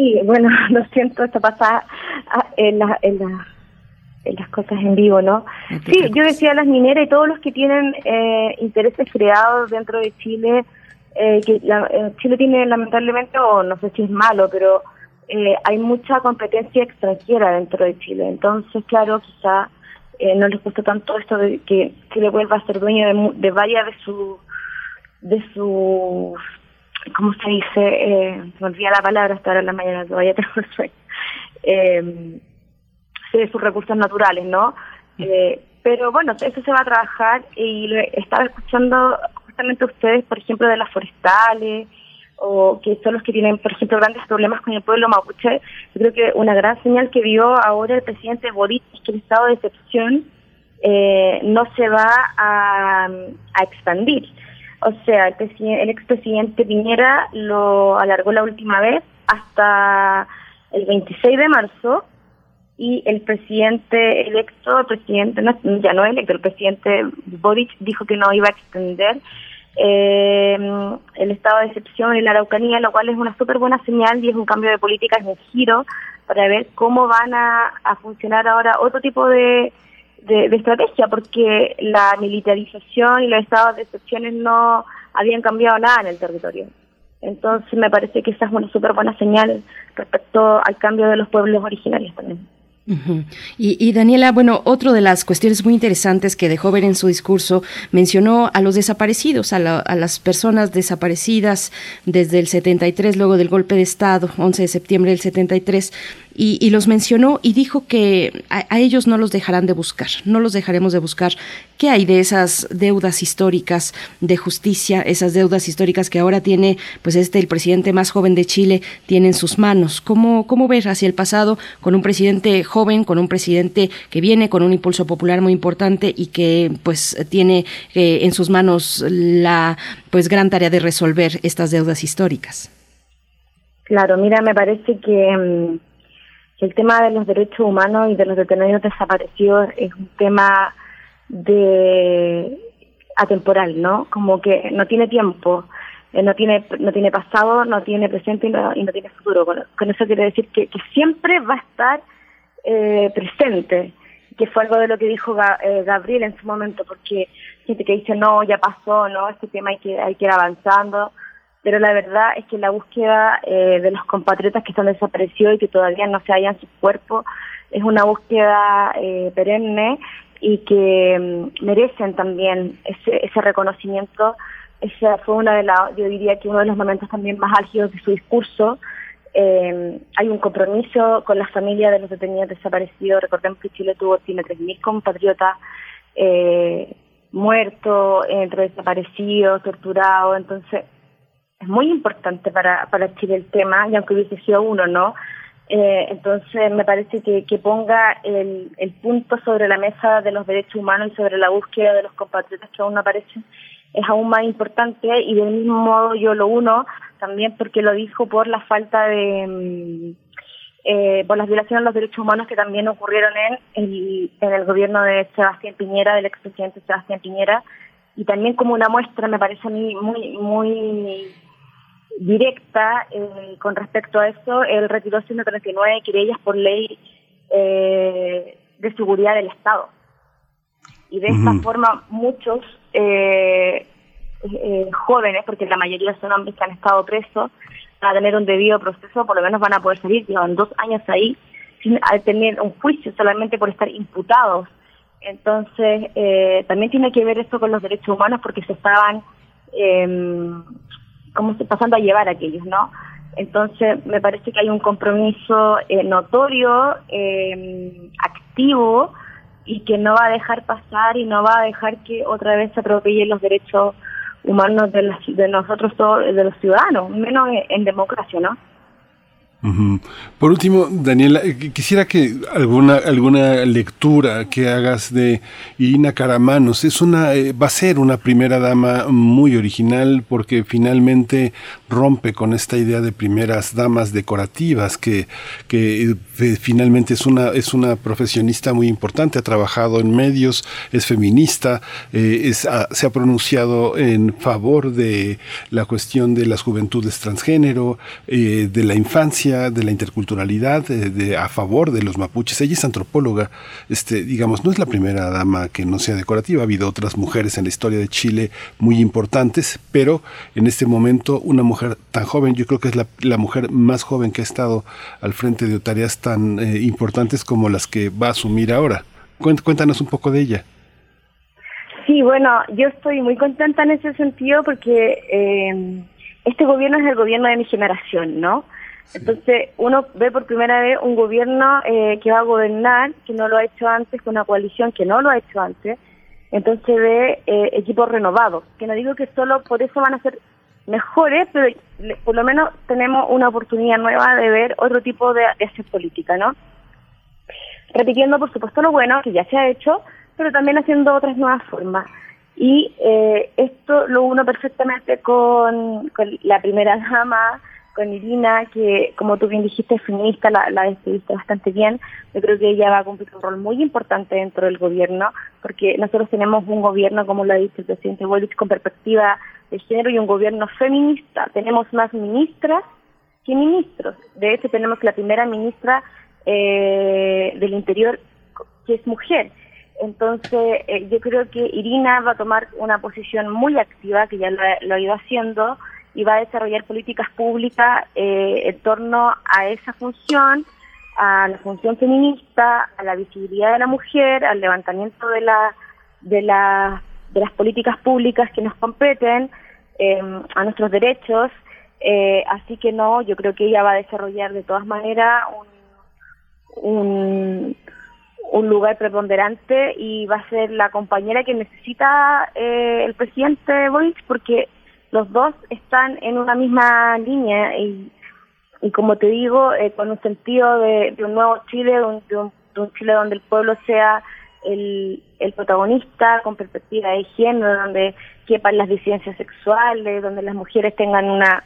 [SPEAKER 16] Sí, bueno, lo siento, esto pasa ah, en, la- en, la- en las cosas en vivo, ¿no? Sí, yo decía las mineras y todos los que tienen eh, intereses creados dentro de Chile, eh, que la- eh, Chile tiene lamentablemente, o no sé si es malo, pero eh, hay mucha competencia extranjera dentro de Chile. Entonces, claro, quizá eh, no les gusta tanto esto de que Chile vuelva a ser dueño de, de varias de sus de sus ¿cómo se dice? Eh, se me olvida la palabra hasta ahora en la mañana, todavía tengo sueño. Eh, de sus recursos naturales, ¿no? Eh, pero bueno, eso se va a trabajar y lo estaba escuchando justamente ustedes, por ejemplo, de las forestales o que son los que tienen, por ejemplo, grandes problemas con el pueblo mapuche. Yo creo que una gran señal que vio ahora el presidente Boric es que el estado de excepción eh, no se va a, a expandir. O sea, el, el expresidente Piñera lo alargó la última vez hasta el 26 de marzo y el presidente electo, el presidente, no, ya no electo, el presidente Boric dijo que no iba a extender eh, el estado de excepción en la Araucanía, lo cual es una súper buena señal y es un cambio de política, es un giro para ver cómo van a funcionar ahora otro tipo de, de, estrategia, porque la militarización y los estados de excepciones no habían cambiado nada en el territorio. Entonces me parece que esa es una súper buena señal respecto al cambio de los pueblos originarios también.
[SPEAKER 2] Y, Daniela, bueno, otra de las cuestiones muy interesantes que dejó ver en su discurso mencionó a los desaparecidos, a, las personas desaparecidas desde el 73, luego del golpe de Estado, 11 de septiembre del 73, y, los mencionó y dijo que a, ellos no los dejarán de buscar, no los dejaremos de buscar. ¿Qué hay de esas deudas históricas de justicia, esas deudas históricas que ahora tiene, pues este, el presidente más joven de Chile, tiene en sus manos? ¿Cómo, cómo ver hacia el pasado con un presidente joven, con un presidente que viene con un impulso popular muy importante y que pues tiene eh, en sus manos la pues gran tarea de resolver estas deudas históricas?
[SPEAKER 16] Claro, mira, me parece que mm, el tema de los derechos humanos y de los detenidos desaparecidos es un tema de atemporal, ¿no? Como que no tiene tiempo, eh, no tiene no tiene pasado, no tiene presente y no, tiene futuro. Con, eso quiere decir que, siempre va a estar eh, presente, que fue algo de lo que dijo eh, Gabriel en su momento, porque gente que dice no, ya pasó, no, este tema hay que hay que ir avanzando pero la verdad es que la búsqueda eh, de los compatriotas que están desaparecidos y que todavía no se hallan sus cuerpos es una búsqueda eh, perenne y que mm, merecen también ese, ese reconocimiento. Ese fue una de la, yo diría que uno de los momentos también más álgidos de su discurso. Eh, hay un compromiso con la familia de los detenidos desaparecidos. Recordemos que Chile tuvo, tiene 3.000 compatriotas eh, muertos, entre desaparecidos, torturados. Entonces, es muy importante para, para Chile el tema, y aunque hubiese sido uno, ¿no? Eh, entonces me parece que, que ponga el, el punto sobre la mesa de los derechos humanos y sobre la búsqueda de los compatriotas que aún no aparecen es aún más importante y del mismo modo yo lo uno también porque lo dijo por la falta de mm, eh, por las violaciones de los derechos humanos que también ocurrieron en el, en el gobierno de Sebastián Piñera, del expresidente Sebastián Piñera, y también como una muestra me parece a mí muy muy directa eh, con respecto a eso, él retiró 139 querellas por ley eh, de seguridad del Estado. Y de esta forma muchos eh, eh, jóvenes, porque la mayoría son hombres que han estado presos, van a tener un debido proceso, por lo menos van a poder salir, llevan dos años ahí, sin tener un juicio solamente por estar imputados. Entonces, eh, también tiene que ver esto con los derechos humanos porque se estaban eh, cómo se pasando a llevar a aquellos, ¿no? Entonces, me parece que hay un compromiso eh, notorio, eh, activo, y que no va a dejar pasar y no va a dejar que otra vez se atropellen los derechos humanos de, de nosotros todos, de los ciudadanos, menos en democracia, ¿no?
[SPEAKER 1] Por último, Daniela, eh, quisiera que alguna alguna lectura que hagas de Irina Caramanos es una eh, va a ser una primera dama muy original porque finalmente rompe con esta idea de primeras damas decorativas que que eh, finalmente es una es una profesionista muy importante, ha trabajado en medios, es feminista, es, se ha pronunciado en favor de la cuestión de las juventudes transgénero, de la infancia de la interculturalidad, de, a favor de los mapuches. Ella es antropóloga, este, digamos, no es la primera dama que no sea decorativa. Ha habido otras mujeres en la historia de Chile muy importantes, pero en este momento una mujer tan joven, yo creo que es la, la mujer más joven que ha estado al frente de tareas tan eh, importantes como las que va a asumir ahora. Cuéntanos un poco de ella.
[SPEAKER 16] Sí, bueno, yo estoy muy contenta en ese sentido porque eh, este gobierno es el gobierno de mi generación, ¿no? Entonces, uno ve por primera vez un gobierno eh, que va a gobernar, que no lo ha hecho antes, con una coalición que no lo ha hecho antes. Entonces ve eh, equipos renovados, que no digo que solo por eso van a ser mejores, pero por lo menos tenemos una oportunidad nueva de ver otro tipo de, de hacer política, ¿no? Repitiendo, por supuesto, lo bueno que ya se ha hecho, pero también haciendo otras nuevas formas. Y eh, esto lo uno perfectamente con, con la primera dama, con Irina, que como tú bien dijiste, es feminista, la, la describiste bastante bien. Yo creo que ella va a cumplir un rol muy importante dentro del gobierno, porque nosotros tenemos un gobierno, como lo ha dicho el presidente Boric, con perspectiva de género y un gobierno feminista. Tenemos más ministras que ministros. De hecho, tenemos la primera ministra eh, del Interior que es mujer. Entonces, eh, yo creo que Irina va a tomar una posición muy activa, que ya lo, lo ha ido haciendo, y va a desarrollar políticas públicas eh, en torno a esa función, a la función feminista, a la visibilidad de la mujer, al levantamiento de la de la de las políticas públicas que nos competen, eh, a nuestros derechos. eh, así que no, yo creo que ella va a desarrollar de todas maneras un, un, un lugar preponderante y va a ser la compañera que necesita eh, el presidente Boric porque los dos están en una misma línea y, y como te digo, eh, con un sentido de, de un nuevo Chile, de un, de un- Chile donde el pueblo sea el, el protagonista con perspectiva de género, donde quepan las disidencias sexuales, donde las mujeres tengan una,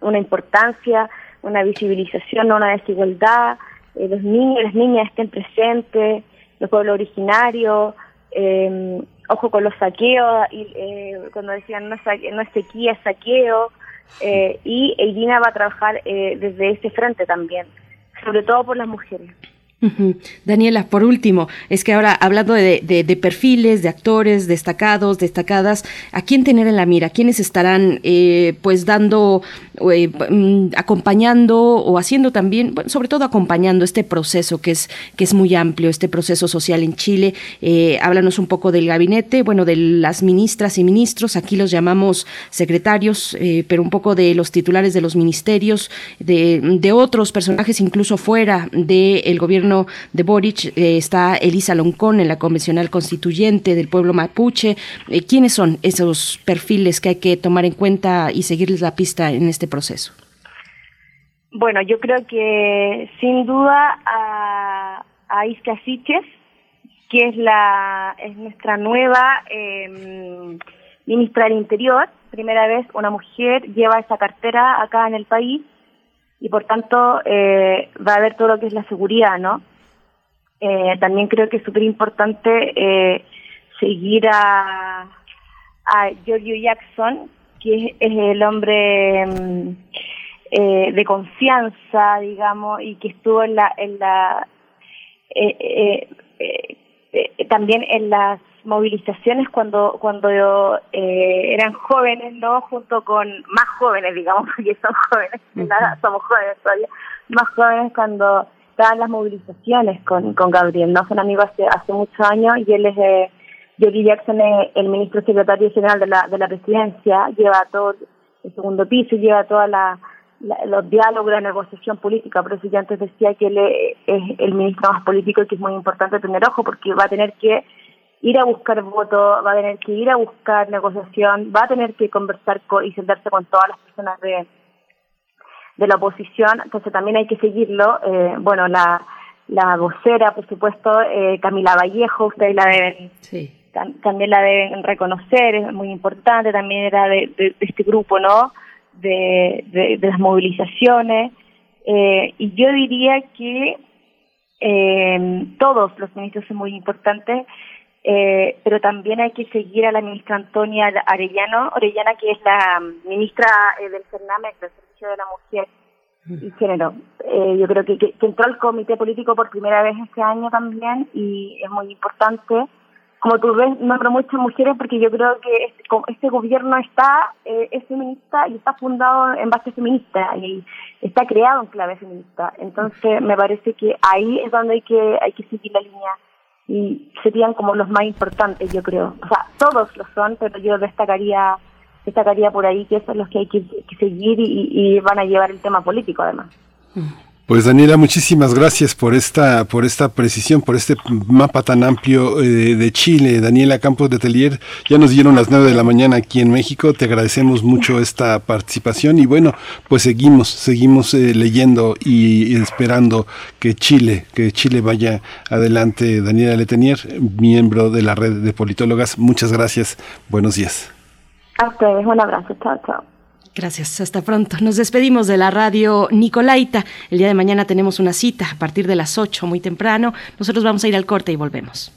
[SPEAKER 16] una importancia, una visibilización, no una desigualdad, eh, los niños las niñas estén presentes, los pueblos originarios, eh, ojo con los saqueos, y, eh, cuando decían no es, saque- no es sequía, es saqueo, eh, y Irina va a trabajar eh, desde ese frente también, sobre todo por las mujeres.
[SPEAKER 2] Ujú. Daniela, por último, es que ahora hablando de, de- de perfiles, de actores destacados, destacadas, ¿a quién tener en la mira? ¿Quiénes estarán eh, pues dando, eh, mm, acompañando o haciendo también, bueno, sobre todo acompañando este proceso que es, que es muy amplio, este proceso social en Chile? Eh, háblanos un poco del gabinete, bueno, de las ministras y ministros, aquí los llamamos secretarios, eh, pero un poco de los titulares de los ministerios, de, de otros personajes incluso fuera del gobierno de Boric, eh, está Elisa Loncón en la convencional constituyente del pueblo mapuche. Eh, ¿Quiénes son esos perfiles que hay que tomar en cuenta y seguirles la pista en este proceso?
[SPEAKER 16] Bueno, yo creo que sin duda a, a Siches, que es la es nuestra nueva eh, ministra del Interior, primera vez una mujer lleva esa cartera acá en el país y por tanto eh, va a ver todo lo que es la seguridad, ¿no? Eh, también creo que es súper importante eh, seguir a, a Giorgio Jackson, que es, el hombre mm, eh, de confianza, digamos, y que estuvo en la, en la eh, también en las movilizaciones cuando cuando eh, eran jóvenes, ¿no? Junto con más jóvenes, digamos, porque son jóvenes, nada, somos jóvenes todavía, más jóvenes cuando estaban las movilizaciones con, con Gabriel, ¿no? Son amigos hace, hace muchos años y él es, eh, Yogi Jackson es el ministro secretario general de la, de la presidencia, lleva todo el segundo piso y lleva toda la, la- los diálogos, la negociación política. Por eso yo antes decía que él es, el ministro más político y que es muy importante tener ojo porque va a tener que ir a buscar votos, va a tener que ir a buscar negociación, va a tener que conversar con, y sentarse con todas las personas de, de la oposición, entonces también hay que seguirlo. Eh, bueno, la, la vocera, por supuesto, eh, Camila Vallejo, ustedes la deben tam- también la deben reconocer, es muy importante, también era de, de- de este grupo, ¿no? De, de, las movilizaciones. Eh, y yo diría que eh, todos los ministros son muy importantes, eh, pero también hay que seguir a la ministra Antonia Arellano, Orellana, que es la ministra eh, del CERNAMEC, del Servicio de la Mujer y Género. Eh, yo creo que, que entró al comité político por primera vez este año también y es muy importante. Como tú ves, nombro muchas mujeres porque yo creo que este, este gobierno está, eh, es feminista y está fundado en base feminista y está creado en clave feminista. Entonces me parece que ahí es donde hay que, hay que seguir la línea y serían como los más importantes, yo creo. O sea, todos lo son, pero yo destacaría destacaría por ahí que son los que hay que, seguir y, y van a llevar el tema político además.
[SPEAKER 1] Pues Daniela, muchísimas gracias por esta, por esta precisión, por este mapa tan amplio eh, de Chile. Daniela Campos de Telier, ya nos dieron las nueve de la mañana aquí en México. Te agradecemos mucho esta participación y bueno, pues seguimos, seguimos eh, leyendo y, y esperando que Chile, que Chile vaya adelante. Daniela Letenier, miembro de la red de politólogas, muchas gracias. Buenos días.
[SPEAKER 16] A ustedes, un abrazo, chao, chao.
[SPEAKER 2] Gracias, hasta pronto. Nos despedimos de la radio Nicolaita. El día de mañana tenemos una cita a partir de las 8, muy temprano. Nosotros vamos a ir al corte y volvemos.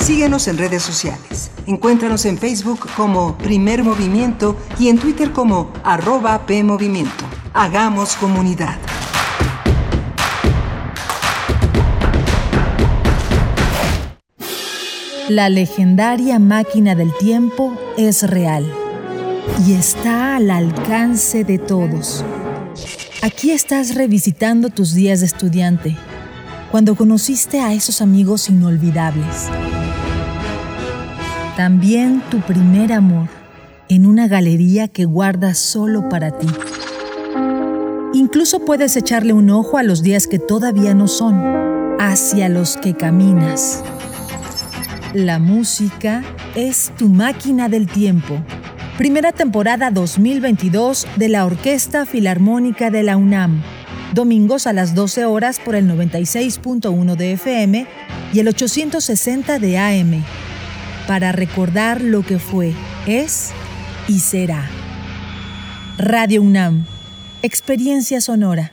[SPEAKER 9] Síguenos en redes sociales. Encuéntranos en Facebook como Primer Movimiento y en Twitter como arroba PMovimiento. Hagamos comunidad.
[SPEAKER 11] La legendaria máquina del tiempo es real y está al alcance de todos. Aquí estás revisitando tus días de estudiante, cuando conociste a esos amigos inolvidables. También tu primer amor, en una galería que guardas solo para ti. Incluso puedes echarle un ojo a los días que todavía no son, hacia los que caminas. La música es tu máquina del tiempo. Primera temporada 2022 de la Orquesta Filarmónica de la UNAM. Domingos a las 12 horas por el 96.1 de FM y el 860 de AM. Para recordar lo que fue, es y será. Radio UNAM. Experiencia sonora.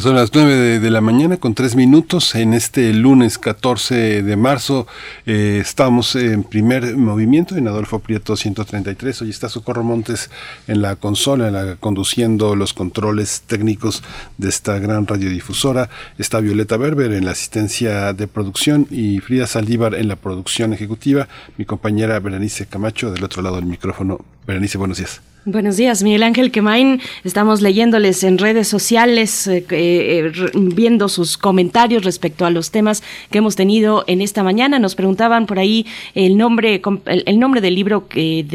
[SPEAKER 1] Son las 9 de, de la mañana con 3 minutos. En este lunes 14 de marzo eh, estamos en primer movimiento en Adolfo Prieto 133. Hoy está Socorro Montes en la consola, en la, conduciendo los controles técnicos de esta gran radiodifusora. Está Violeta Berber en la asistencia de producción y Frida Saldívar en la producción ejecutiva. Mi compañera Berenice Camacho del otro lado del micrófono. Berenice, buenos días.
[SPEAKER 2] Buenos días, Miguel Ángel Quemain. Estamos leyéndoles en redes sociales, eh, eh, viendo sus comentarios respecto a los temas que hemos tenido en esta mañana. Nos preguntaban por ahí el nombre, el, nombre del libro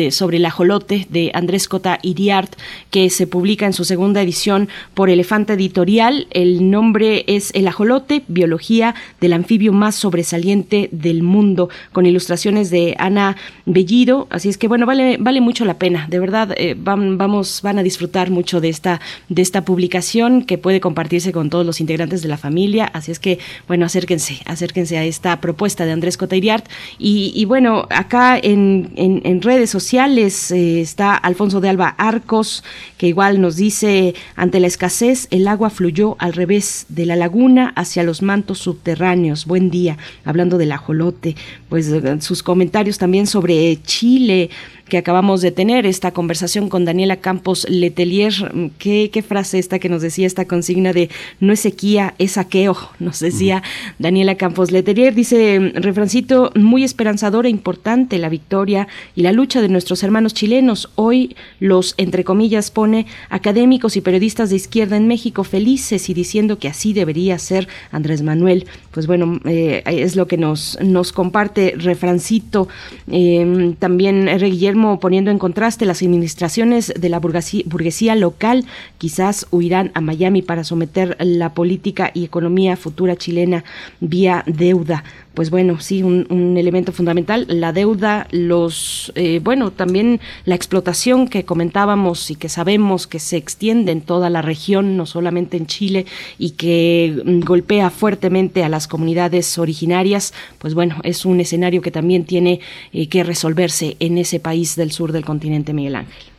[SPEAKER 2] sobre el ajolote de Andrés Cota Iriart, que se publica en su segunda edición por Elefante Editorial. El nombre es El ajolote, biología del anfibio más sobresaliente del mundo, con ilustraciones de Ana Bellido. Así es que bueno, vale, vale mucho la pena, de verdad. Eh, van, vamos, van a disfrutar mucho de esta, de esta publicación que puede compartirse con todos los integrantes de la familia. Así es que, bueno, acérquense, acérquense a esta propuesta de Andrés Coteiriart. Y, bueno, acá en, en, en redes sociales eh, está Alfonso de Alba Arcos, que igual nos dice, ante la escasez, el agua fluyó al revés de la laguna hacia los mantos subterráneos. Buen día, hablando del ajolote, pues sus comentarios también sobre Chile que acabamos de tener, esta conversación con Daniela Campos Letelier. ¿Qué, qué frase esta que nos decía esta consigna de no es sequía, es saqueo? Nos decía Daniela Campos Letelier. Dice, refrancito, muy esperanzador e importante la victoria y la lucha de nuestros hermanos chilenos. Hoy los, entre comillas, pone académicos y periodistas de izquierda en México felices y diciendo que así debería ser Andrés Manuel. Pues bueno, eh, es lo que nos, nos comparte refrancito. Eh, también R. Guillermo poniendo en contraste las administraciones de la burguesía, burguesía, local, quizás huirán a Miami para someter la política y economía futura chilena vía deuda pues bueno, sí, un, un, elemento fundamental, la deuda, los, eh, bueno, también la explotación que comentábamos y que sabemos que se extiende en toda la región, no solamente en Chile, y que mm, golpea fuertemente a las comunidades originarias, pues bueno, es un escenario que también tiene eh, que resolverse en ese país del sur del continente, Miguel Ángel.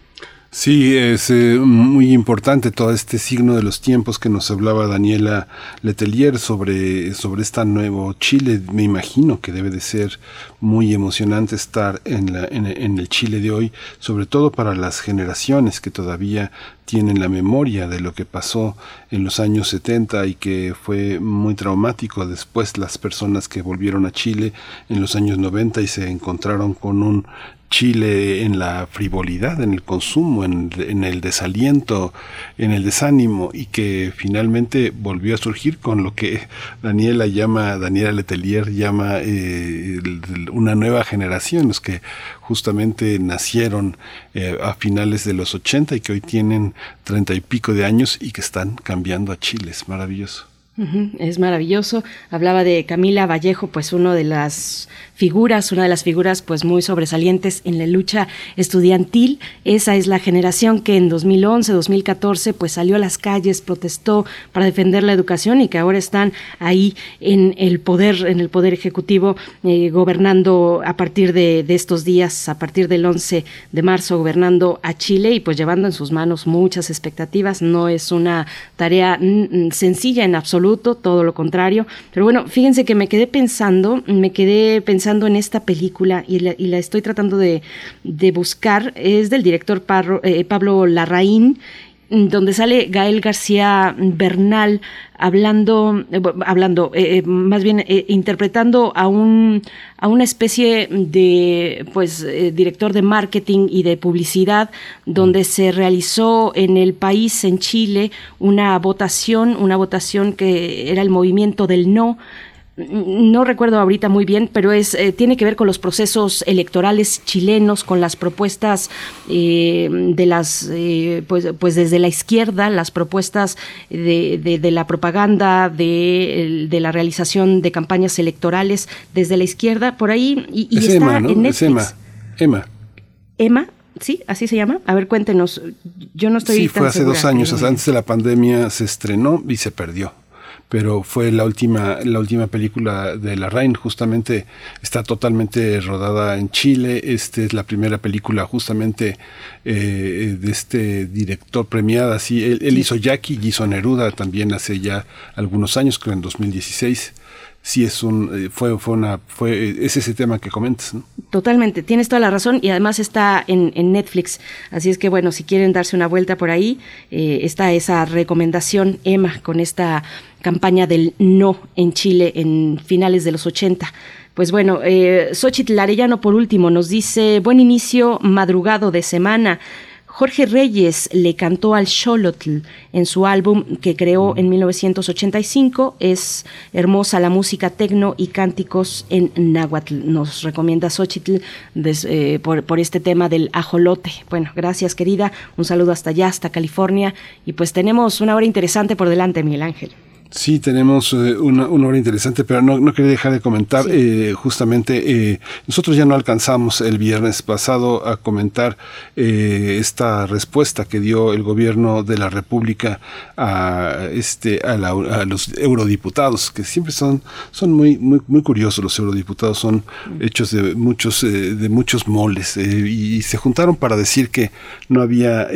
[SPEAKER 1] Sí, es eh, muy importante todo este signo de los tiempos que nos hablaba Daniela Letelier sobre, sobre esta nuevo Chile. Me imagino que debe de ser muy emocionante estar en, la, en, en el Chile de hoy, sobre todo para las generaciones que todavía tienen la memoria de lo que pasó en los años 70 y que fue muy traumático después las personas que volvieron a Chile en los años 90 y se encontraron con un Chile en la frivolidad, en el consumo, en, el desaliento, en el desánimo y que finalmente volvió a surgir con lo que Daniela llama, Daniela Letelier llama eh, una nueva generación, los que justamente nacieron eh, a finales de los 80 y que hoy tienen treinta y pico de años y que están cambiando a Chile. Es maravilloso.
[SPEAKER 2] Es maravilloso. Hablaba de Camila Vallejo, pues uno de las figuras, una de las figuras pues muy sobresalientes en la lucha estudiantil. Esa es la generación que en 2011, 2014 pues salió a las calles, protestó para defender la educación y que ahora están ahí en el poder, en el poder ejecutivo, eh, gobernando a partir de, de, estos días, a partir del 11 de marzo, gobernando a Chile y pues llevando en sus manos muchas expectativas. No es una tarea sencilla en absoluto, todo lo contrario. Pero bueno, fíjense que me quedé pensando, me quedé pensando en esta película y la, estoy tratando de, buscar, es del director eh, Pablo Larraín donde sale Gael García Bernal hablando, eh, hablando, eh, más bien interpretando a un a una especie de pues director de marketing y de publicidad donde se realizó en el país en Chile una votación, una votación que era el movimiento del no no recuerdo ahorita muy bien, pero es eh, tiene que ver con los procesos electorales chilenos, con las propuestas eh, de las, eh, pues, pues desde la izquierda, las propuestas de, de, la propaganda, de, de, la realización de campañas electorales desde la izquierda, por ahí, y, está
[SPEAKER 1] Emma,
[SPEAKER 2] en Netflix.
[SPEAKER 1] Emma. Emma.
[SPEAKER 2] Emma. Sí, así se llama. A ver, cuéntenos. Yo no estoy.
[SPEAKER 1] Sí, fue hace dos años. Antes de la pandemia se estrenó y se perdió pero fue la última, la última película de la Rain, justamente está totalmente rodada en Chile, esta es la primera película justamente eh, de este director premiada, sí, él, hizo Jackie hizo Neruda también hace ya algunos años, creo en 2016 sí es un eh, fue fue una fue es ese tema que comentas ¿no?
[SPEAKER 2] totalmente tienes toda la razón y además está en, en Netflix así es que bueno si quieren darse una vuelta por ahí eh, está esa recomendación Emma con esta campaña del no en Chile en finales de los 80. Pues bueno, eh, Xochitl Arellano por último nos dice, buen inicio madrugado de semana. Jorge Reyes le cantó al Xolotl en su álbum que creó en 1985. Es hermosa la música tecno y cánticos en náhuatl. Nos recomienda Xochitl eh, por, por, este tema del ajolote. Bueno, gracias querida. Un saludo hasta allá, hasta California. Y pues tenemos una hora interesante por delante, Miguel Ángel.
[SPEAKER 1] Sí, tenemos eh, una, una, hora interesante, pero no, no quería dejar de comentar. Eh, justamente, eh, nosotros ya no alcanzamos el viernes pasado a comentar eh, esta respuesta que dio el gobierno de la República a, este, a, la, a, los eurodiputados, que siempre son, son muy, muy, muy curiosos. Los eurodiputados son hechos de muchos, de muchos moles y, y, se juntaron para decir que no había,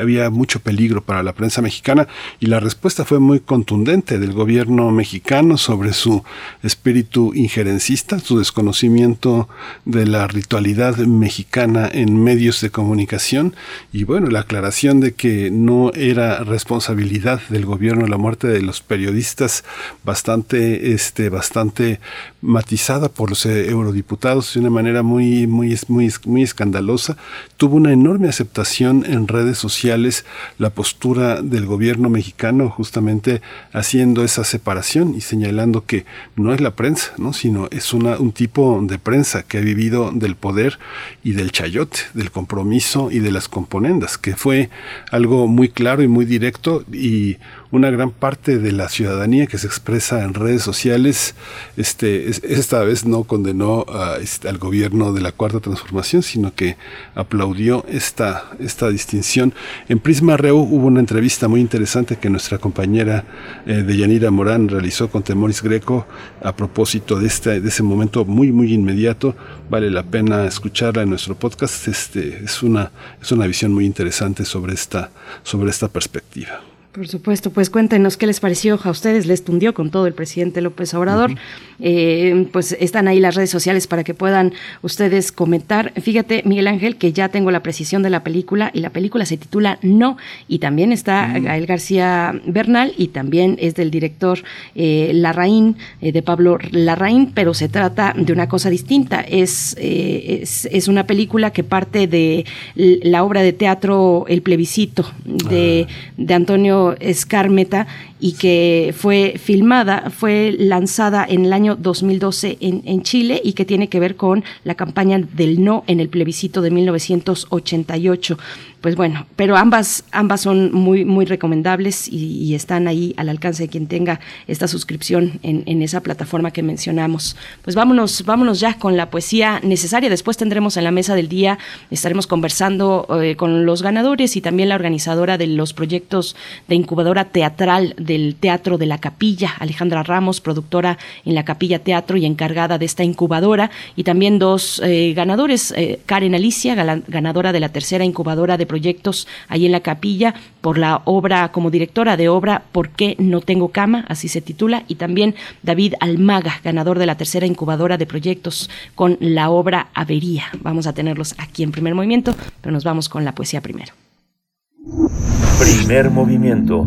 [SPEAKER 1] había mucho peligro para la prensa mexicana y la respuesta fue muy contundente del gobierno mexicano sobre su espíritu injerencista, su desconocimiento de la ritualidad mexicana en medios de comunicación. Y bueno, la aclaración de que no era responsabilidad del gobierno la muerte de los periodistas bastante este bastante matizada por los eurodiputados de una manera muy muy muy muy escandalosa, tuvo una enorme aceptación en redes sociales la postura del gobierno mexicano justamente haciendo esa separación y señalando que no es la prensa, ¿no? sino es una, un tipo de prensa que ha vivido del poder y del chayote, del compromiso y de las componendas, que fue algo muy claro y muy directo y una gran parte de la ciudadanía que se expresa en redes sociales, este, esta vez no condenó este, al gobierno de la Cuarta Transformación, sino que aplaudió esta, esta distinción. En Prisma Reu hubo una entrevista muy interesante que nuestra compañera eh, de Yanira Morán realizó con Temoris Greco a propósito de, este, de ese momento muy, muy inmediato. Vale la pena escucharla en nuestro podcast. Este, es, una, es una visión muy interesante sobre esta, sobre esta perspectiva.
[SPEAKER 2] Por supuesto, pues cuéntenos qué les pareció a ustedes, les tundió con todo el presidente López Obrador. Eh, pues están ahí las redes sociales para que puedan ustedes comentar. Fíjate, Miguel Ángel, que ya tengo la precisión de la película y la película se titula No y también está Gael García Bernal y también es del director eh, Larraín, eh, de Pablo Larraín, pero se trata de una cosa distinta. Es, es, es, una película que parte de la obra de teatro El plebiscito de, ah. de Antonio Escarmeta y que fue filmada, fue lanzada en el año 2012 en, en, Chile y que tiene que ver con la campaña del no en el plebiscito de 1988 pues bueno, pero ambas, ambas son muy, muy recomendables y, están ahí al alcance de quien tenga esta suscripción en, en, esa plataforma que mencionamos. Pues vámonos, vámonos ya con la poesía necesaria. Después tendremos en la mesa del día, estaremos conversando eh, con los ganadores y también la organizadora de los proyectos de incubadora teatral del Teatro de la Capilla, Alejandra Ramos, productora en la Capilla Teatro y encargada de esta incubadora, y también dos eh, ganadores, eh, Karen Alicia, ganadora de la tercera incubadora de proyectos ahí en la capilla por la obra como directora de obra ¿Por qué no tengo cama? Así se titula. Y también David Almaga, ganador de la tercera incubadora de proyectos con la obra Avería. Vamos a tenerlos aquí en primer movimiento, pero nos vamos con la poesía primero.
[SPEAKER 3] Primer movimiento.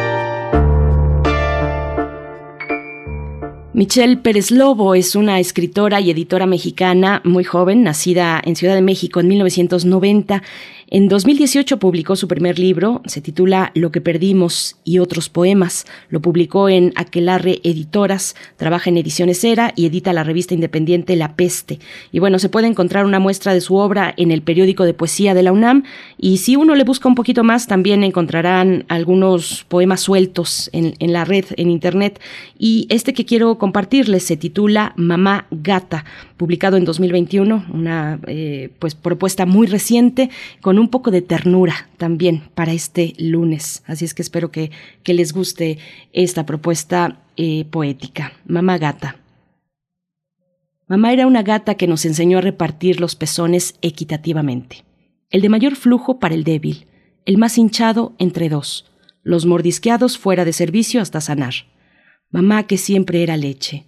[SPEAKER 2] Michelle Pérez Lobo es una escritora y editora mexicana muy joven, nacida en Ciudad de México en 1990. En 2018 publicó su primer libro, se titula Lo que perdimos y otros poemas. Lo publicó en Aquelarre Editoras, trabaja en Ediciones Era y edita la revista independiente La Peste. Y bueno, se puede encontrar una muestra de su obra en el periódico de poesía de la UNAM y si uno le busca un poquito más también encontrarán algunos poemas sueltos en, la red, en internet. Y este que quiero compartirles se titula Mamá Gata publicado en 2021, una eh, pues propuesta muy reciente con un poco de ternura también para este lunes. Así es que espero que, que les guste esta propuesta eh, poética. Mamá gata. Mamá era una gata que nos enseñó a repartir los pezones equitativamente. El de mayor flujo para el débil, el más hinchado entre dos, los mordisqueados fuera de servicio hasta sanar. Mamá que siempre era leche,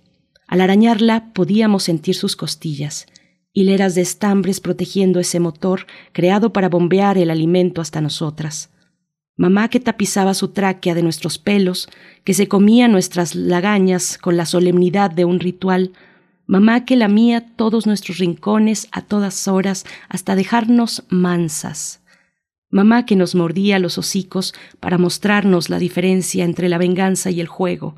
[SPEAKER 2] al arañarla podíamos sentir sus costillas, hileras de estambres protegiendo ese motor creado para bombear el alimento hasta nosotras. Mamá que tapizaba su tráquea de nuestros pelos, que se comía nuestras lagañas con la solemnidad de un ritual, mamá que lamía todos nuestros rincones a todas horas hasta dejarnos mansas, mamá que nos mordía los hocicos para mostrarnos la diferencia entre la venganza y el juego,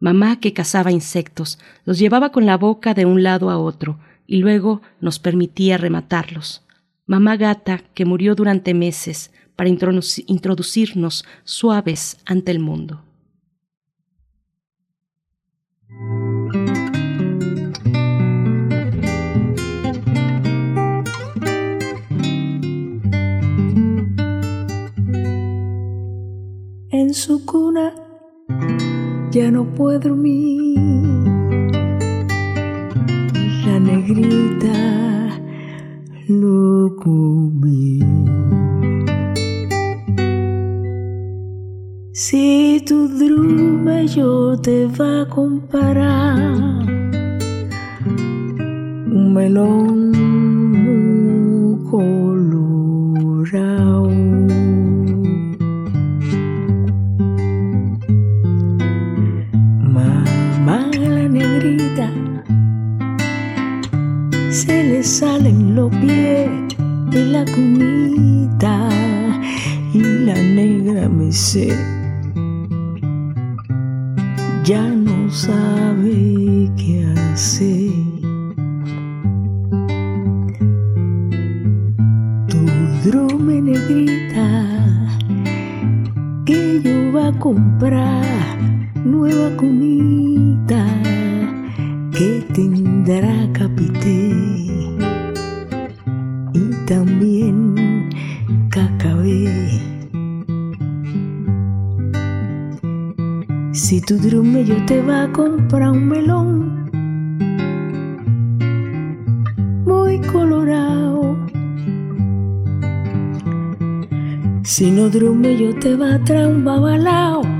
[SPEAKER 2] Mamá que cazaba insectos, los llevaba con la boca de un lado a otro y luego nos permitía rematarlos. Mamá gata que murió durante meses para introducirnos suaves ante el mundo.
[SPEAKER 7] En su cuna ya no puedo dormir. Negrita comí. Si tu drume yo te va a comparar un melón colorado se le salen los pies en la cunita y la negra me sé. Ya no sabe qué hacer. Tu drume negrita que yo va a comprar nueva cunita que tendrá capité Si tu yo te va a comprar un melón muy colorado, si no yo te va a traer un babalao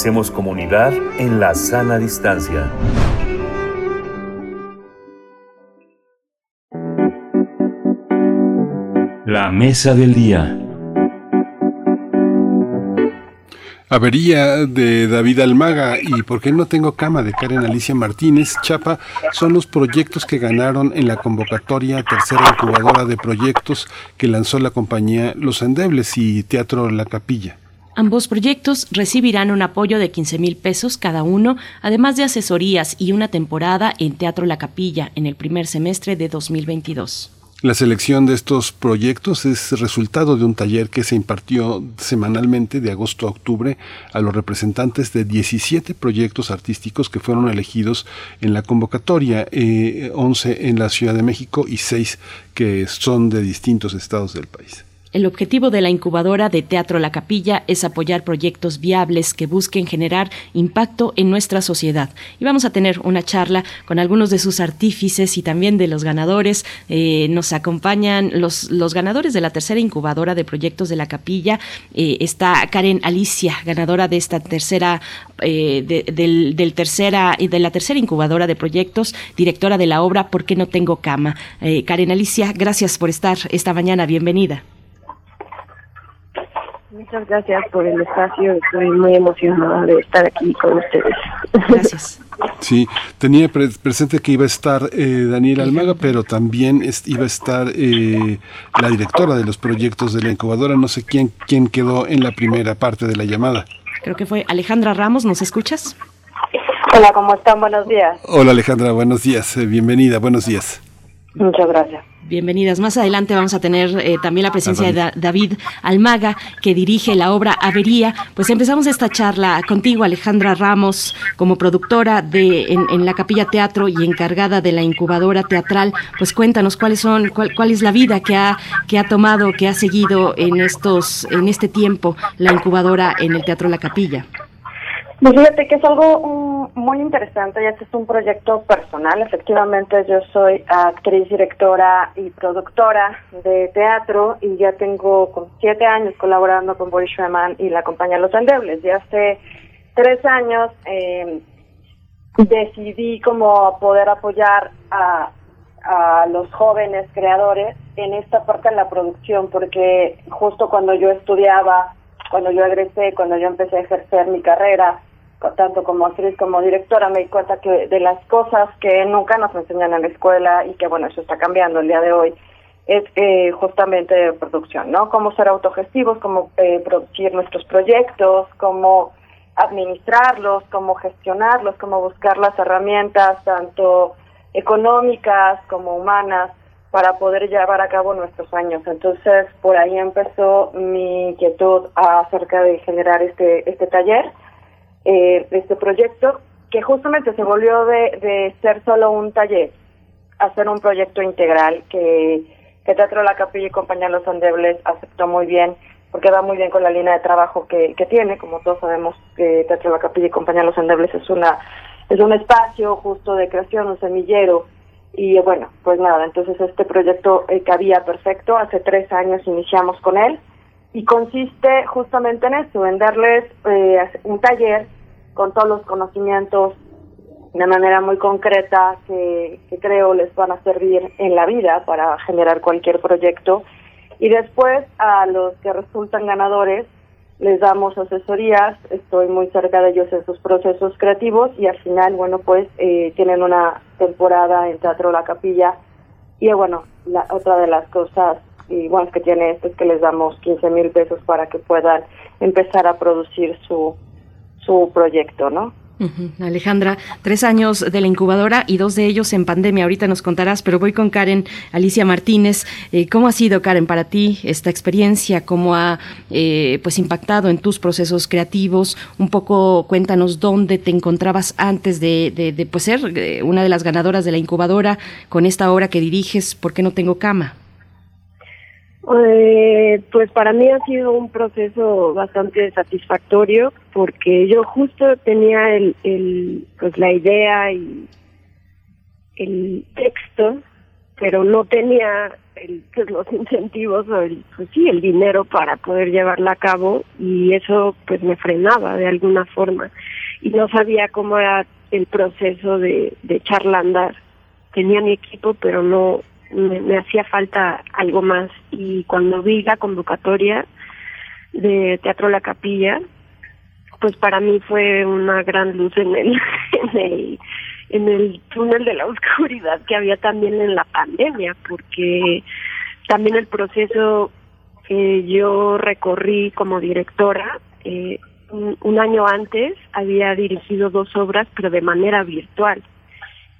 [SPEAKER 3] Hacemos comunidad en la sana distancia.
[SPEAKER 12] La mesa del día.
[SPEAKER 1] Avería de David Almaga y ¿Por qué no tengo cama? de Karen Alicia Martínez Chapa son los proyectos que ganaron en la convocatoria tercera incubadora de proyectos que lanzó la compañía Los Endebles y Teatro La Capilla.
[SPEAKER 2] Ambos proyectos recibirán un apoyo de 15 mil pesos cada uno, además de asesorías y una temporada en Teatro La Capilla en el primer semestre de 2022.
[SPEAKER 1] La selección de estos proyectos es resultado de un taller que se impartió semanalmente de agosto a octubre a los representantes de 17 proyectos artísticos que fueron elegidos en la convocatoria, eh, 11 en la Ciudad de México y 6 que son de distintos estados del país.
[SPEAKER 2] El objetivo de la incubadora de Teatro La Capilla es apoyar proyectos viables que busquen generar impacto en nuestra sociedad. Y vamos a tener una charla con algunos de sus artífices y también de los ganadores. Eh, nos acompañan los, ganadores de la tercera incubadora de proyectos de La Capilla. Eh, está Karen Alicia, ganadora de esta tercera, eh, de, del, del tercera, de la tercera incubadora de proyectos, directora de la obra ¿Por qué no tengo cama? Karen Alicia, gracias por estar esta mañana. Bienvenida.
[SPEAKER 16] Muchas gracias por el espacio. Estoy muy emocionada de estar aquí con ustedes.
[SPEAKER 2] Gracias.
[SPEAKER 1] Sí, tenía pre- presente que iba a estar eh, Daniel Almaga, pero también es- iba a estar eh, la directora de los proyectos de la incubadora. No sé quién, quién quedó en la primera parte de la llamada.
[SPEAKER 2] Creo que fue Alejandra Ramos, ¿nos escuchas?
[SPEAKER 16] Hola, ¿cómo están? Buenos días.
[SPEAKER 1] Hola Alejandra, buenos días, eh, bienvenida, buenos días.
[SPEAKER 16] Muchas gracias.
[SPEAKER 2] Bienvenidas. Más adelante vamos a tener eh, también la presencia de Da- David Almaga, que dirige la obra Avería. Pues empezamos esta charla contigo, Alejandra Ramos, como productora de en, en la Capilla Teatro y encargada de la incubadora teatral. Pues cuéntanos cuáles son, cuál, cuál es la vida que ha que ha tomado, que ha seguido en estos en este tiempo la incubadora en el Teatro La Capilla.
[SPEAKER 17] Pues fíjate que es algo mm, muy interesante, ya este es un proyecto personal. Efectivamente, yo soy actriz, directora y productora de teatro y ya tengo con siete años colaborando con Boris Schweman y la compañía Los Endebles. Ya hace tres años eh, decidí como poder apoyar a, a los jóvenes creadores en esta parte de la producción, porque justo cuando yo estudiaba, cuando yo egresé, cuando yo empecé a ejercer mi carrera, tanto como actriz como directora, me di cuenta que de las cosas que nunca nos enseñan en la escuela y que bueno, eso está cambiando el día de hoy, es eh, justamente producción, ¿no? Cómo ser autogestivos, cómo eh, producir nuestros proyectos, cómo administrarlos, cómo gestionarlos, cómo buscar las herramientas tanto económicas como humanas para poder llevar a cabo nuestros sueños. Entonces, por ahí empezó mi inquietud acerca de generar este, este taller, eh, este proyecto, que justamente se volvió de, de ser solo un taller a ser un proyecto integral que, que Teatro La Capilla y Compañía Los Andebles aceptó muy bien porque va muy bien con la línea de trabajo que, que tiene. Como todos sabemos, que Teatro La Capilla y Compañía Los Endebles es una es un espacio justo de creación, un semillero. Y bueno, pues nada, entonces este proyecto eh, cabía perfecto. Hace tres años iniciamos con él y consiste justamente en eso, en darles eh, un taller con todos los conocimientos de manera muy concreta que, creo les van a servir en la vida para generar cualquier proyecto. Y después a los que resultan ganadores les damos asesorías, estoy muy cerca de ellos en sus procesos creativos y al final, bueno, pues eh, tienen una temporada en Teatro La Capilla y bueno, la otra de las cosas y bueno, que tiene esto es que les damos 15 mil pesos para que puedan empezar a producir su, su proyecto, ¿no?
[SPEAKER 2] Alejandra, tres años de la incubadora y dos de ellos en pandemia. Ahorita nos contarás, pero voy con Karen Alicia Martínez. Eh, ¿Cómo ha sido, Karen, para ti esta experiencia? ¿Cómo ha eh, pues impactado en tus procesos creativos? Un poco cuéntanos dónde te encontrabas antes de, de, pues, ser eh, una de las ganadoras de la incubadora con esta obra que diriges. ¿Por qué no tengo cama?
[SPEAKER 17] Eh, pues para mí ha sido un proceso bastante satisfactorio porque yo justo tenía el, el pues la idea y el texto, pero no tenía el, pues los incentivos o el, pues sí, el dinero para poder llevarla a cabo y eso pues me frenaba de alguna forma y no sabía cómo era el proceso de, de echarla a andar. Tenía mi equipo, pero no me, hacía falta algo más. Y cuando vi la convocatoria de Teatro La Capilla, pues para mí fue una gran luz en el, en el en el túnel de la oscuridad que había también en la pandemia, porque también el proceso que yo recorrí como directora, eh, un año antes había dirigido dos obras, pero de manera virtual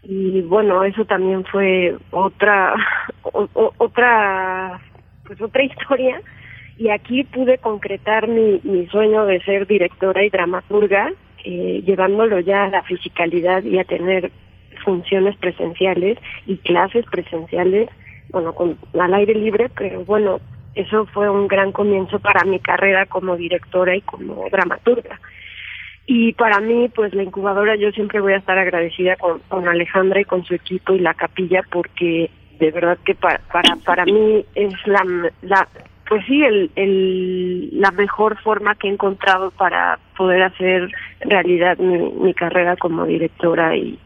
[SPEAKER 17] y bueno eso también fue otra otra pues otra historia. Y aquí pude concretar mi, mi sueño de ser directora y dramaturga eh, llevándolo ya a la fisicalidad y a tener funciones presenciales y clases presenciales bueno con al aire libre pero bueno eso fue un gran comienzo para mi carrera como directora y como dramaturga y para mí, pues la incubadora, yo siempre voy a estar agradecida con, con Alejandra y con su equipo y la capilla, porque de verdad que para, para, para mí es la, la pues sí, el, el, la mejor forma que he encontrado para poder hacer realidad mi, mi carrera como directora y,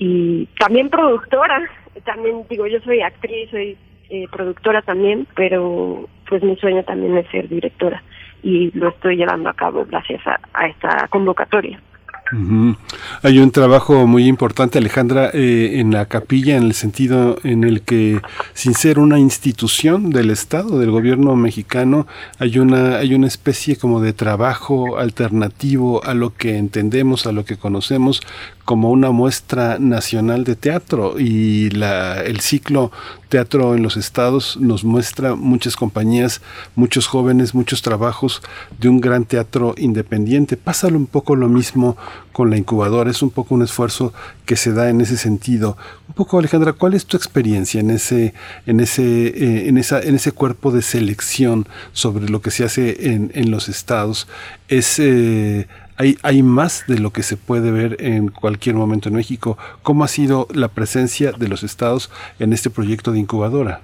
[SPEAKER 17] y también productora. También digo, yo soy actriz, soy eh, productora también, pero pues mi sueño también es ser directora y lo estoy llevando a cabo gracias a, esta convocatoria.
[SPEAKER 1] Hay un trabajo muy importante, Alejandra, eh, en la capilla, en el sentido en el que, sin ser una institución del Estado, del gobierno mexicano, hay una, hay una especie como de trabajo alternativo a lo que entendemos, a lo que conocemos como una muestra nacional de teatro y la, el ciclo Teatro en los Estados nos muestra muchas compañías, muchos jóvenes, muchos trabajos de un gran teatro independiente. Pásalo un poco lo mismo con la incubadora, es un poco un esfuerzo que se da en ese sentido. Un poco Alejandra, ¿cuál es tu experiencia en ese en ese eh, en esa en ese cuerpo de selección sobre lo que se hace en, los estados? Es eh, hay, hay más de lo que se puede ver en cualquier momento en México. ¿Cómo ha sido la presencia de los estados en este proyecto de incubadora?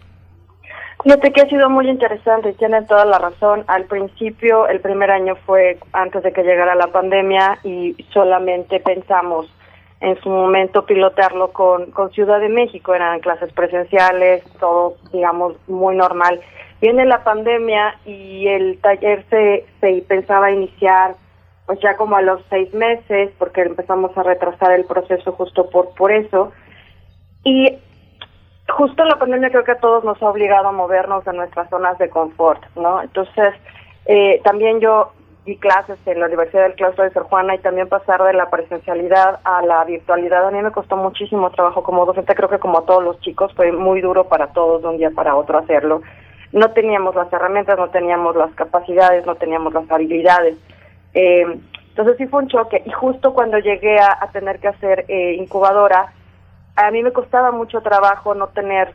[SPEAKER 17] Fíjate que ha sido muy interesante tienen toda la razón. Al principio, el primer año fue antes de que llegara la pandemia y solamente pensamos en su momento pilotearlo con, con Ciudad de México. Eran clases presenciales, todo, digamos, muy normal. Viene la pandemia y el taller se, se pensaba iniciar pues ya como a los seis meses, porque empezamos a retrasar el proceso justo por, por eso. Y justo la pandemia creo que a todos nos ha obligado a movernos de nuestras zonas de confort, ¿no? Entonces, eh, también yo di clases en la Universidad del Claustro de Sor Juana y también pasar de la presencialidad a la virtualidad a mí me costó muchísimo trabajo como docente, creo que como a todos los chicos fue muy duro para todos de un día para otro hacerlo. No teníamos las herramientas, no teníamos las capacidades, no teníamos las habilidades. Eh, entonces sí fue un choque y justo cuando llegué a, tener que hacer eh, incubadora, a mí me costaba mucho trabajo no tener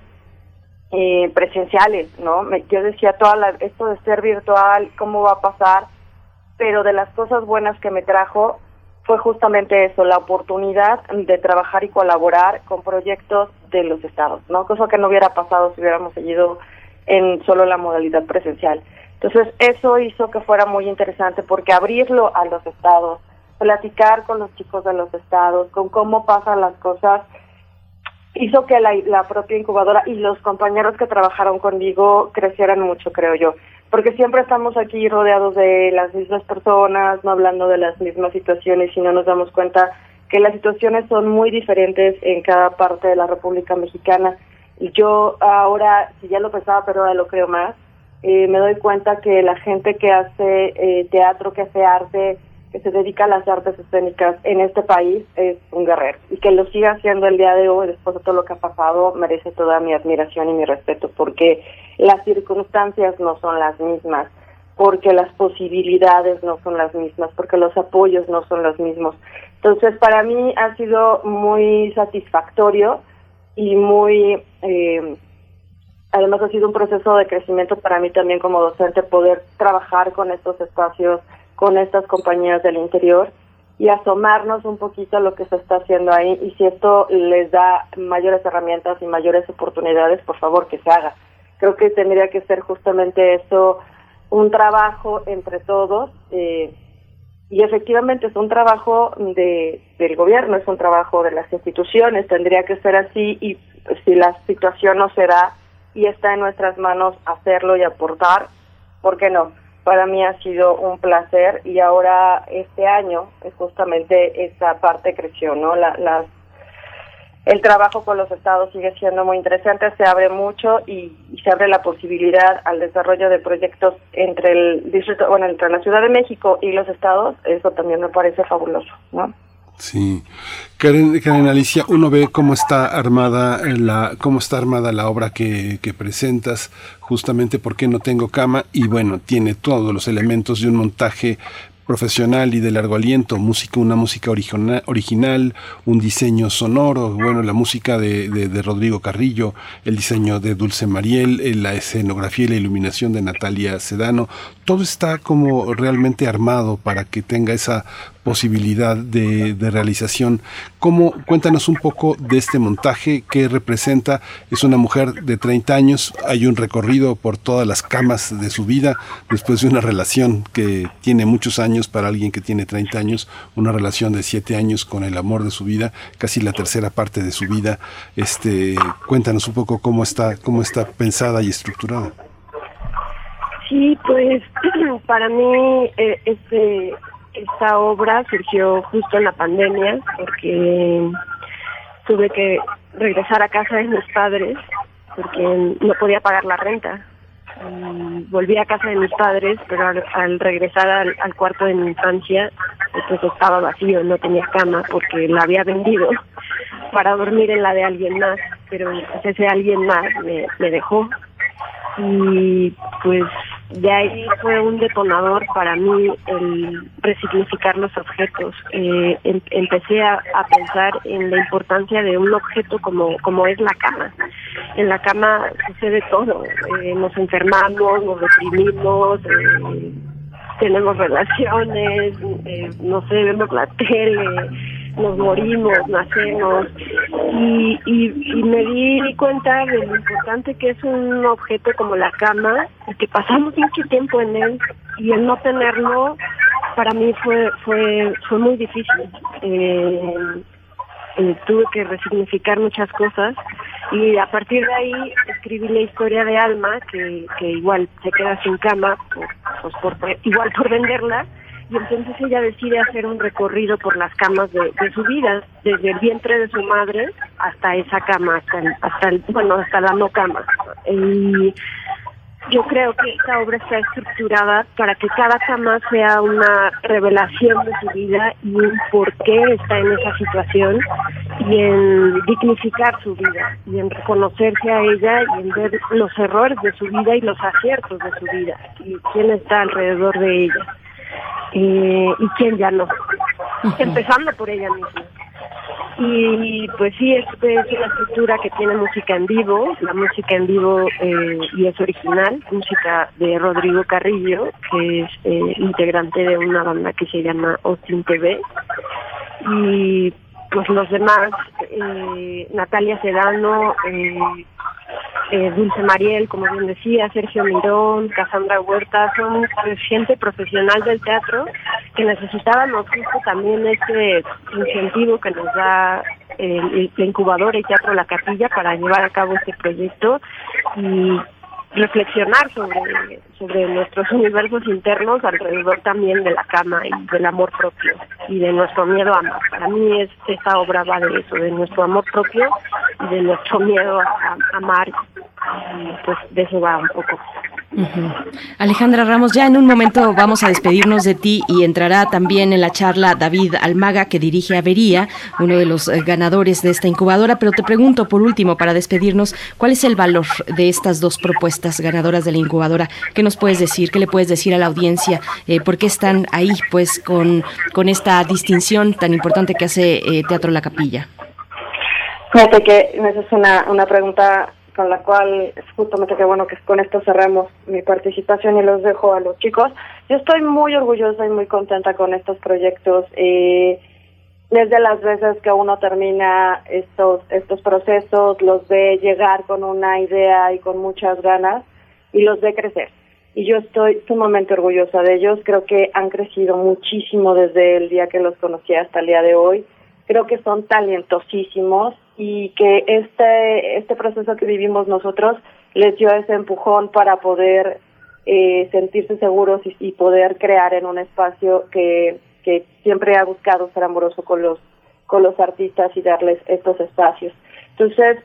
[SPEAKER 17] eh, presenciales, ¿no? Me, yo decía, toda la, esto de ser virtual, ¿cómo va a pasar? Pero de las cosas buenas que me trajo fue justamente eso, la oportunidad de trabajar y colaborar con proyectos de los estados, ¿no? Cosa que no hubiera pasado si hubiéramos seguido en solo la modalidad presencial. Entonces, eso hizo que fuera muy interesante porque abrirlo a los estados, platicar con los chicos de los estados, con cómo pasan las cosas, hizo que la, propia incubadora y los compañeros que trabajaron conmigo crecieran mucho, creo yo. Porque siempre estamos aquí rodeados de las mismas personas, no hablando de las mismas situaciones y no nos damos cuenta que las situaciones son muy diferentes en cada parte de la República Mexicana. Y yo ahora, si ya lo pensaba, pero ahora lo creo más, eh, me doy cuenta que la gente que hace eh, teatro, que hace arte, que se dedica a las artes escénicas en este país es un guerrero. Y que lo siga haciendo el día de hoy después de todo lo que ha pasado merece toda mi admiración y mi respeto porque las circunstancias no son las mismas porque las posibilidades no son las mismas porque los apoyos no son los mismos. Entonces para mí ha sido muy satisfactorio y muy eh, además ha sido un proceso de crecimiento para mí también como docente poder trabajar con estos espacios con estas compañías del interior y asomarnos un poquito a lo que se está haciendo ahí y si esto les da mayores herramientas y mayores oportunidades, por favor que se haga. Creo que tendría que ser justamente eso, un trabajo entre todos eh, y efectivamente es un trabajo de, del gobierno, es un trabajo de las instituciones, tendría que ser así y si la situación no se da y está en nuestras manos hacerlo y aportar, ¿por qué no? para mí ha sido un placer y ahora este año es justamente esa parte creció, ¿no? La, las el trabajo con los estados sigue siendo muy interesante, se abre mucho y, se abre la posibilidad al desarrollo de proyectos entre el distrito, bueno, entre la Ciudad de México y los estados, eso también me parece fabuloso, ¿no?
[SPEAKER 1] Sí. Karen, Karen Alicia, uno ve cómo está armada la, cómo está armada la obra que, que presentas, justamente porque no tengo cama, y bueno, tiene todos los elementos de un montaje profesional y de largo aliento, música, una música original, un diseño sonoro, bueno, la música de, de, Rodrigo Carrillo, el diseño de Dulce Mariel, eh, la escenografía y la iluminación de Natalia Sedano, todo está como realmente armado para que tenga esa posibilidad de, de, realización. ¿Cómo, cuéntanos un poco de este montaje, qué representa? Es una mujer de 30 años, hay un recorrido por todas las camas de su vida, después de una relación que tiene muchos años para alguien que tiene 30 años, una relación de 7 años con el amor de su vida, casi la tercera parte de su vida. Este, cuéntanos un poco cómo está, cómo está pensada y estructurada.
[SPEAKER 17] Sí, pues para mí eh, este esta obra surgió justo en la pandemia porque tuve que regresar a casa de mis padres porque no podía pagar la renta. volví a casa de mis padres, pero al, regresar al, cuarto de mi infancia, pues estaba vacío, no tenía cama porque la había vendido para dormir en la de alguien más, pero ese alguien más me dejó y pues de ahí fue un detonador para mí el resignificar los objetos. Eh, em, empecé a, pensar en la importancia de un objeto como, como es la cama. En la cama sucede todo, eh, nos enfermamos, nos deprimimos, eh,
[SPEAKER 18] tenemos relaciones, eh, no sé, vemos la tele, nos morimos, nacemos. Y, y, y me di cuenta de lo importante que es un objeto como la cama y que pasamos mucho tiempo en él. Y el no tenerlo para mí fue fue fue muy difícil. Eh, eh, tuve que resignificar muchas cosas. Y a partir de ahí escribí la historia de Alma que, que igual se queda sin cama pues igual por venderla y entonces ella decide hacer un recorrido por las camas de, su vida desde el vientre de su madre hasta esa cama hasta el, hasta el bueno hasta la no cama. Y yo creo que esta obra está estructurada para que cada cama sea una revelación de su vida y un por qué está en esa situación y en dignificar su vida y en reconocerse a ella y en ver los errores de su vida y los aciertos de su vida y quién está alrededor de ella eh, y quién ya no, empezando por ella misma. Y pues sí, es, es una estructura que tiene música en vivo, la música en vivo eh, y es original, música de Rodrigo Carrillo, que es eh, integrante de una banda que se llama Austin TV. Y pues los demás, eh, Natalia Sedano, eh, eh, Dulce Mariel, como bien decía, Sergio Mirón, Cassandra Huerta, son pues, gente profesional del teatro que necesitábamos justo también este incentivo que nos da el, la incubadora y Teatro La Capilla para llevar a cabo este proyecto. Y reflexionar sobre, sobre nuestros universos internos alrededor también de la cama y del amor propio y de nuestro miedo a amar. Para mí es, esta obra va de eso, de nuestro amor propio y de nuestro miedo a, amar pues de eso va un poco.
[SPEAKER 2] Alejandra Ramos, ya en un momento vamos a despedirnos de ti y entrará también en la charla David Almaga, que dirige Avería, uno de los eh, ganadores de esta incubadora. Pero te pregunto, por último, para despedirnos, ¿cuál es el valor de estas dos propuestas ganadoras de la incubadora? ¿Qué nos puedes decir? ¿Qué le puedes decir a la audiencia? Eh, ¿Por qué están ahí, pues, con, con esta distinción tan importante que hace eh, Teatro La Capilla?
[SPEAKER 17] Fíjate que esa es una, una pregunta con la cual justamente que bueno que con esto cerremos mi participación y los dejo a los chicos. Yo estoy muy orgullosa y muy contenta con estos proyectos. Eh, desde las veces que uno termina estos estos procesos, los ve llegar con una idea y con muchas ganas y los ve crecer. Y yo estoy sumamente orgullosa de ellos. Creo que han crecido muchísimo desde el día que los conocí hasta el día de hoy. Creo que son talentosísimos y que este este proceso que vivimos nosotros les dio ese empujón para poder eh, sentirse seguros y, poder crear en un espacio que que siempre ha buscado ser amoroso con los con los artistas y darles estos espacios. Entonces,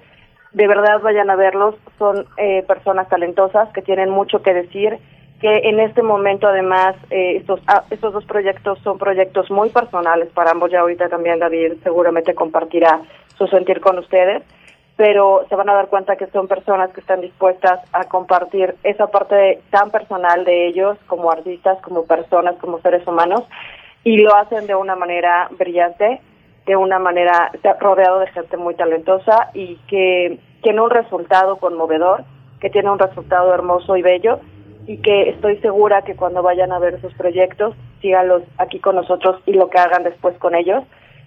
[SPEAKER 17] de verdad vayan a verlos, son eh, personas talentosas que tienen mucho que decir, que en este momento además eh, estos ah, estos dos proyectos son proyectos muy personales para ambos, ya ahorita también David seguramente compartirá su sentir con ustedes, pero se van a dar cuenta que son personas que están dispuestas a compartir esa parte tan personal de ellos como artistas, como personas, como seres humanos, y lo hacen de una manera brillante, de una manera rodeado de gente muy talentosa y que tiene un resultado conmovedor, que tiene un resultado hermoso y bello y que estoy segura que cuando vayan a ver esos proyectos, síganlos aquí con nosotros y lo que hagan después con ellos,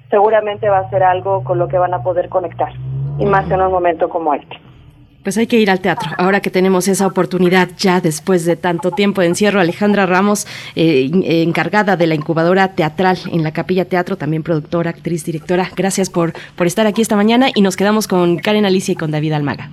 [SPEAKER 17] seguramente va a ser algo con lo que van a poder conectar y más en un momento como este.
[SPEAKER 2] Pues hay que ir al teatro. Ahora que tenemos esa oportunidad ya después de tanto tiempo de encierro, Alejandra Ramos, eh, encargada de la incubadora teatral en la Capilla Teatro, también productora, actriz, directora. Gracias por, por estar aquí esta mañana y nos quedamos con Karen Alicia y con David Almaga.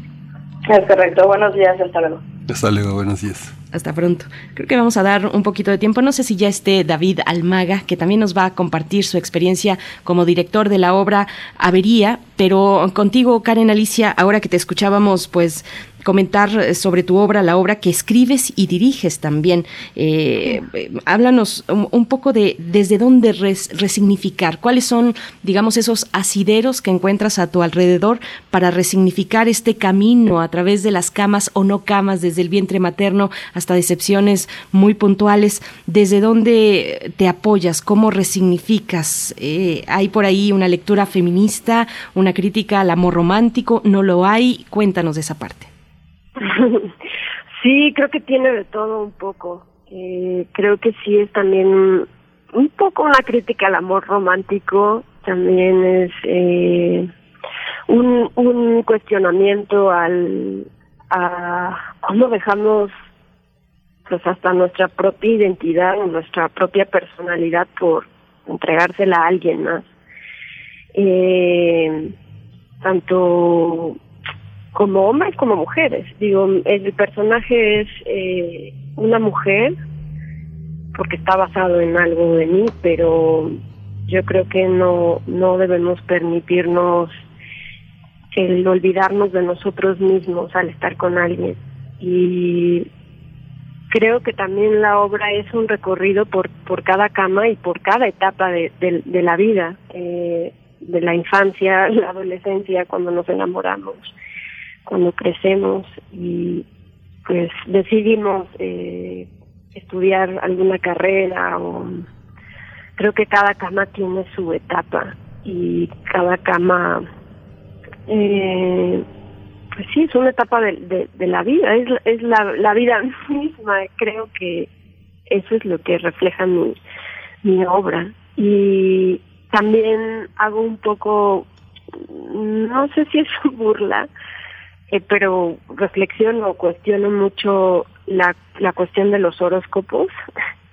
[SPEAKER 17] Es correcto. Buenos días hasta luego.
[SPEAKER 1] Hasta luego, buenos días.
[SPEAKER 2] Hasta pronto. Creo que vamos a dar un poquito de tiempo. No sé si ya esté David Almaga, que también nos va a compartir su experiencia como director de la obra Avería, pero contigo, Karen Alicia, ahora que te escuchábamos, pues comentar sobre tu obra, la obra que escribes y diriges también. Eh, eh, háblanos un, poco de desde dónde res, resignificar, cuáles son, digamos, esos asideros que encuentras a tu alrededor para resignificar este camino a través de las camas o no camas, desde el vientre materno hasta decepciones muy puntuales. ¿Desde dónde te apoyas? ¿Cómo resignificas? Eh, ¿Hay por ahí una lectura feminista, una crítica al amor romántico? ¿No lo hay? Cuéntanos de esa parte.
[SPEAKER 18] sí, creo que tiene de todo un poco. Eh, creo que sí es también un poco una crítica al amor romántico, también es eh, un, cuestionamiento al a cómo dejamos pues hasta nuestra propia identidad o nuestra propia personalidad por entregársela a alguien más. Eh, tanto como hombres como mujeres. Digo, el personaje es eh, una mujer porque está basado en algo de mí, pero yo creo que no no debemos permitirnos el olvidarnos de nosotros mismos al estar con alguien y creo que también la obra es un recorrido por por cada cama y por cada etapa de, de, la vida eh, de la infancia la adolescencia cuando nos enamoramos cuando crecemos y pues decidimos eh, estudiar alguna carrera o creo que cada cama tiene su etapa y cada cama eh, pues sí es una etapa de, la vida es, es la, la vida misma creo que eso es lo que refleja mi, mi obra. Y también hago un poco no sé si es burla eh, pero reflexiono cuestiono mucho la, la cuestión de los horóscopos,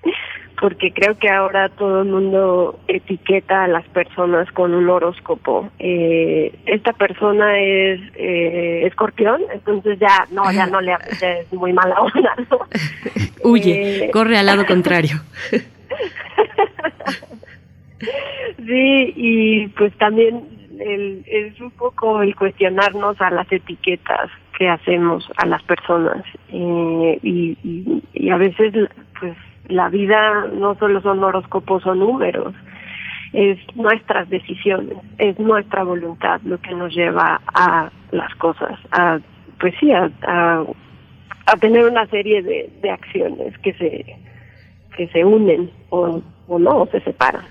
[SPEAKER 18] porque creo que ahora todo el mundo etiqueta a las personas con un horóscopo. Eh, esta persona es eh, escorpión, entonces ya no, ya no le es muy mala onda.
[SPEAKER 2] Huye, eh, corre al lado contrario.
[SPEAKER 18] sí, y pues también el, es un poco el cuestionarnos a las etiquetas que hacemos a las personas. Eh, y, y, a veces pues la vida no solo son horóscopos o números. Es nuestras decisiones es nuestra voluntad lo que nos lleva a las cosas a pues sí a, a, tener una serie de, de acciones que se que se unen o, o no o se separan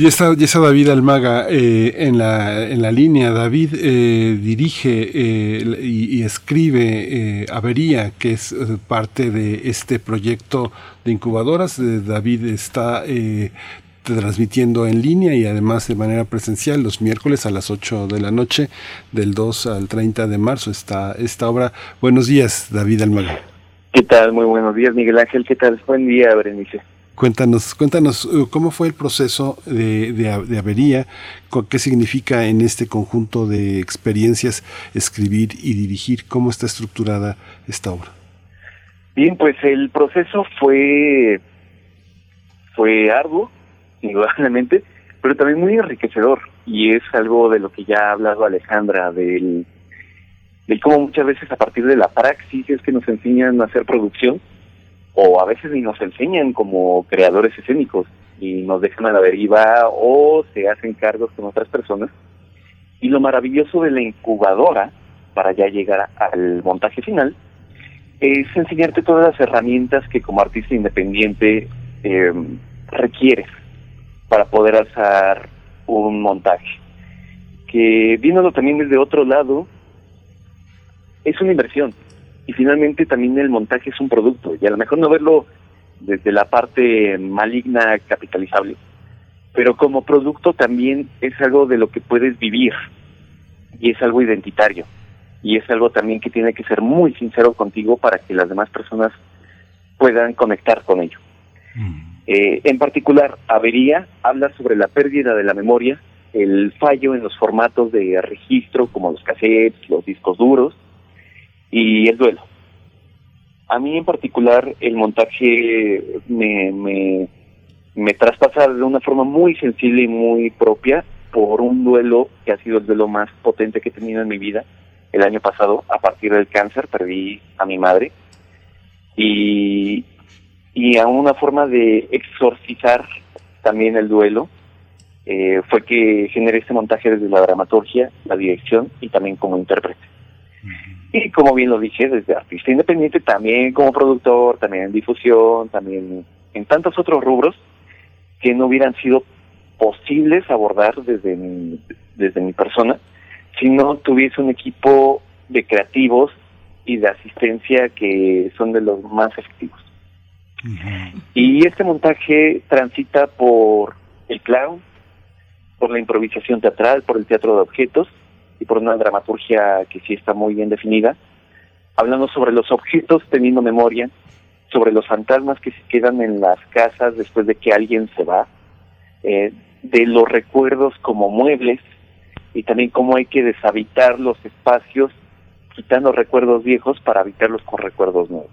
[SPEAKER 1] y está, y está David Almaga eh, en, la, en la línea. David eh, dirige eh, y, escribe Avería, que es parte de este proyecto de incubadoras. David está transmitiendo en línea y además de manera presencial los miércoles a las 8 de la noche, del 2 al 30 de marzo, está esta obra. Buenos días, David Almaga.
[SPEAKER 19] ¿Qué tal? Muy buenos días, Miguel Ángel. ¿Qué tal? Buen día, Berenice.
[SPEAKER 1] Cuéntanos, cuéntanos uh, cómo fue el proceso de, avería, qué significa en este conjunto de experiencias escribir y dirigir, cómo está estructurada esta obra.
[SPEAKER 19] Bien, pues el proceso fue fue arduo, indudablemente, pero también muy enriquecedor y es algo de lo que ya ha hablado Alejandra del de cómo muchas veces a partir de la praxis es que nos enseñan a hacer producción o a veces ni nos enseñan como creadores escénicos y nos dejan a la deriva o se hacen cargos con otras personas. Y lo maravilloso de la incubadora, para ya llegar al montaje final, es enseñarte todas las herramientas que como artista independiente eh, requieres para poder alzar un montaje. Que viéndolo también desde otro lado, es una inversión y finalmente también el montaje es un producto y a lo mejor no verlo desde la parte maligna capitalizable, pero como producto también es algo de lo que puedes vivir y es algo identitario y es algo también que tiene que ser muy sincero contigo para que las demás personas puedan conectar con ello. Eh, en particular, Avería habla sobre la pérdida de la memoria, el fallo en los formatos de registro como los cassettes, los discos duros, y el duelo. A mí en particular el montaje me, me, traspasa de una forma muy sensible y muy propia por un duelo que ha sido el duelo más potente que he tenido en mi vida. El año pasado, a partir del cáncer, perdí a mi madre. Y, y a una forma de exorcizar también el duelo eh, fue que generé este montaje desde la dramaturgia, la dirección y también como intérprete. Y como bien lo dije, desde artista independiente, también como productor, también en difusión, también en tantos otros rubros que no hubieran sido posibles abordar desde mi, desde mi persona si no tuviese un equipo de creativos y de asistencia que son de los más efectivos. Y este montaje transita por el clown, por la improvisación teatral, por el teatro de objetos y por una dramaturgia que sí está muy bien definida, hablando sobre los objetos teniendo memoria, sobre los fantasmas que se quedan en las casas después de que alguien se va, eh, de los recuerdos como muebles y también cómo hay que deshabitar los espacios quitando recuerdos viejos para habitarlos con recuerdos nuevos.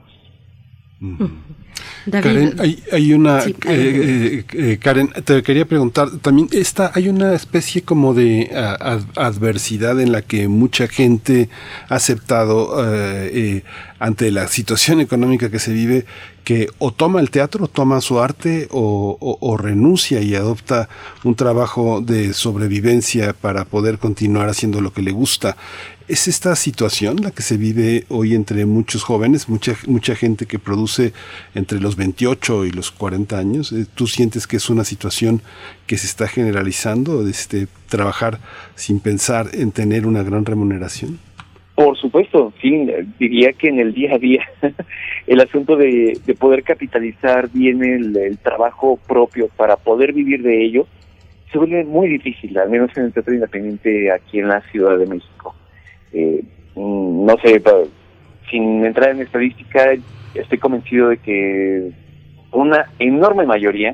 [SPEAKER 1] Karen, hay, hay una eh, eh, eh, Karen, te quería preguntar también esta hay una especie como de adversidad en la que mucha gente ha aceptado ante la situación económica que se vive que o toma el teatro, toma su arte o, renuncia y adopta un trabajo de sobrevivencia para poder continuar haciendo lo que le gusta. ¿Es esta situación la que se vive hoy entre muchos jóvenes, mucha, mucha gente que produce entre los 28 y los 40 años? Eh, ¿Tú sientes que es una situación que se está generalizando, este, trabajar sin pensar en tener una gran remuneración?
[SPEAKER 19] Por supuesto, sí, diría que en el día a día el asunto de, poder capitalizar bien el, trabajo propio para poder vivir de ello se vuelve muy difícil, al menos en el teatro independiente aquí en la Ciudad de México. Eh, mm, no sé, sin entrar en estadística, estoy convencido de que una enorme mayoría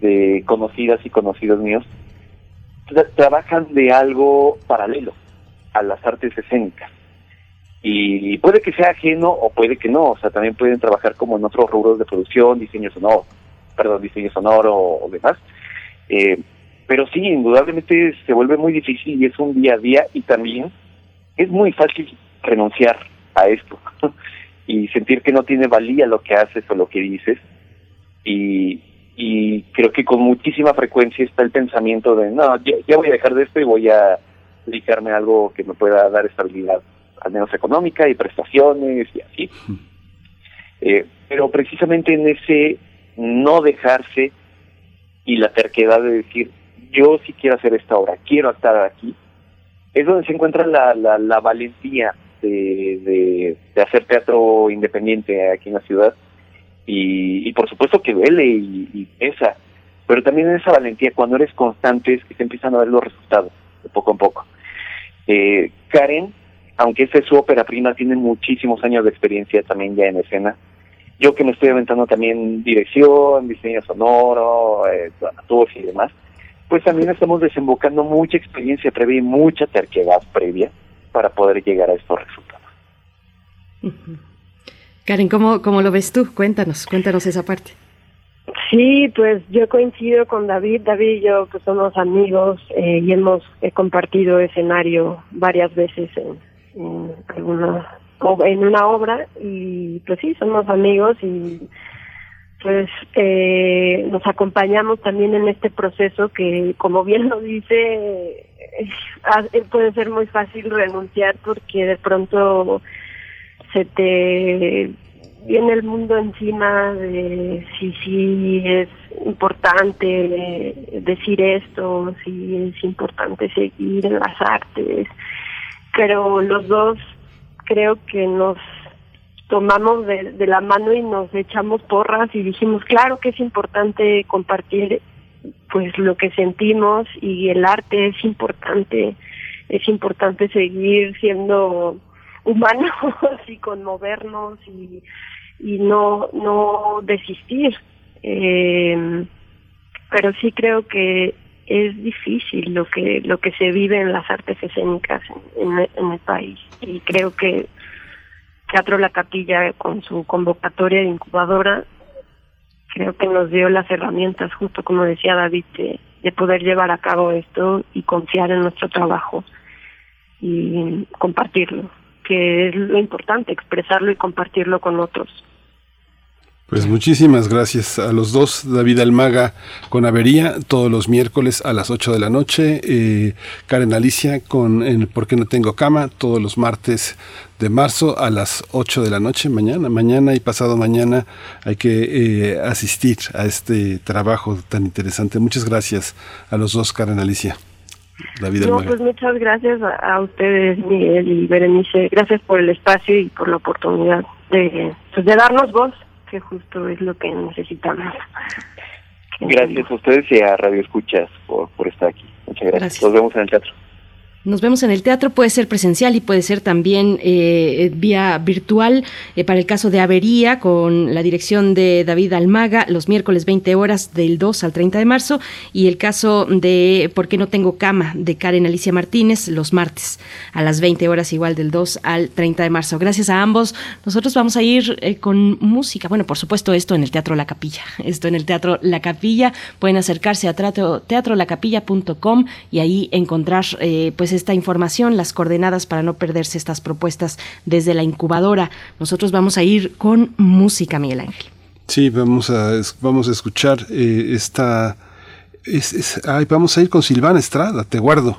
[SPEAKER 19] de conocidas y conocidos míos trabajan de algo paralelo a las artes escénicas. Y puede que sea ajeno o puede que no, o sea, también pueden trabajar como en otros rubros de producción, diseño sonoro, perdón, diseño sonoro o, demás. Eh, pero sí, indudablemente se vuelve muy difícil y es un día a día y también es muy fácil renunciar a esto y sentir que no tiene valía lo que haces o lo que dices. Y, y creo que con muchísima frecuencia está el pensamiento de, no, ya, voy a dejar de esto y voy a dedicarme a algo que me pueda dar estabilidad, al menos económica y prestaciones y así. Eh, pero precisamente en ese no dejarse y la terquedad de decir, yo sí quiero hacer esta obra, quiero estar aquí, es donde se encuentra la, la, valentía de, de, hacer teatro independiente aquí en la ciudad. Y, y por supuesto que duele y, pesa, pero también en esa valentía, cuando eres constante, es que se empiezan a ver los resultados, de poco a poco. Eh, Karen, aunque esta es su ópera prima, tiene muchísimos años de experiencia también ya en escena. Yo que me estoy aventando también dirección, diseño sonoro, eh, y demás, pues también estamos desembocando mucha experiencia previa y mucha terquedad previa para poder llegar a estos resultados.
[SPEAKER 2] Karen, ¿cómo, ¿cómo lo ves tú? Cuéntanos, cuéntanos esa parte.
[SPEAKER 18] Sí, pues yo coincido con David. David y yo pues somos amigos eh, y hemos compartido escenario varias veces en, en alguna en una obra y pues sí, somos amigos y pues eh, nos acompañamos también en este proceso que, como bien lo dice, puede ser muy fácil renunciar porque de pronto se te viene el mundo encima de si sí es importante decir esto, si es importante seguir en las artes, pero los dos creo que nos tomamos de, la mano y nos echamos porras y dijimos, claro que es importante compartir pues lo que sentimos y el arte es importante, es importante seguir siendo humanos y conmovernos y, y no, no desistir. Eh, pero sí creo que es difícil lo que lo que se vive en las artes escénicas en, en el país y creo que Teatro La Capilla con su convocatoria de incubadora, creo que nos dio las herramientas, justo como decía David, de, poder llevar a cabo esto y confiar en nuestro trabajo y compartirlo, que es lo importante, expresarlo y compartirlo con otros.
[SPEAKER 1] Pues muchísimas gracias a los dos, David Almaga con Avería, todos los miércoles a las 8 de la noche, eh, Karen Alicia con en ¿Por qué no tengo cama? todos los martes de marzo a las 8 de la noche, mañana, mañana y pasado mañana hay que eh, asistir a este trabajo tan interesante. Muchas gracias a los dos, Karen Alicia. David
[SPEAKER 18] No, pues muchas gracias a, a ustedes, Miguel y Berenice. Gracias por el espacio y por la oportunidad de, pues, de darnos voz, que justo es lo que necesitamos.
[SPEAKER 19] Gracias a ustedes y a Radio Escuchas por, por estar aquí. Muchas gracias.
[SPEAKER 2] Gracias.
[SPEAKER 19] Nos vemos en el teatro.
[SPEAKER 2] Nos vemos en el teatro, puede ser presencial y puede ser también eh, vía virtual. eh, para el caso de Avería, con la dirección de David Almaga, los miércoles 20 horas del 2 al 30 de marzo. Y el caso de ¿Por qué no tengo cama? de Karen Alicia Martínez, los martes a las 20 horas, igual del 2 al 30 de marzo. Gracias a ambos. Nosotros vamos a ir eh, con música. Bueno, por supuesto, esto en el Teatro La Capilla. Esto en el Teatro La Capilla. Pueden acercarse a teatro, teatrolacapilla.com y ahí encontrar eh, pues esta información, las coordenadas para no perderse estas propuestas desde la incubadora. Nosotros vamos a ir con música, Miguel Ángel.
[SPEAKER 1] Sí, vamos a, vamos a escuchar eh, esta... es- es- ay, vamos a ir con Silvana Estrada, te guardo.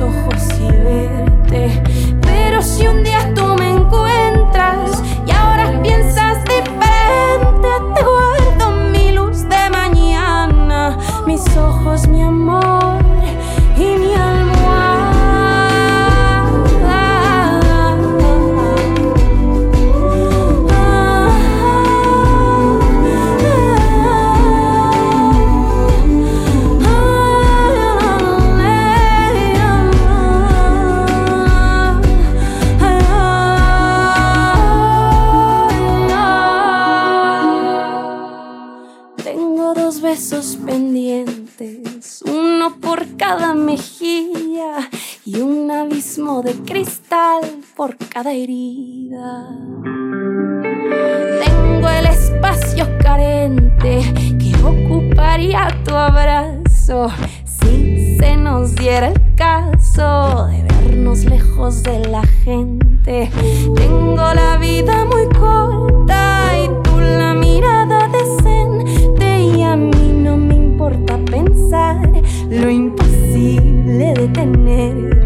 [SPEAKER 4] Ojos por cada herida. Tengo el espacio carente que ocuparía tu abrazo si se nos diera el caso de vernos lejos de la gente. Tengo la vida muy corta y tú la mirada decente y a mí no me importa pensar lo imposible de tenerte.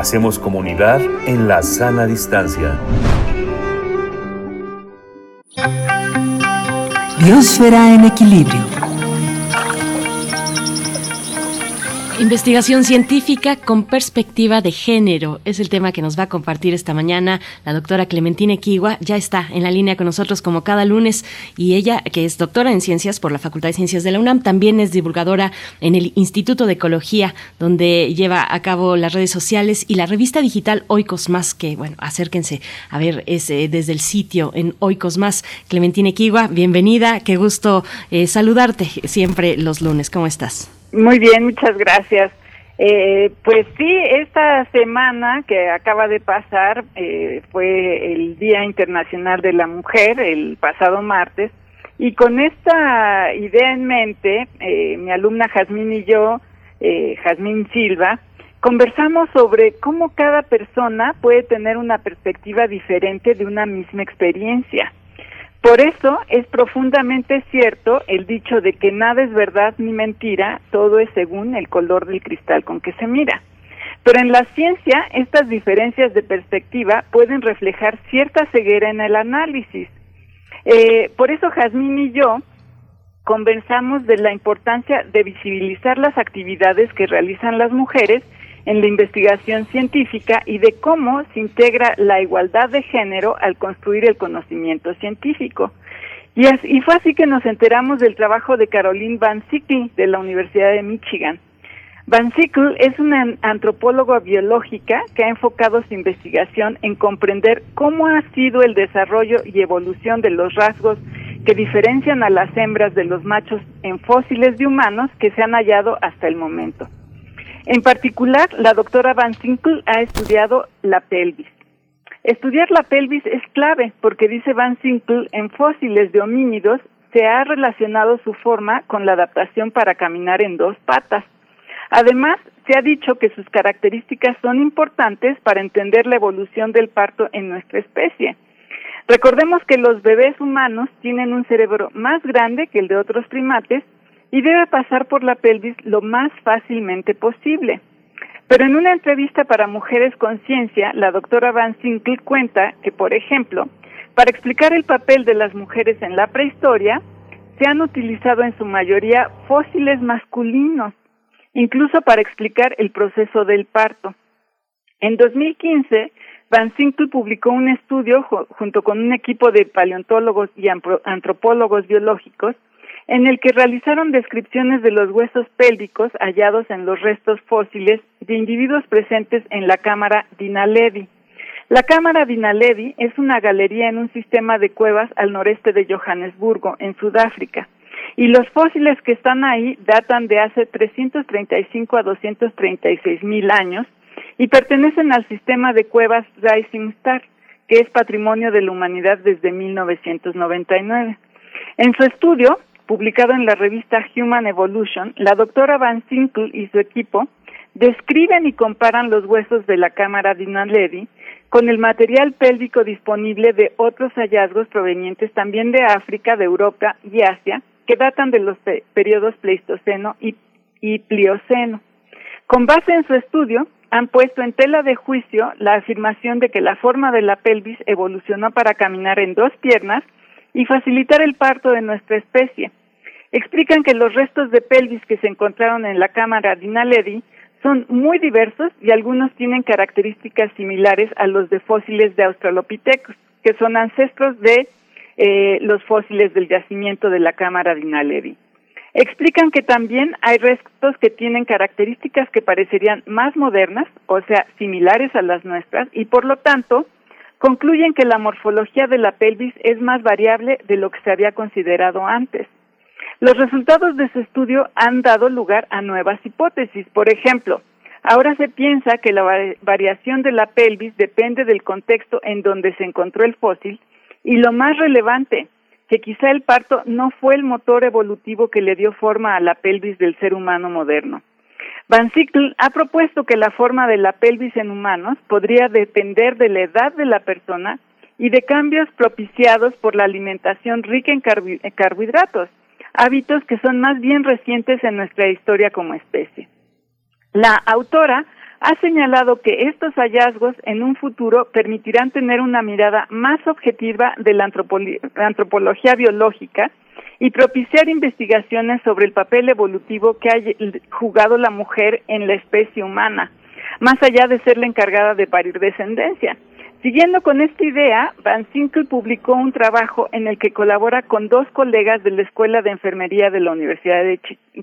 [SPEAKER 3] Hacemos comunidad en la sana distancia.
[SPEAKER 9] Biosfera en equilibrio.
[SPEAKER 2] Investigación científica con perspectiva de género es el tema que nos va a compartir esta mañana la doctora Clementina Equigua. Ya está en la línea con nosotros como cada lunes y ella, que es doctora en ciencias por la Facultad de Ciencias de la UNAM, también es divulgadora en el Instituto de Ecología, donde lleva a cabo las redes sociales y la revista digital Oikos Más, que bueno, acérquense a ver es eh, desde el sitio en Oikos Más. Clementina Equigua, bienvenida, qué gusto eh, saludarte siempre los lunes. ¿Cómo estás?
[SPEAKER 20] Muy bien, muchas gracias. Eh, pues sí, esta semana que acaba de pasar eh, fue el Día Internacional de la Mujer, el pasado martes, Y con esta idea en mente, eh, mi alumna Jazmín y yo, eh, Jazmín Silva, conversamos sobre cómo cada persona puede tener una perspectiva diferente de una misma experiencia. Por eso es profundamente cierto el dicho de que nada es verdad ni mentira, todo es según el color del cristal con que se mira. Pero en la ciencia estas diferencias de perspectiva pueden reflejar cierta ceguera en el análisis. Eh, por eso Jazmín y yo conversamos de la importancia de visibilizar las actividades que realizan las mujeres en la investigación científica y de cómo se integra la igualdad de género al construir el conocimiento científico. Y, fue así que nos enteramos del trabajo de Caroline Van Sickle de la Universidad de Michigan. Van Sickle es una antropóloga biológica que ha enfocado su investigación en comprender cómo ha sido el desarrollo y evolución de los rasgos que diferencian a las hembras de los machos en fósiles de humanos que se han hallado hasta el momento. En particular, la doctora Van Sinkle ha estudiado la pelvis. Estudiar la pelvis es clave porque, dice Van Sinkle, en fósiles de homínidos se ha relacionado su forma con la adaptación para caminar en dos patas. Además, se ha dicho que sus características son importantes para entender la evolución del parto en nuestra especie. Recordemos que los bebés humanos tienen un cerebro más grande que el de otros primates y debe pasar por la pelvis lo más fácilmente posible. Pero en una entrevista para Mujeres con Ciencia, la doctora Van Sinkle cuenta que, por ejemplo, para explicar el papel de las mujeres en la prehistoria, se han utilizado en su mayoría fósiles masculinos, incluso para explicar el proceso del parto. En 2015, Van Sinkle publicó un estudio junto con un equipo de paleontólogos y antropólogos biológicos en el que realizaron descripciones de los huesos pélvicos hallados en los restos fósiles de individuos presentes en la cámara Dinaledi. La cámara Dinaledi es una galería en un sistema de cuevas al noreste de Johannesburgo, en Sudáfrica, y los fósiles que están ahí datan de hace 335 a 236 mil años y pertenecen al sistema de cuevas Rising Star, que es patrimonio de la humanidad desde 1999. En su estudio, publicado en la revista Human Evolution, la doctora Van Sinkle y su equipo describen y comparan los huesos de la cámara Dinaledi con el material pélvico disponible de otros hallazgos provenientes también de África, de Europa y Asia, que datan de los periodos Pleistoceno y, y Plioceno. Con base en su estudio, han puesto en tela de juicio la afirmación de que la forma de la pelvis evolucionó para caminar en dos piernas y facilitar el parto de nuestra especie, explican que los restos de pelvis que se encontraron en la cámara Dinaledi son muy diversos y algunos tienen características similares a los de fósiles de Australopithecus, que son ancestros de eh, los fósiles del yacimiento de la cámara Dinaledi. Explican que también hay restos que tienen características que parecerían más modernas, o sea, similares a las nuestras, y por lo tanto concluyen que la morfología de la pelvis es más variable de lo que se había considerado antes. Los resultados de su estudio han dado lugar a nuevas hipótesis. Por ejemplo, ahora se piensa que la variación de la pelvis depende del contexto en donde se encontró el fósil y lo más relevante, que quizá el parto no fue el motor evolutivo que le dio forma a la pelvis del ser humano moderno. Van Sickle ha propuesto que la forma de la pelvis en humanos podría depender de la edad de la persona y de cambios propiciados por la alimentación rica en carbohidratos, hábitos que son más bien recientes en nuestra historia como especie. La autora ha señalado que estos hallazgos en un futuro permitirán tener una mirada más objetiva de la antropología biológica y propiciar investigaciones sobre el papel evolutivo que ha jugado la mujer en la especie humana, más allá de ser la encargada de parir descendencia. Siguiendo con esta idea, Van Sinkle publicó un trabajo en el que colabora con dos colegas de la Escuela de Enfermería de la Universidad de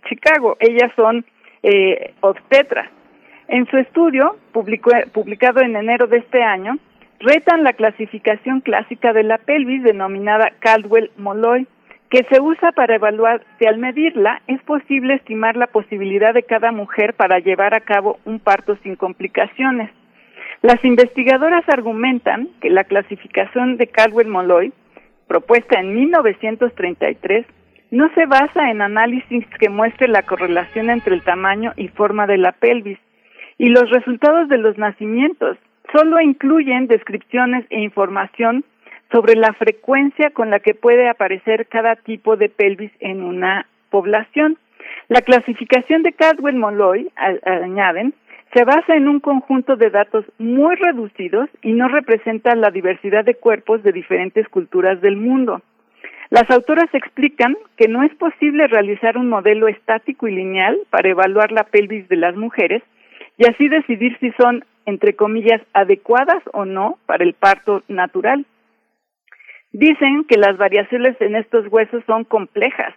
[SPEAKER 20] Chicago. Ellas son eh, obstetras. En su estudio, publicado en enero de este año, retan la clasificación clásica de la pelvis denominada Caldwell-Molloy, que se usa para evaluar si al medirla es posible estimar la posibilidad de cada mujer para llevar a cabo un parto sin complicaciones. Las investigadoras argumentan que la clasificación de Caldwell-Molloy propuesta en 1933, no se basa en análisis que muestre la correlación entre el tamaño y forma de la pelvis y los resultados de los nacimientos. Solo incluyen descripciones e información sobre la frecuencia con la que puede aparecer cada tipo de pelvis en una población. La clasificación de Cadwell-Molloy, añaden, se basa en un conjunto de datos muy reducidos y no representa la diversidad de cuerpos de diferentes culturas del mundo. Las autoras explican que no es posible realizar un modelo estático y lineal para evaluar la pelvis de las mujeres y así decidir si son, entre comillas, adecuadas o no para el parto natural. Dicen que las variaciones en estos huesos son complejas.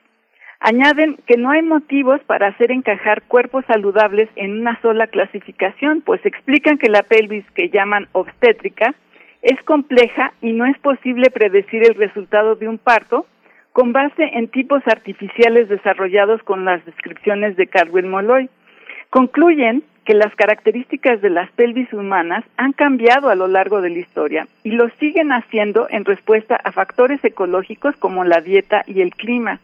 [SPEAKER 20] Añaden que no hay motivos para hacer encajar cuerpos saludables en una sola clasificación, pues explican que la pelvis que llaman obstétrica es compleja y no es posible predecir el resultado de un parto con base en tipos artificiales desarrollados con las descripciones de Carwin Molloy. Concluyen que las características de las pelvis humanas han cambiado a lo largo de la historia y lo siguen haciendo en respuesta a factores ecológicos como la dieta y el clima.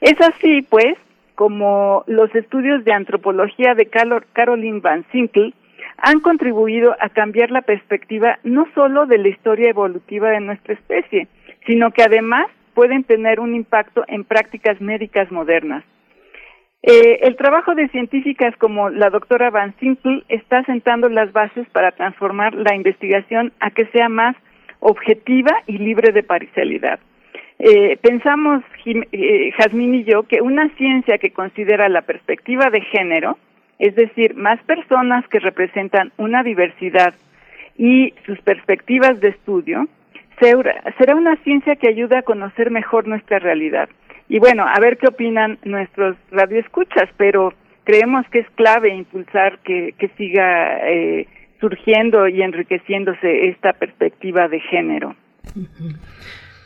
[SPEAKER 20] Es así, pues, como los estudios de antropología de Caroline Van Sinkle han contribuido a cambiar la perspectiva no solo de la historia evolutiva de nuestra especie, sino que además pueden tener un impacto en prácticas médicas modernas. Eh, el trabajo de científicas como la doctora Van Sinkle está sentando las bases para transformar la investigación a que sea más objetiva y libre de parcialidad. Eh, pensamos, eh, Jazmín y yo, que una ciencia que considera la perspectiva de género es decir, más personas que representan una diversidad y sus perspectivas de estudio, será una ciencia que ayuda a conocer mejor nuestra realidad. Y bueno, a ver qué opinan nuestros radioescuchas, pero creemos que es clave impulsar que, siga eh, surgiendo y enriqueciéndose esta perspectiva de género.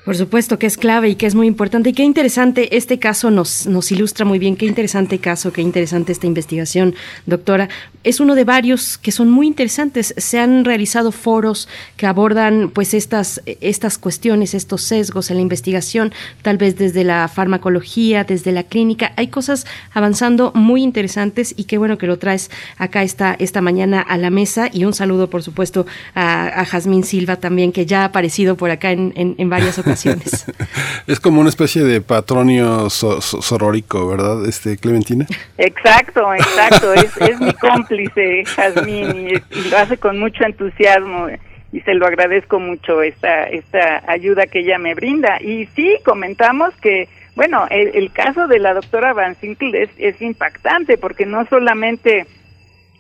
[SPEAKER 2] Por supuesto que es clave y que es muy importante. Y qué interesante, este caso nos, nos ilustra muy bien, qué interesante caso, qué interesante esta investigación, doctora. Es uno de varios que son muy interesantes. Se han realizado foros que abordan pues estas, estas cuestiones, estos sesgos en la investigación, tal vez desde la farmacología, desde la clínica. Hay cosas avanzando muy interesantes y qué bueno que lo traes acá esta, esta mañana a la mesa. Y un saludo, por supuesto, a, a Jazmín Silva también, que ya ha aparecido por acá en, en, en varias ocasiones
[SPEAKER 1] es como una especie de patronio sorórico, ¿verdad, este Clementina?
[SPEAKER 20] Exacto, exacto. es, mi cómplice, Jazmín, y, lo hace con mucho entusiasmo y se lo agradezco mucho esta, esta ayuda que ella me brinda. Y sí, comentamos que, bueno, el, caso de la doctora Van Sinkle es, es impactante porque no solamente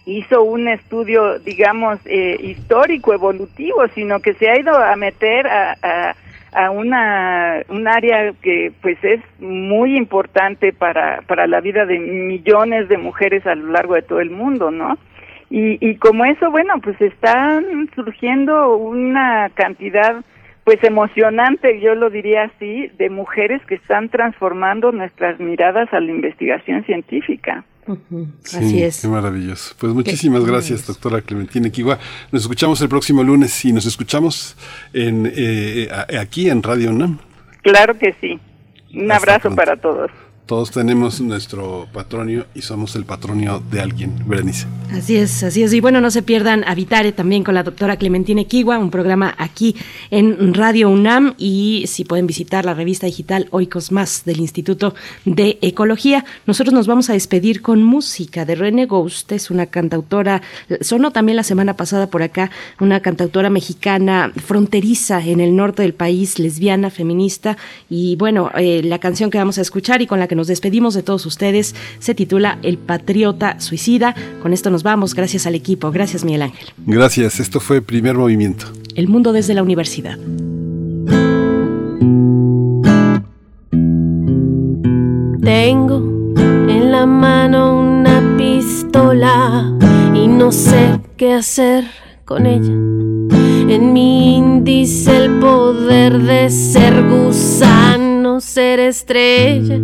[SPEAKER 20] hizo un estudio, digamos, eh, histórico, evolutivo, sino que se ha ido a meter a, a una un área que pues es muy importante para para la vida de millones de mujeres a lo largo de todo el mundo, ¿no? Y, y como eso, bueno, pues están surgiendo una cantidad pues emocionante, yo lo diría así, de mujeres que están transformando nuestras miradas a la investigación científica.
[SPEAKER 1] Así es. Qué maravilloso. Pues muchísimas gracias, doctora Clementina Kiwa. Nos escuchamos el próximo lunes y nos escuchamos en, eh, aquí en Radio UNAM.
[SPEAKER 20] Claro que sí. Un abrazo para todos.
[SPEAKER 1] Todos tenemos nuestro patronio y somos el patronio de alguien, Berenice.
[SPEAKER 2] Así es, así es. Y bueno, no se pierdan Habitare también con la doctora Clementina Kiwa, un programa aquí en Radio UNAM y si pueden visitar la revista digital Oikos Más del Instituto de Ecología. Nosotros nos vamos a despedir con música de René Ghost, es una cantautora, sonó también la semana pasada por acá, una cantautora mexicana fronteriza en el norte del país, lesbiana, feminista y bueno, eh, la canción que vamos a escuchar y con la que nos despedimos de todos ustedes se titula El Patriota Suicida. Con esto nos vamos. Gracias al equipo. Gracias, Miguel Ángel.
[SPEAKER 1] Gracias. Esto fue Primer Movimiento.
[SPEAKER 2] El mundo desde la universidad.
[SPEAKER 7] Tengo en la mano una pistola y no sé qué hacer con ella. En mi índice el poder de ser gusano, ser estrella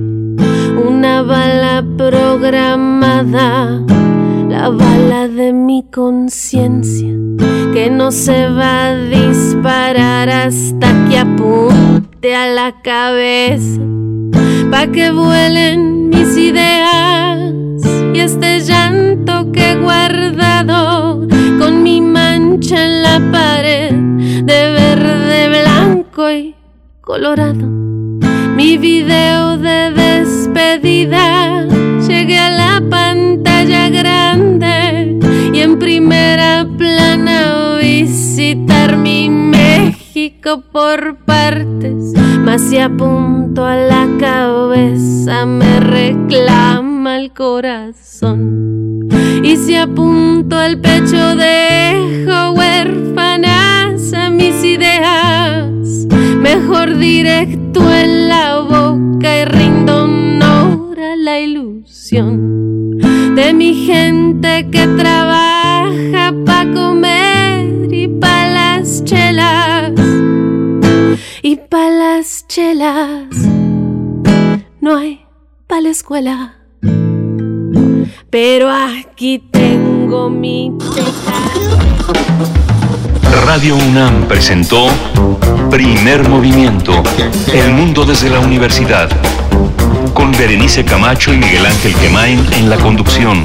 [SPEAKER 7] una bala programada, la bala de mi conciencia, que no se va a disparar hasta que apunte
[SPEAKER 21] a la cabeza, pa' que vuelen mis ideas y este llanto que he guardado con mi mancha en la pared de verde, blanco y colorado. Mi video de despedida llegué a la pantalla grande y en primera plana visitar mi México por partes. Mas si apunto a la cabeza me reclama el corazón. Y si apunto al pecho dejo huérfanas a mis ideas. Mejor directo en la boca y rindo honor a la ilusión de mi gente que trabaja pa' comer y pa' las chelas. Y pa' las chelas no hay pa' la escuela. Pero aquí tengo mi
[SPEAKER 12] Radio UNAM presentó Primer Movimiento, El Mundo desde la Universidad, con Berenice Camacho y Miguel Ángel Quemain en la conducción,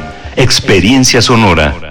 [SPEAKER 12] Experiencia sonora.